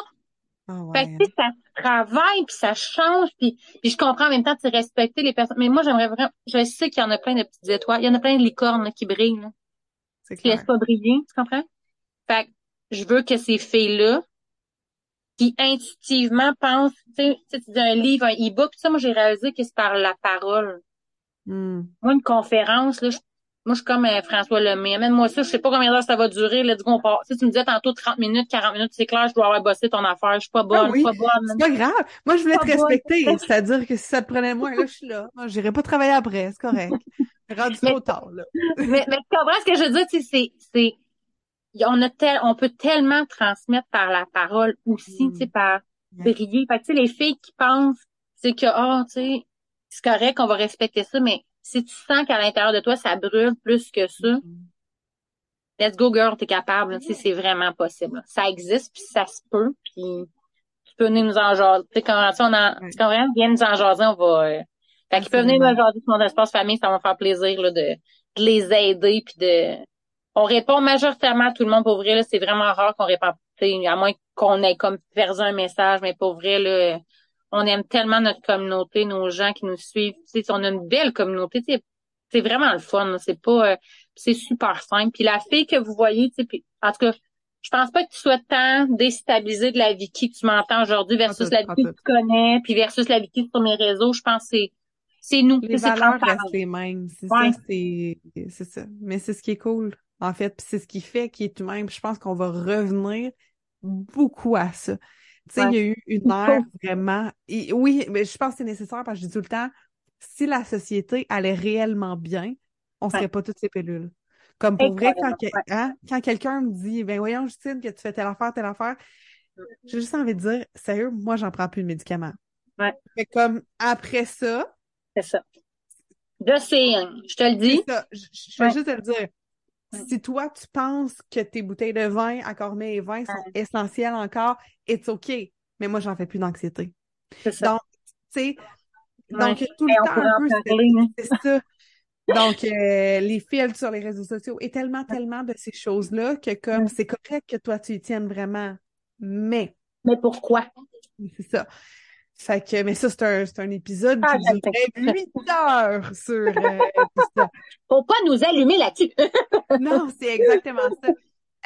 Oh fait que, ça travaille, puis ça change, puis, puis je comprends en même temps, de respecter les personnes. Mais moi, j'aimerais vraiment, je sais qu'il y en a plein de petites étoiles, il y en a plein de licornes qui brillent, là. C'est Qui laissent pas briller, tu comprends? Fait que je veux que ces filles-là, qui intuitivement pensent, tu sais, tu dis un livre, un e-book, ça, moi, j'ai réalisé que c'est par la parole. Hmm. Moi, une conférence, là, moi, je suis comme euh, François Lemay. Amène-moi ça, je sais pas combien d'heures ça va durer. Let's go, on part. Tu, tu me disais tantôt 30 minutes, 40 minutes, c'est clair, je dois avoir bossé ton affaire. Je suis pas bonne, ah je suis pas bonne. C'est pas grave. Moi, je voulais te respecter. C'est-à-dire que si ça te prenait moins, là, je suis là. Moi, j'irai pas travailler après, c'est correct. Rendu trop tard, là. mais, mais tu comprends ce que je veux dire, c'est, c'est, on a tel, on peut tellement transmettre par la parole aussi, tu sais, mm. par briller. Fait tu sais, les filles qui pensent, c'est que, oh, tu sais, c'est correct, on va respecter ça, mais si tu sens qu'à l'intérieur de toi, ça brûle plus que ça, mm-hmm. let's go girl, t'es capable. Si c'est vraiment possible. Ça existe, puis ça se peut, puis tu peux venir nous en jaser. Tu sais, quand on en, tu nous en jaser, on va... Euh... Fait qu'ils peuvent venir nous en jaser sur mon espace famille, ça va me faire plaisir là, de, de les aider, puis de... On répond majoritairement à tout le monde, pour vrai, là, c'est vraiment rare qu'on répond, à moins qu'on ait comme perdu un message, mais pour vrai, là on aime tellement notre communauté, nos gens qui nous suivent. On a une belle communauté. C'est vraiment le fun. C'est pas, euh, c'est super simple. Puis la fille que vous voyez, tu sais, en tout cas, je pense pas que tu sois tant déstabilisé de la Vicky que tu m'entends aujourd'hui versus la Vicky que tu connais, puis versus la Vicky sur mes réseaux. Je pense que c'est c'est nous. Les valeurs restent les mêmes. C'est ça, c'est ça. Mais c'est ce qui est cool, en fait. Puis c'est ce qui fait qu'il est tout même. Je pense qu'on va revenir beaucoup à ça. Tu sais, il y a eu une ère vraiment. oui, mais je pense que c'est nécessaire parce que je dis tout le temps, si la société allait réellement bien, on serait pas toutes ces pilules. Comme pour vrai, quand, hein, quand quelqu'un me dit, ben voyons, Justine, que tu fais telle affaire, telle affaire, j'ai juste envie de dire, sérieux, moi, j'en prends plus de médicaments. Ouais. Mais comme après ça. C'est ça. Je sais, je te le dis. Ça. Je, je vais juste te le dire. Si toi, tu penses que tes bouteilles de vin à Cormet et vin sont essentielles encore, it's OK. Mais moi, j'en fais plus d'anxiété. Donc, tu sais, donc tout le temps, un peu, c'est ça. Donc, euh, les fils sur les réseaux sociaux et tellement, tellement de ces choses-là que comme c'est correct que toi, tu y tiennes vraiment. Mais. Mais pourquoi? C'est ça. Fait que, mais ça, c'est un, c'est un épisode ah, qui durait 8 heures sur euh, ça. Faut pas nous allumer là-dessus. [LAUGHS] non, c'est exactement ça.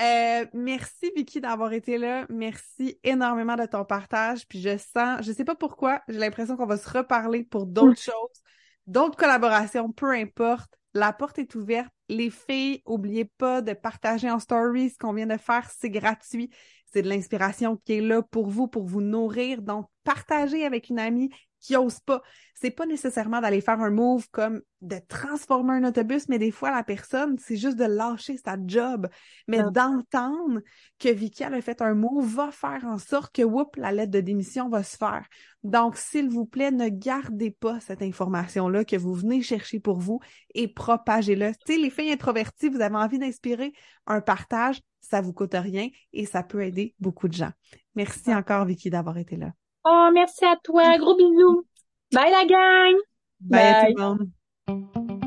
Euh, merci Vicky d'avoir été là. Merci énormément de ton partage. Puis je sens, je sais pas pourquoi, j'ai l'impression qu'on va se reparler pour d'autres choses, d'autres collaborations, peu importe. La porte est ouverte. Les filles, oubliez pas de partager en story ce qu'on vient de faire, c'est gratuit. C'est de l'inspiration qui est là pour vous, pour vous nourrir. Donc, partagez avec une amie qui ose pas. C'est pas nécessairement d'aller faire un move comme de transformer un autobus, mais des fois, la personne, c'est juste de lâcher sa job. Mais d'entendre que Vicky a fait un move va faire en sorte que, whoop, la lettre de démission va se faire. Donc, s'il vous plaît, ne gardez pas cette information-là que vous venez chercher pour vous et propagez-le. Tu sais, les filles introverties, vous avez envie d'inspirer un partage, ça vous coûte rien et ça peut aider beaucoup de gens. Merci encore, Vicky, d'avoir été là. Oh, merci à toi. Gros bisous. Bye la gang. Bye, Bye. à tout le monde.